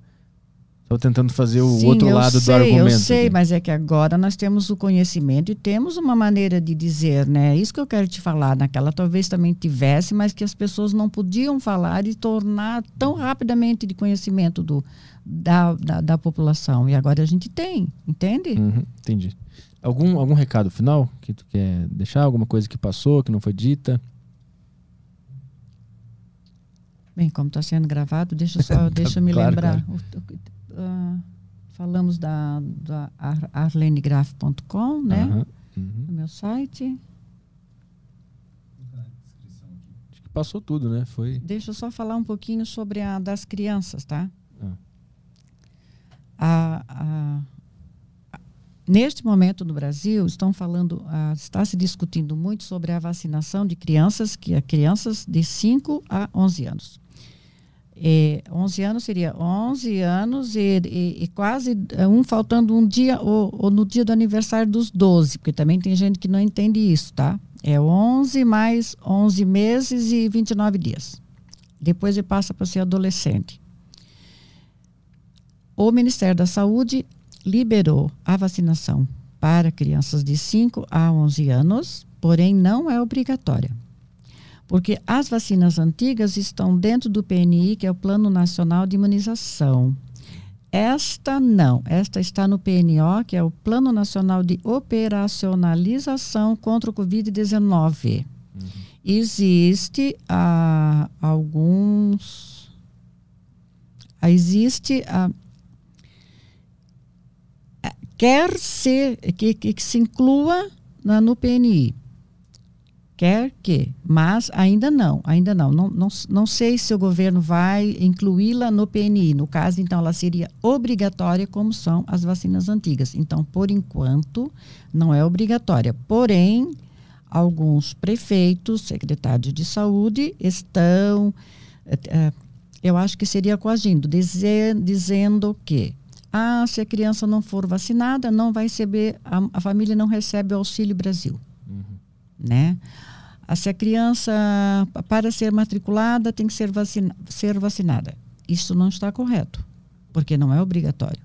S1: Estou tentando fazer o
S3: Sim,
S1: outro lado
S3: sei,
S1: do argumento.
S3: Eu sei, aqui. mas é que agora nós temos o conhecimento e temos uma maneira de dizer, né? Isso que eu quero te falar. Naquela talvez também tivesse, mas que as pessoas não podiam falar e tornar tão rapidamente de conhecimento do, da, da, da população. E agora a gente tem, entende?
S1: Uhum, entendi. Algum, algum recado final que tu quer deixar? Alguma coisa que passou, que não foi dita?
S3: Bem, como está sendo gravado, deixa só, deixa me claro, lembrar. Claro. Uh, falamos da, da arlenegraf.com, né? Uhum, uhum. No meu site.
S1: Acho que passou tudo, né? Foi.
S3: Deixa eu só falar um pouquinho sobre a das crianças, tá? A, a Neste momento no Brasil, estão falando, está se discutindo muito sobre a vacinação de crianças, que é crianças de 5 a 11 anos. E 11 anos seria 11 anos e, e, e, quase eh, um faltando um dia ou, ou, no dia do aniversário dos 12, porque também tem gente que não entende isso, tá? É 11 mais 11 meses e 29 dias. Depois ele passa para ser adolescente. O Ministério da Saúde liberou a vacinação para crianças de 5 a 11 anos, porém não é obrigatória. Porque as vacinas antigas estão dentro do PNI, que é o Plano Nacional de Imunização. Esta não, esta está no PNO, que é o Plano Nacional de Operacionalização contra o Covid-19. Uhum. Existe ah, alguns. ah, existe. ah, quer ser que, que, que se inclua na, no PNI. Quer que, mas ainda não, ainda não. Não, não. não sei se o governo vai incluí-la no PNI. No caso, então, ela seria obrigatória, como são as vacinas antigas. Então, por enquanto, não é obrigatória. Porém, alguns prefeitos, secretários de saúde, estão, eh, eh, eu acho que seria coagindo, dizer, dizendo que ah, se a criança não for vacinada, não vai receber, a, a família não recebe o Auxílio Brasil. Né? Ah, Se a criança, para ser matriculada, tem que ser, vacina, ser vacinada. Isso não está correto, porque não é obrigatório.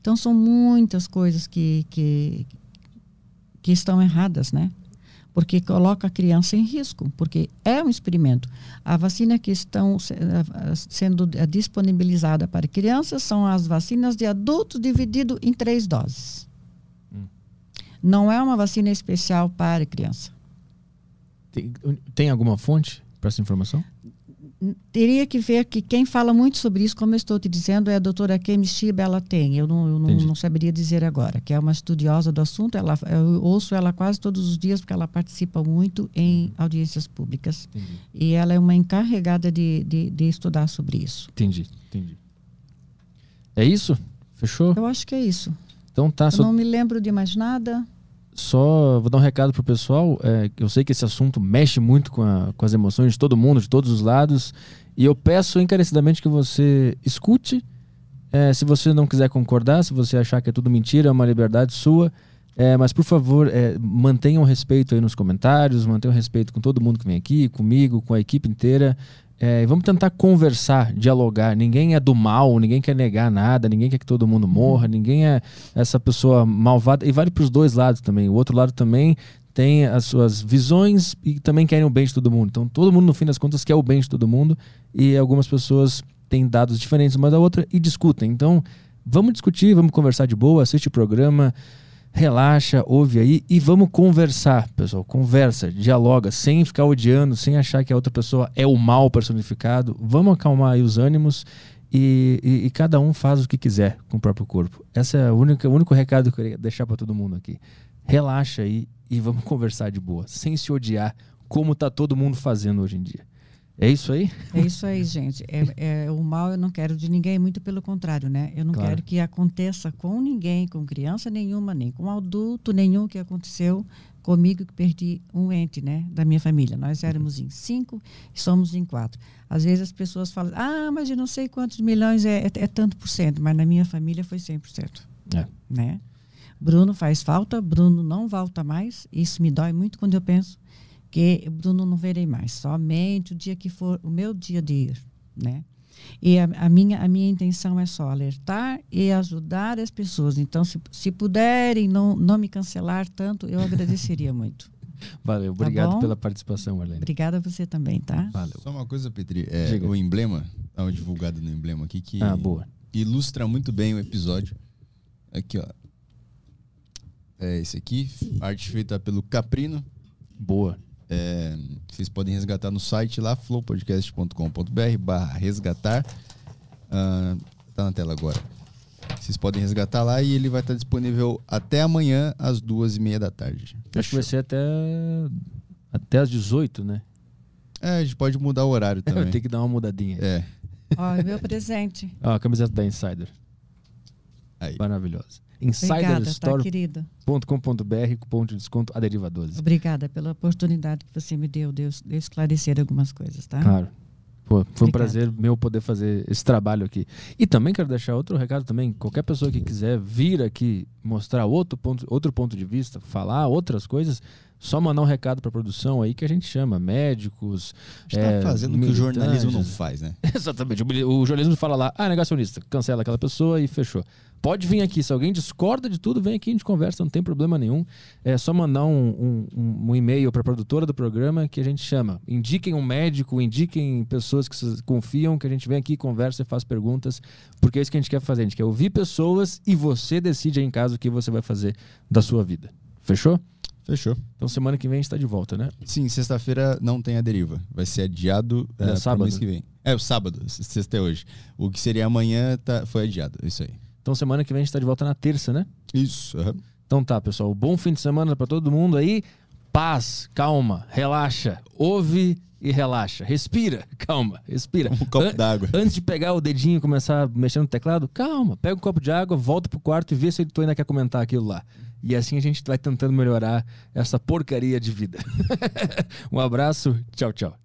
S3: Então, são muitas coisas que, que, que estão erradas, né? Porque coloca a criança em risco, porque é um experimento. A vacina que estão se- sendo eh, disponibilizada para crianças são as vacinas de adultos dividido em três doses. Não é uma vacina especial para criança.
S1: Tem, tem alguma fonte para essa informação?
S3: Teria que ver que quem fala muito sobre isso, como eu estou te dizendo, é a doutora Kemi Shiba, ela tem. Eu, não, eu não, não saberia dizer agora, que é uma estudiosa do assunto. Ela, eu ouço ela quase todos os dias, porque ela participa muito em audiências públicas.
S1: Entendi.
S3: E ela é uma encarregada de, de, de estudar sobre isso.
S1: Entendi, entendi. É isso? Fechou?
S3: Eu acho que é isso.
S1: Então tá,
S3: Eu
S1: só,
S3: não me lembro de mais nada.
S1: Só vou dar um recado pro pessoal. É, eu sei que esse assunto mexe muito com, a- com as emoções de todo mundo, de todos os lados. E eu peço encarecidamente que você escute. É, se você não quiser concordar, se você achar que é tudo mentira, é uma liberdade sua. É, mas, por favor, é, mantenham respeito aí nos comentários, mantenham respeito com todo mundo que vem aqui, comigo, com a equipe inteira. É, vamos tentar conversar, dialogar. Ninguém é do mal, ninguém quer negar nada, ninguém quer que todo mundo morra, ninguém é essa pessoa malvada. E vale para os dois lados também. O outro lado também tem as suas visões e também querem o bem de todo mundo. Então, todo mundo, no fim das contas, quer o bem de todo mundo. E algumas pessoas têm dados diferentes uma da outra e discutem. Então, vamos discutir, vamos conversar de boa, assiste o programa relaxa, ouve aí e vamos conversar, pessoal. Conversa, dialoga, sem ficar odiando, sem achar que a outra pessoa é o mal personificado. Vamos acalmar aí os ânimos e, e- e cada um faz o que quiser com o próprio corpo. Esse é o único, o único recado que eu queria deixar para todo mundo aqui. Relaxa aí e vamos conversar de boa, sem se odiar, como tá todo mundo fazendo hoje em dia. É isso aí?
S3: É isso aí, gente. É, é, o mal eu não quero de ninguém, muito pelo contrário, né? Eu não
S1: Claro.
S3: quero que aconteça com ninguém, com criança nenhuma, nem com adulto nenhum que aconteceu comigo que perdi um ente, né, da minha família. Nós éramos em cinco e somos em quatro. Às vezes as pessoas falam, ah, mas eu não sei quantos milhões é, é, é tanto por cento, mas na minha família foi 100%.
S1: É.
S3: Né? Bruno faz falta, Bruno não volta mais. Isso me dói muito quando eu penso que Bruno não verei mais. Somente o dia que for o meu dia de ir, né? E a, a minha a minha intenção é só alertar e ajudar as pessoas. Então, se, se puderem não não me cancelar tanto, eu agradeceria muito.
S1: Valeu, obrigado
S3: bom?
S1: pela participação, Marlene.
S3: Obrigada a você também, tá?
S1: Valeu.
S2: Só uma coisa, Petri. É, o emblema, tá uma divulgada no emblema aqui que
S1: Ah, boa.
S2: ilustra muito bem o episódio. Aqui, ó. É esse aqui, arte feita pelo Caprino.
S1: Boa.
S2: É, vocês podem resgatar no site lá, flowpodcast.com.br barra resgatar. Ah, tá na tela agora. Vocês podem resgatar lá e ele vai estar disponível até amanhã, às duas e meia da tarde.
S1: Acho que vai ser até, até às 18, né?
S2: É, a gente pode mudar o horário
S1: Vai
S2: também.
S1: ter que dar uma mudadinha.
S2: É,
S3: Ó, é meu presente.
S1: Ó, a camiseta da Insider.
S2: aí.
S1: Maravilhosa.
S3: Tá,
S1: Insiderstore.com.br, cupom de desconto a deriva 12.
S3: Obrigada pela oportunidade que você me deu de eu esclarecer algumas coisas, tá?
S1: Claro. Pô, foi um
S3: Obrigada.
S1: prazer meu poder fazer esse trabalho aqui. E também quero deixar outro recado também. Qualquer pessoa que quiser vir aqui mostrar outro ponto, outro ponto de vista, falar outras coisas, só mandar um recado para produção aí que a gente chama médicos.
S2: A gente
S1: é,
S2: fazendo o que o jornalismo não faz, né?
S1: Exatamente. O, jornalismo fala lá, ah, negacionista, cancela aquela pessoa e fechou. Pode vir aqui. Se alguém discorda de tudo, vem aqui a gente conversa, não tem problema nenhum. É só mandar um, um- um- e-mail para a produtora do programa que a gente chama. Indiquem um médico, indiquem pessoas que confiam, que a gente vem aqui, conversa e faz perguntas, porque é isso que a gente quer fazer. A gente quer ouvir pessoas e você decide aí em casa o que você vai fazer da sua vida. Fechou?
S2: Fechou.
S1: Então semana que vem a gente tá de volta, né?
S2: Sim, sexta-feira não tem a deriva. Vai ser adiado
S1: é
S2: é,
S1: sábado?
S2: mês que vem. É, o sábado. Sexta é hoje. O que seria amanhã tá, foi adiado. Isso aí.
S1: Então semana que vem a gente tá de volta na terça, né?
S2: Isso. aham.
S1: Então tá, pessoal. Bom fim de semana pra todo mundo aí. Paz, calma, relaxa. Ouve e relaxa. Respira, calma, respira.
S2: Um copo
S1: An-
S2: d'água.
S1: Antes de pegar o dedinho e começar a mexer no teclado, calma, pega um copo de água, volta pro quarto e vê se tu ainda quer comentar aquilo lá. E assim a gente vai tentando melhorar essa porcaria de vida. um abraço, tchau, tchau.